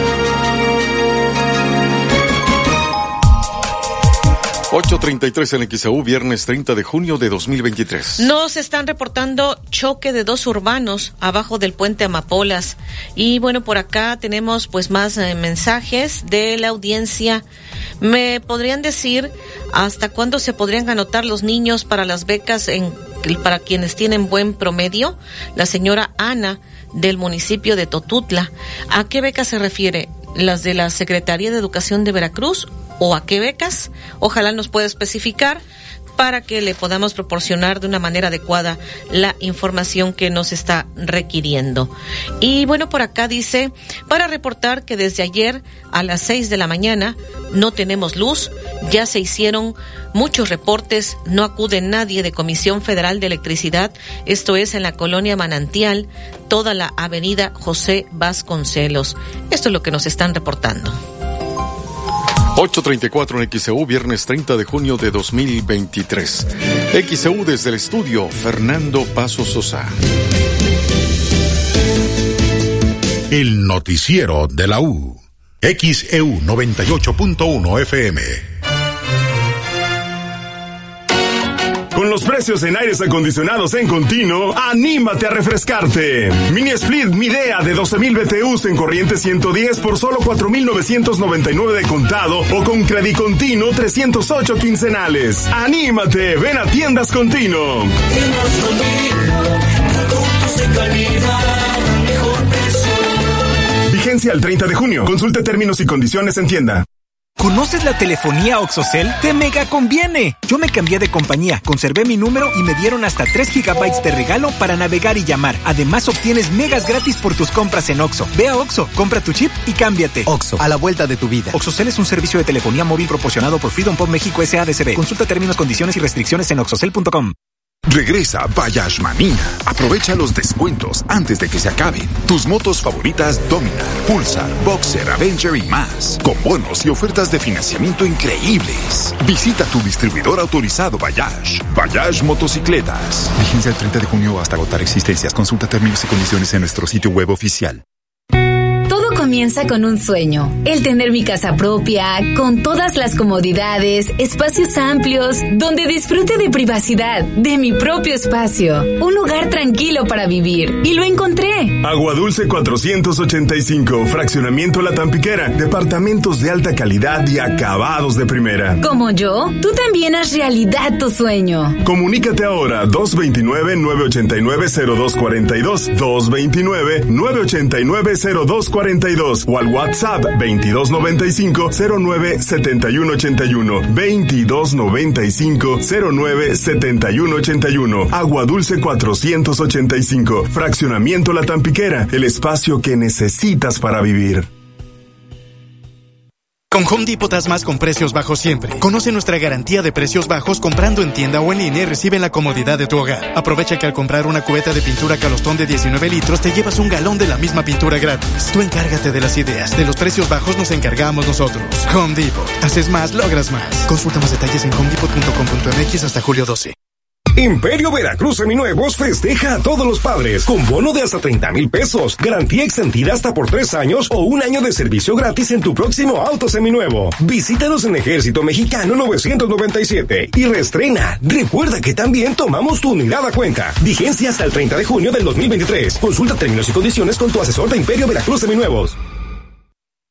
8.33 en XAU, viernes 30 de junio de 2023. Nos están reportando choque de dos urbanos abajo del puente Amapolas. Y bueno, por acá tenemos pues más eh, mensajes de la audiencia. ¿Me podrían decir hasta cuándo se podrían anotar los niños para las becas en, para quienes tienen buen promedio? La señora Ana del municipio de Totutla. ¿A qué becas se refiere? ¿Las de la Secretaría de Educación de Veracruz o a qué becas. Ojalá nos pueda especificar para que le podamos proporcionar de una manera adecuada la información que nos está requiriendo. Y bueno, por acá dice, para reportar que desde ayer a las seis de la mañana no tenemos luz, ya se hicieron muchos reportes, no acude nadie de Comisión Federal de Electricidad, esto es en la colonia Manantial, toda la avenida José Vasconcelos. Esto es lo que nos están reportando. 834 en XEU, viernes 30 de junio de 2023. XEU desde el estudio, Fernando Paso Sosa. El noticiero de la U. XEU 98.1 FM. Los precios en aires acondicionados en continuo, anímate a refrescarte. Mini Split Midea de 12.000 BTUs en corriente 110 por solo 4.999 de contado o con crédito continuo 308 quincenales. Anímate, ven a tiendas continuo. Vigencia al 30 de junio. Consulte términos y condiciones en tienda. ¿Conoces la telefonía Oxocel? ¡Te mega conviene! Yo me cambié de compañía, conservé mi número y me dieron hasta 3 gigabytes de regalo para navegar y llamar. Además, obtienes megas gratis por tus compras en Oxo. Ve a Oxo, compra tu chip y cámbiate. Oxo, a la vuelta de tu vida. Oxocel es un servicio de telefonía móvil proporcionado por Freedom Pop México SADCB. Consulta términos, condiciones y restricciones en oxocel.com. Regresa Bayash Manía. Aprovecha los descuentos antes de que se acaben. Tus motos favoritas Dominar, Pulsar, Boxer, Avenger y más. Con bonos y ofertas de financiamiento increíbles. Visita tu distribuidor autorizado Bayash. Bayash Motocicletas. Vigencia el 30 de junio hasta agotar existencias. Consulta términos y condiciones en nuestro sitio web oficial. Comienza con un sueño, el tener mi casa propia, con todas las comodidades, espacios amplios, donde disfrute de privacidad, de mi propio espacio, un lugar tranquilo para vivir. Y lo encontré. Agua Dulce 485, fraccionamiento La Tampiquera, departamentos de alta calidad y acabados de primera. Como yo, tú también haz realidad tu sueño. Comunícate ahora 229-989-0242, 229-989-0242 o al WhatsApp 2295-097181, 2295-097181, Agua Dulce 485, Fraccionamiento La Tampiquera, el espacio que necesitas para vivir. Con Home Depot das más con precios bajos siempre. Conoce nuestra garantía de precios bajos comprando en tienda o en línea y recibe la comodidad de tu hogar. Aprovecha que al comprar una cubeta de pintura calostón de 19 litros te llevas un galón de la misma pintura gratis. Tú encárgate de las ideas. De los precios bajos nos encargamos nosotros. Home Depot. Haces más, logras más. Consulta más detalles en homedepot.com.mx hasta julio 12. Imperio Veracruz Seminuevos festeja a todos los padres con bono de hasta 30 mil pesos, garantía extendida hasta por tres años o un año de servicio gratis en tu próximo auto seminuevo. Visítanos en Ejército Mexicano 997 y reestrena. Recuerda que también tomamos tu unidad a cuenta. Vigencia hasta el 30 de junio del 2023. Consulta términos y condiciones con tu asesor de Imperio Veracruz Seminuevos.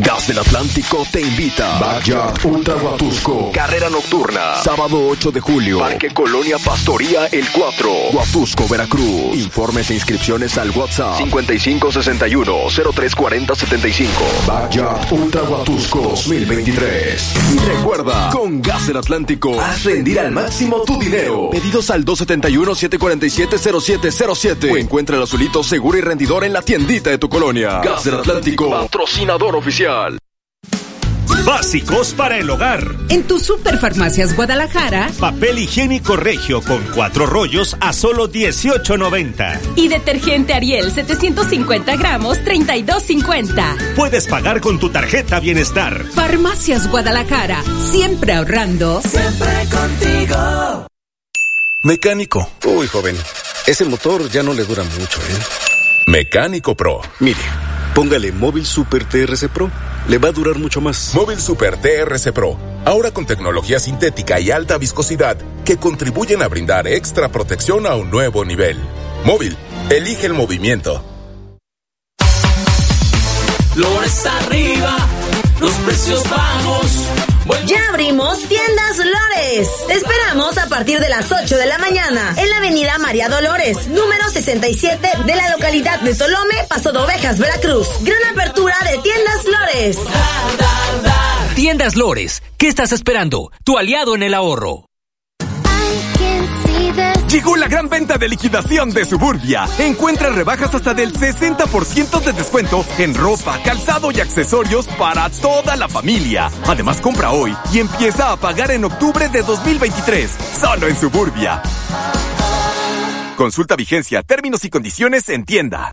Gas del Atlántico te invita. Backyard Ultra Huatusco. Carrera nocturna. Sábado 8 de julio. Parque Colonia Pastoría El 4. Huatusco, Veracruz. Informes e inscripciones al WhatsApp 5561-034075. Backyard Ultra Huatusco 2023. Y recuerda, con Gas del Atlántico, haz rendir al máximo tu dinero. Pedidos al 271-747-0707. O encuentra el azulito seguro y rendidor en la tiendita de tu colonia. Gas del Atlántico, patrocinador oficial. Básicos para el hogar. En tu Superfarmacias Guadalajara. Papel higiénico regio con cuatro rollos a solo 18.90. Y detergente Ariel 750 gramos 32.50. Puedes pagar con tu tarjeta Bienestar. Farmacias Guadalajara. Siempre ahorrando. Siempre contigo. Mecánico. Uy, joven. Ese motor ya no le dura mucho, ¿eh? Mecánico Pro. Mire, póngale Móvil Super TRC Pro le va a durar mucho más. Móvil Super TRC Pro, ahora con tecnología sintética y alta viscosidad que contribuyen a brindar extra protección a un nuevo nivel. Móvil, elige el movimiento. Lores arriba, los precios bajos. Ya abrimos Tiendas Lores. Te esperamos a partir de las 8 de la mañana en la avenida María Dolores, número 67 de la localidad de Tolome, Paso de Ovejas, Veracruz. Gran apertura de Tiendas Lores. Tiendas Lores, ¿qué estás esperando? Tu aliado en el ahorro. Llegó la gran venta de liquidación de Suburbia. Encuentra rebajas hasta del 60% de descuento en ropa, calzado y accesorios para toda la familia. Además, compra hoy y empieza a pagar en octubre de 2023. Solo en Suburbia. Consulta vigencia, términos y condiciones en tienda.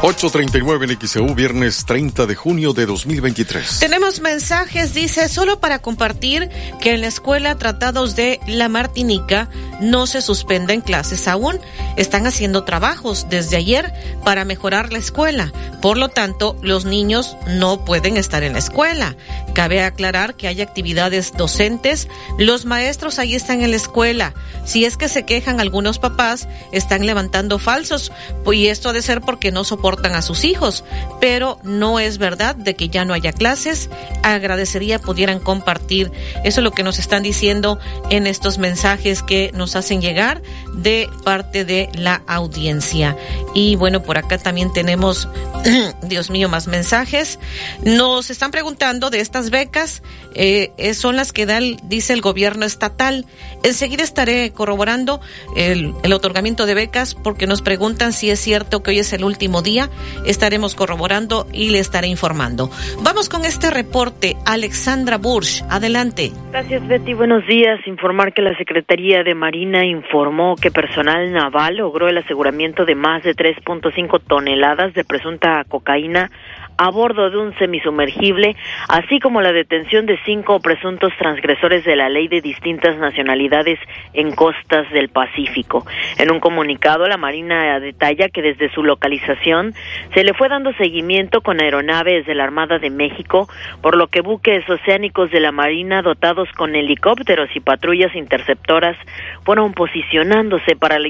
8.39 en XEU, viernes 30 de junio de 2023. Tenemos mensajes, dice, solo para compartir que en la escuela Tratados de la Martinica no se suspenden clases aún. Están haciendo trabajos desde ayer para mejorar la escuela. Por lo tanto, los niños no pueden estar en la escuela. Cabe aclarar que hay actividades docentes. Los maestros ahí están en la escuela. Si es que se quejan algunos papás, están levantando falsos. Y esto ha de ser porque no soportan a sus hijos, pero no es verdad de que ya no haya clases. Agradecería pudieran compartir. Eso es lo que nos están diciendo en estos mensajes que nos hacen llegar de parte de la audiencia. Y bueno, por acá también tenemos, <clears throat> Dios mío, más mensajes. Nos están preguntando de estas becas, eh, son las que da, dice el gobierno estatal. Enseguida estaré corroborando el otorgamiento de becas porque nos preguntan si es cierto que hoy es el último día estaremos corroborando y le estaré informando. Vamos con este reporte. Alexandra Bursch, adelante. Gracias, Betty. Buenos días. Informar que la Secretaría de Marina informó que personal naval logró el aseguramiento de más de 3.5 toneladas de presunta cocaína a bordo de un semisumergible, así como la detención de cinco presuntos transgresores de la ley de distintas nacionalidades en costas del Pacífico. En un comunicado, la Marina detalla que desde su localización se le fue dando seguimiento con aeronaves de la Armada de México, por lo que buques oceánicos de la Marina dotados con helicópteros y patrullas interceptoras fueron posicionándose para la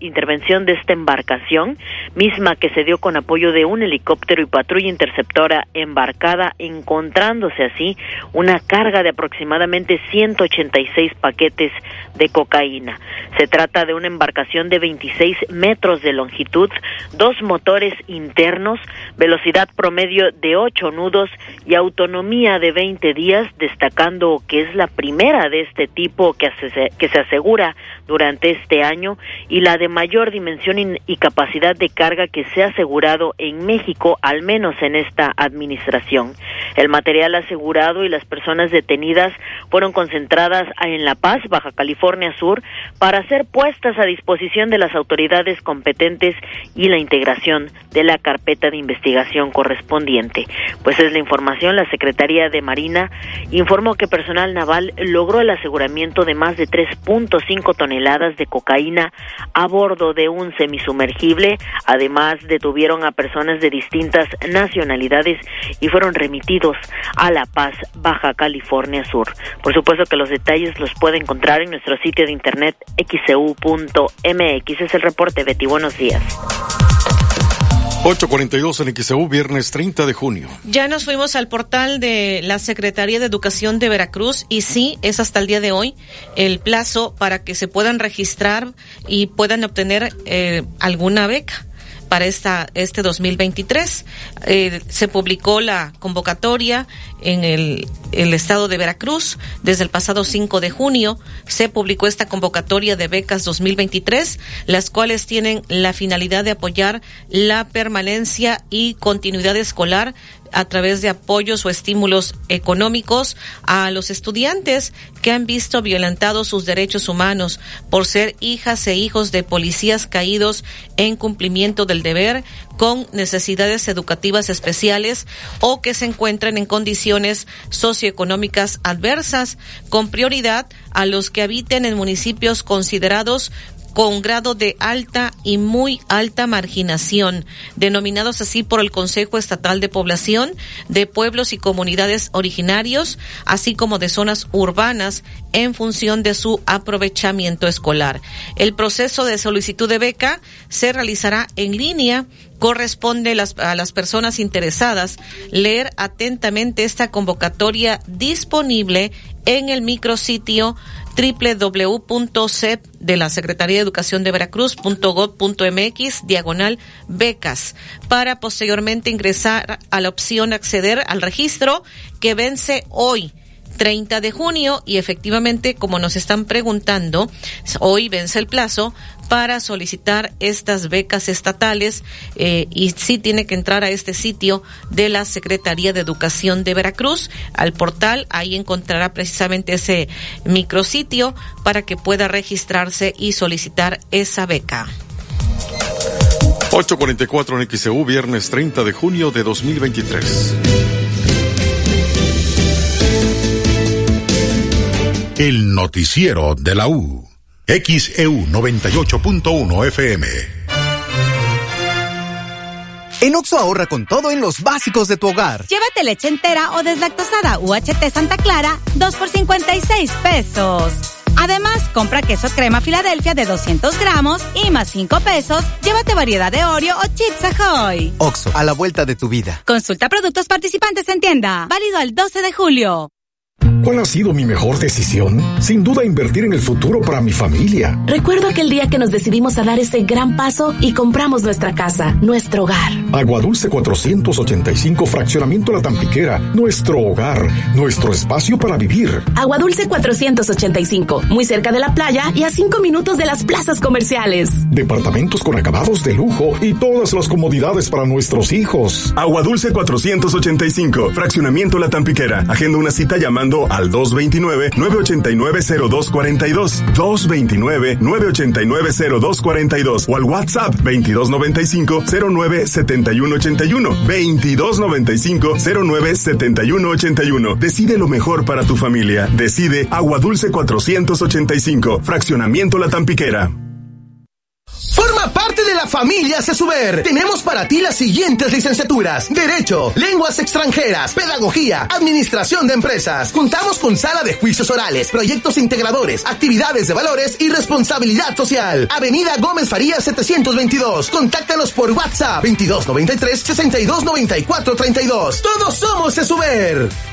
intervención de esta embarcación, misma que se dio con apoyo de un helicóptero y patrulla interceptora receptora embarcada, encontrándose así una carga de aproximadamente 186 paquetes de cocaína. Se trata de una embarcación de 26 metros de longitud, dos motores internos, velocidad promedio de 8 nudos y autonomía de 20 días, destacando que es la primera de este tipo que, que se asegura durante este año y la de mayor dimensión y capacidad de carga que se ha asegurado en México, al menos en esta administración. El material asegurado y las personas detenidas fueron concentradas en La Paz, Baja California Sur, para ser puestas a disposición de las autoridades competentes y la integración de la carpeta de investigación correspondiente. Pues es la información, la Secretaría de Marina informó que personal naval logró el aseguramiento de más de 3.5 toneladas de cocaína a bordo de un semisumergible. Además, detuvieron a personas de distintas nacionalidades y fueron remitidos a La Paz, Baja California Sur. Por supuesto que los detalles los puede encontrar en nuestro sitio de internet xcu.mx. Es el reporte, Betty. Buenos días. 842 en XEU, viernes 30 de junio. Ya nos fuimos al portal de la Secretaría de Educación de Veracruz y sí, es hasta el día de hoy el plazo para que se puedan registrar y puedan obtener eh, alguna beca para esta, este 2023. Eh, se publicó la convocatoria en el, estado de Veracruz. Desde el pasado 5 de junio se publicó esta convocatoria de becas 2023, las cuales tienen la finalidad de apoyar la permanencia y continuidad escolar a través de apoyos o estímulos económicos a los estudiantes que han visto violentados sus derechos humanos por ser hijas e hijos de policías caídos en cumplimiento del deber con necesidades educativas especiales o que se encuentren en condiciones socioeconómicas adversas, con prioridad a los que habiten en municipios considerados con grado de alta y muy alta marginación, denominados así por el Consejo Estatal de Población de pueblos y comunidades originarios, así como de zonas urbanas en función de su aprovechamiento escolar. El proceso de solicitud de beca se realizará en línea corresponde a las personas interesadas leer atentamente esta convocatoria disponible en el micrositio www.cep de la Secretaría de Educación de Veracruz.gov.mx diagonal becas para posteriormente ingresar a la opción acceder al registro que vence hoy 30 de junio y efectivamente, como nos están preguntando, hoy vence el plazo para solicitar estas becas estatales eh, y sí tiene que entrar a este sitio de la Secretaría de Educación de Veracruz, al portal, ahí encontrará precisamente ese micrositio para que pueda registrarse y solicitar esa beca. 844 en XEU, viernes 30 de junio de 2023. El noticiero de la U. XEU 98.1 FM. En Oxo ahorra con todo en los básicos de tu hogar. Llévate leche entera o deslactosada UHT Santa Clara, 2 por 56 pesos. Además, compra queso crema Filadelfia de 200 gramos y más 5 pesos, llévate variedad de Oreo o Chips Ahoy. Oxo, a la vuelta de tu vida. Consulta productos participantes en tienda. Válido al 12 de julio. ¿Cuál ha sido mi mejor decisión? Sin duda invertir en el futuro para mi familia. Recuerdo aquel día que nos decidimos a dar ese gran paso y compramos nuestra casa, nuestro hogar. Aguadulce 485 Fraccionamiento La Tampiquera, nuestro hogar, nuestro espacio para vivir. Aguadulce 485, muy cerca de la playa y a 5 minutos de las plazas comerciales. Departamentos con acabados de lujo y todas las comodidades para nuestros hijos. Aguadulce 485 Fraccionamiento La Tampiquera. Agenda una cita llamando al 229-989-0242. 229-989-0242 o al WhatsApp 2295-097181. 2295-097181. Decide lo mejor para tu familia. Decide Agua Dulce 485. Fraccionamiento La Tampiquera. Forma parte de la familia CESUBER. Tenemos para ti las siguientes licenciaturas. Derecho, lenguas extranjeras, pedagogía, administración de empresas. Contamos con sala de juicios orales, proyectos integradores, actividades de valores y responsabilidad social. Avenida Gómez Faría 722. Contáctanos por WhatsApp 2293 6294 32. Todos somos CESUBER.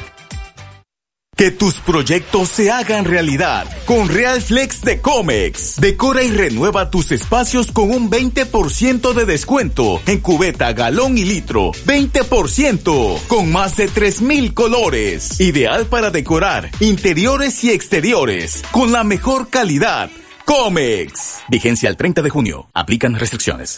Que tus proyectos se hagan realidad con Real Flex de Comex. Decora y renueva tus espacios con un 20% de descuento en cubeta, galón y litro. 20% con más de 3000 colores. Ideal para decorar interiores y exteriores con la mejor calidad. Comex. Vigencia al 30 de junio. Aplican restricciones.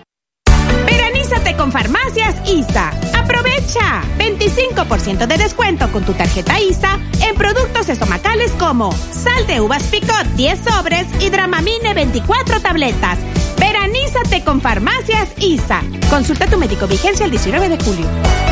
Veranízate con Farmacias ISA. Aprovecha 25% de descuento con tu tarjeta ISA en productos estomacales como sal de uvas picot 10 sobres y Dramamine 24 tabletas. Veranízate con Farmacias ISA. Consulta a tu médico vigencia el 19 de julio.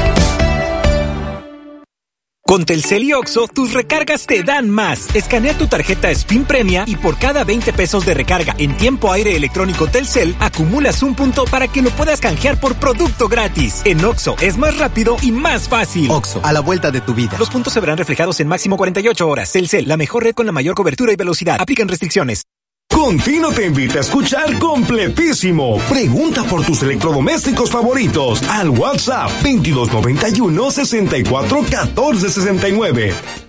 Con Telcel y Oxo, tus recargas te dan más. Escanea tu tarjeta Spin Premia y por cada 20 pesos de recarga en tiempo aire electrónico Telcel, acumulas un punto para que lo puedas canjear por producto gratis. En Oxo es más rápido y más fácil. Oxo, a la vuelta de tu vida. Los puntos se verán reflejados en máximo 48 horas. Telcel, la mejor red con la mayor cobertura y velocidad. Aplican restricciones. Contino te invita a escuchar completísimo. Pregunta por tus electrodomésticos favoritos al WhatsApp 2291 64 14 69.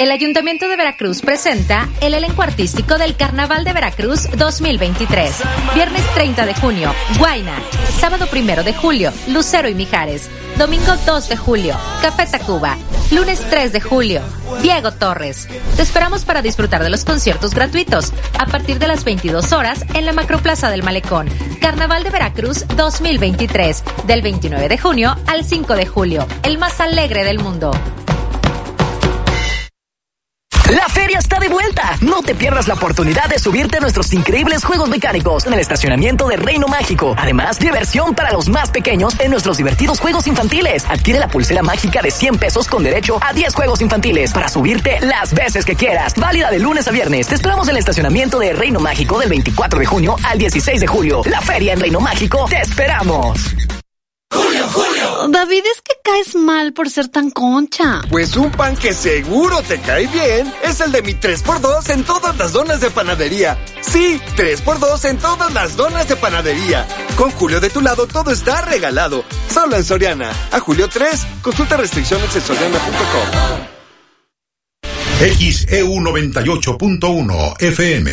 El Ayuntamiento de Veracruz presenta el elenco artístico del Carnaval de Veracruz 2023. Viernes 30 de junio, Guaina. Sábado 1 de julio, Lucero y Mijares. Domingo 2 de julio, Café Tacuba. Lunes 3 de julio, Diego Torres. Te esperamos para disfrutar de los conciertos gratuitos a partir de las 22 horas en la Macroplaza del Malecón. Carnaval de Veracruz 2023, del 29 de junio al 5 de julio, el más alegre del mundo. La feria está de vuelta. No te pierdas la oportunidad de subirte a nuestros increíbles juegos mecánicos en el estacionamiento de Reino Mágico. Además, diversión para los más pequeños en nuestros divertidos juegos infantiles. Adquiere la pulsera mágica de 100 pesos con derecho a 10 juegos infantiles para subirte las veces que quieras. Válida de lunes a viernes. Te esperamos en el estacionamiento de Reino Mágico del 24 de junio al 16 de julio. La feria en Reino Mágico. Te esperamos. Julio, Julio. David, es que caes mal por ser tan concha. Pues un pan que seguro te cae bien es el de mi 3x2 en todas las donas de panadería. Sí, 3x2 en todas las donas de panadería. Con Julio de tu lado todo está regalado. Solo en Soriana. A Julio 3, consulta restricciones en soriana.com. XEU 98.1 FM.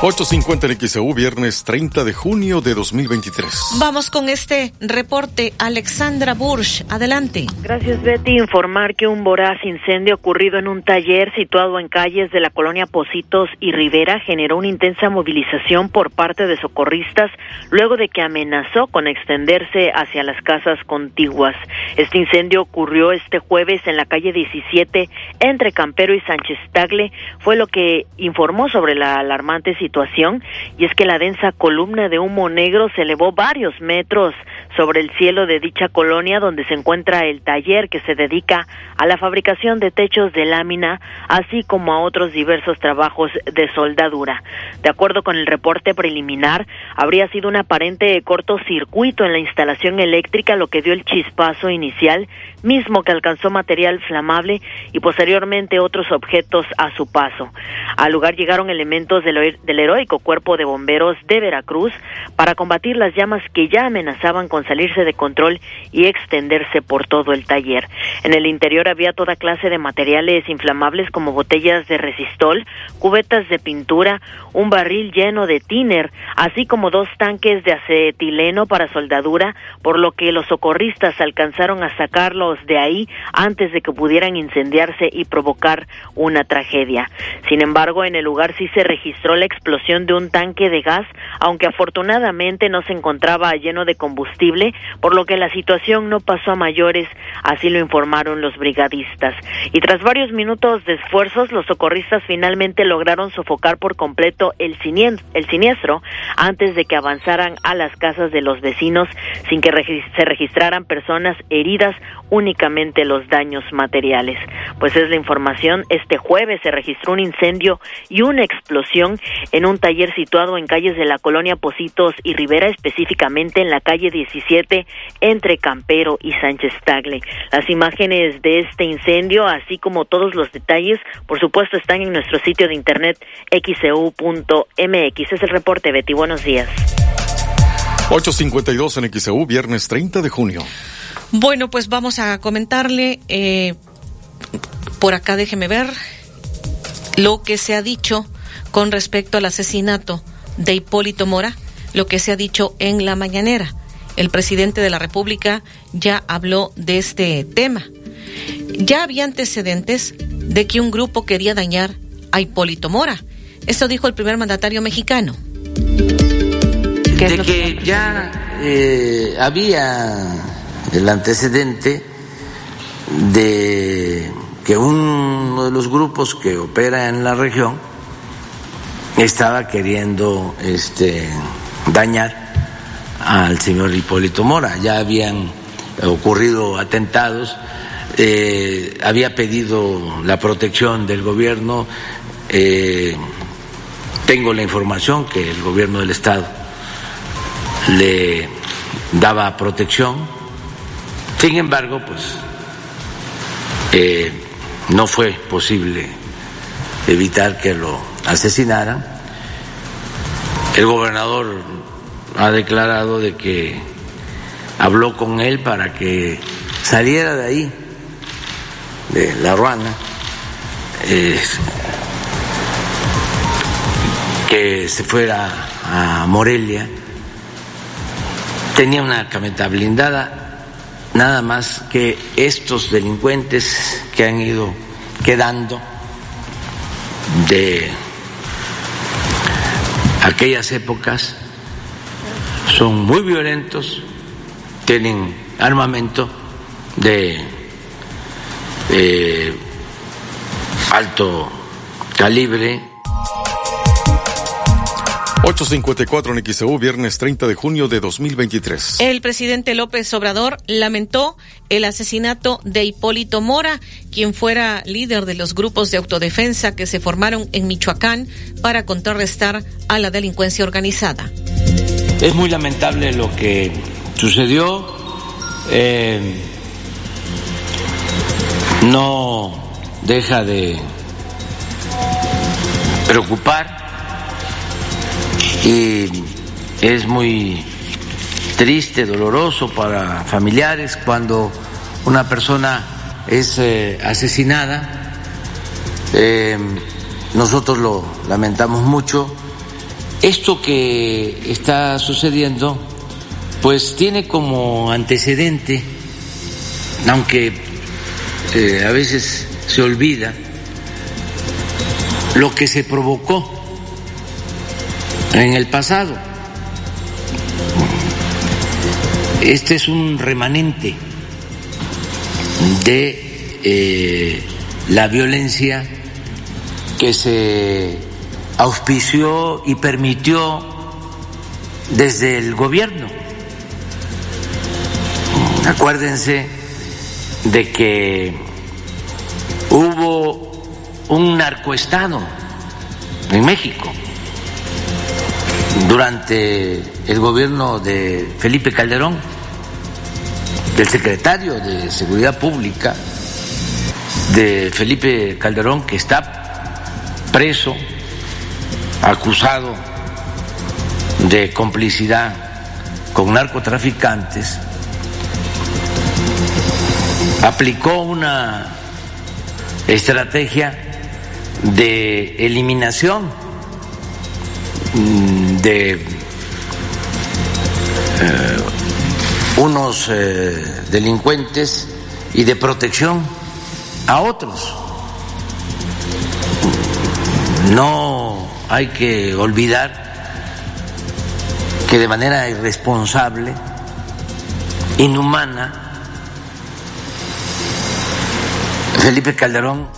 8.50 en XEU, viernes 30 de junio de 2023. Vamos con este reporte. Alexandra Bursch, adelante. Gracias, Betty. Informar que un voraz incendio ocurrido en un taller situado en calles de la colonia Positos y Rivera generó una intensa movilización por parte de socorristas luego de que amenazó con extenderse hacia las casas contiguas. Este incendio ocurrió este jueves en la calle 17 entre Campero y Sánchez Tagle. Fue lo que informó sobre la alarmante situación y es que la densa columna de humo negro se elevó varios metros sobre el cielo de dicha colonia donde se encuentra el taller que se dedica a la fabricación de techos de lámina, así como a otros diversos trabajos de soldadura. De acuerdo con el reporte preliminar, habría sido un aparente cortocircuito en la instalación eléctrica lo que dio el chispazo inicial, mismo que alcanzó material flamable y posteriormente otros objetos a su paso. Al lugar llegaron elementos del, del heroico cuerpo de bomberos de Veracruz para combatir las llamas que ya amenazaban con salirse de control y extenderse por todo el taller. En el interior había toda clase de materiales inflamables como botellas de resistol, cubetas de pintura, un barril lleno de tiner, así como dos tanques de acetileno para soldadura, por lo que los socorristas alcanzaron a sacarlos de ahí antes de que pudieran incendiarse y provocar una tragedia. Sin embargo, en el lugar sí se registró la explosión de un tanque de gas, aunque afortunadamente no se encontraba lleno de combustible, por lo que la situación no pasó a mayores, así lo informaron los brigadistas. Y tras varios minutos de esfuerzos, los socorristas finalmente lograron sofocar por completo el siniestro antes de que avanzaran a las casas de los vecinos sin que se registraran personas heridas, únicamente los daños materiales. Pues es la información, este jueves se registró un incendio y una explosión en un taller situado en calles de la colonia Positos y Rivera, específicamente en la calle 17 entre Campero y Sánchez Tagle. Las imágenes de este incendio, así como todos los detalles, por supuesto, están en nuestro sitio de internet xeu.mx. Es el reporte, Betty. Buenos días. 8.52 en XEU, viernes 30 de junio. Bueno, pues vamos a comentarle, eh, por acá déjeme ver, lo que se ha dicho con respecto al asesinato de Hipólito Mora, lo que se ha dicho en la mañanera. El presidente de la República ya habló de este tema. Ya había antecedentes de que un grupo quería dañar a Hipólito Mora. Esto dijo el primer mandatario mexicano. De que ya eh, había el antecedente de que uno de los grupos que opera en la región estaba queriendo este, dañar al señor Hipólito Mora. Ya habían ocurrido atentados, eh, había pedido la protección del gobierno. Eh, tengo la información que el gobierno del Estado le daba protección sin embargo, pues eh, no fue posible evitar que lo asesinaran. El gobernador ha declarado de que habló con él para que saliera de ahí, de La Ruana, que se fuera a Morelia. Tenía una camioneta blindada, nada más que estos delincuentes que han ido quedando de aquellas épocas son muy violentos, tienen armamento de alto calibre 854 en XEU, viernes 30 de junio de 2023. El presidente López Obrador lamentó el asesinato de Hipólito Mora, quien fuera líder de los grupos de autodefensa que se formaron en Michoacán para contrarrestar a la delincuencia organizada. Es muy lamentable lo que sucedió. Eh, no deja de preocupar y es muy triste, doloroso para familiares cuando una persona es eh, asesinada. Eh, nosotros lo lamentamos mucho. Esto que está sucediendo, pues tiene como antecedente, aunque eh, a veces se olvida, lo que se provocó en el pasado. Este es un remanente de eh, la violencia que se auspició y permitió desde el gobierno. Acuérdense de que hubo un narcoestado en México durante el gobierno de Felipe Calderón, del secretario de Seguridad Pública de Felipe Calderón, que está preso, acusado de complicidad con narcotraficantes, aplicó una estrategia de eliminación de eh, unos eh, delincuentes y de protección a otros. No hay que olvidar que de manera irresponsable, inhumana, Felipe Calderón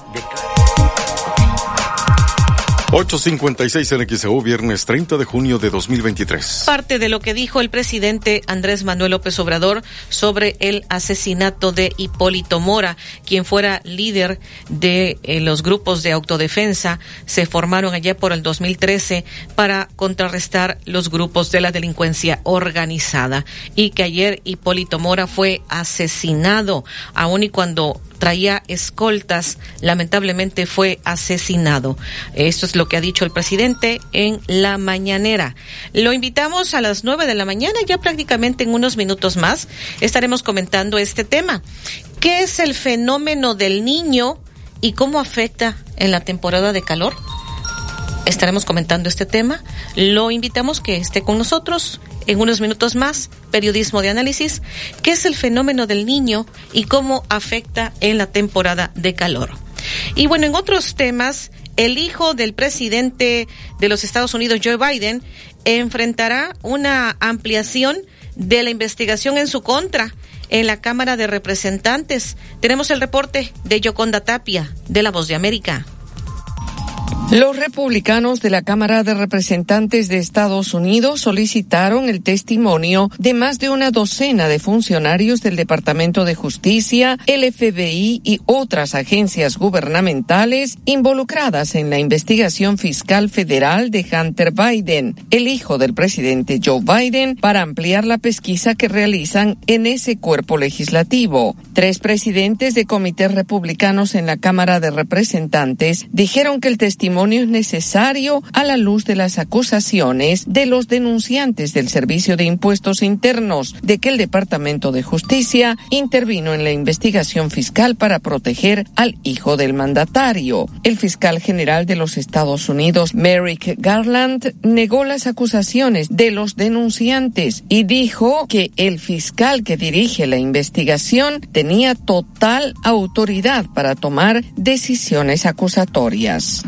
856 en XEU, viernes 30 de junio de 2023. Parte de lo que dijo el presidente Andrés Manuel López Obrador sobre el asesinato de Hipólito Mora, quien fuera líder de eh, los grupos de autodefensa, se formaron allá por el 2013 para contrarrestar los grupos de la delincuencia organizada y que ayer Hipólito Mora fue asesinado, aun y cuando traía escoltas, lamentablemente fue asesinado. Esto es lo que ha dicho el presidente en la mañanera. Lo invitamos a las nueve de la mañana, ya prácticamente en unos minutos más estaremos comentando este tema. ¿Qué es el fenómeno del niño y cómo afecta en la temporada de calor? estaremos comentando este tema. Lo invitamos que esté con nosotros en unos minutos más, periodismo de análisis, qué es el fenómeno del niño y cómo afecta en la temporada de calor. Y bueno, en otros temas, el hijo del presidente de los Estados Unidos, Joe Biden, enfrentará una ampliación de la investigación en su contra en la Cámara de Representantes. Tenemos el reporte de Yoconda Tapia, de La Voz de América. Los republicanos de la Cámara de Representantes de Estados Unidos solicitaron el testimonio de más de una docena de funcionarios del Departamento de Justicia, el FBI y otras agencias gubernamentales involucradas en la investigación fiscal federal de Hunter Biden, el hijo del presidente Joe Biden, para ampliar la pesquisa que realizan en ese cuerpo legislativo. Tres presidentes de comités republicanos en la Cámara de Representantes dijeron que el testimonio es necesario a la luz de las acusaciones de los denunciantes del Servicio de Impuestos Internos de que el Departamento de Justicia intervino en la investigación fiscal para proteger al hijo del mandatario. El fiscal general de los Estados Unidos, Merrick Garland, negó las acusaciones de los denunciantes y dijo que el fiscal que dirige la investigación tenía total autoridad para tomar decisiones acusatorias.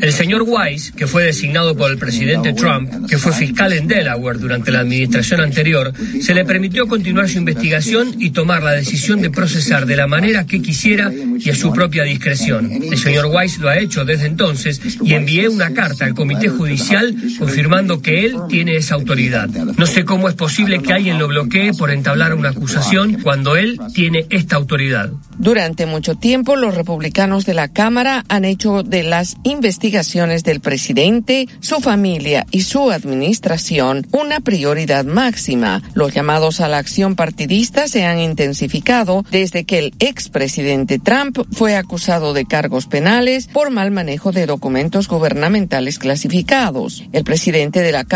El señor Weiss, que fue designado por el presidente Trump, que fue fiscal en Delaware durante la administración anterior, se le permitió continuar su investigación y tomar la decisión de procesar de la manera que quisiera y a su propia discreción. El señor Weiss lo ha hecho desde entonces y envié una carta al Comité Judicial confirmando que él tiene esa autoridad. No sé cómo es posible que alguien lo bloquee por entablar una acusación cuando él tiene esta autoridad. Durante mucho tiempo, los republicanos de la Cámara han hecho de las investigaciones del presidente, su familia y su administración una prioridad máxima. Los llamados a la acción partidista se han intensificado desde que el expresidente Trump fue acusado de cargos penales por mal manejo de documentos gubernamentales clasificados. El presidente de la Cámara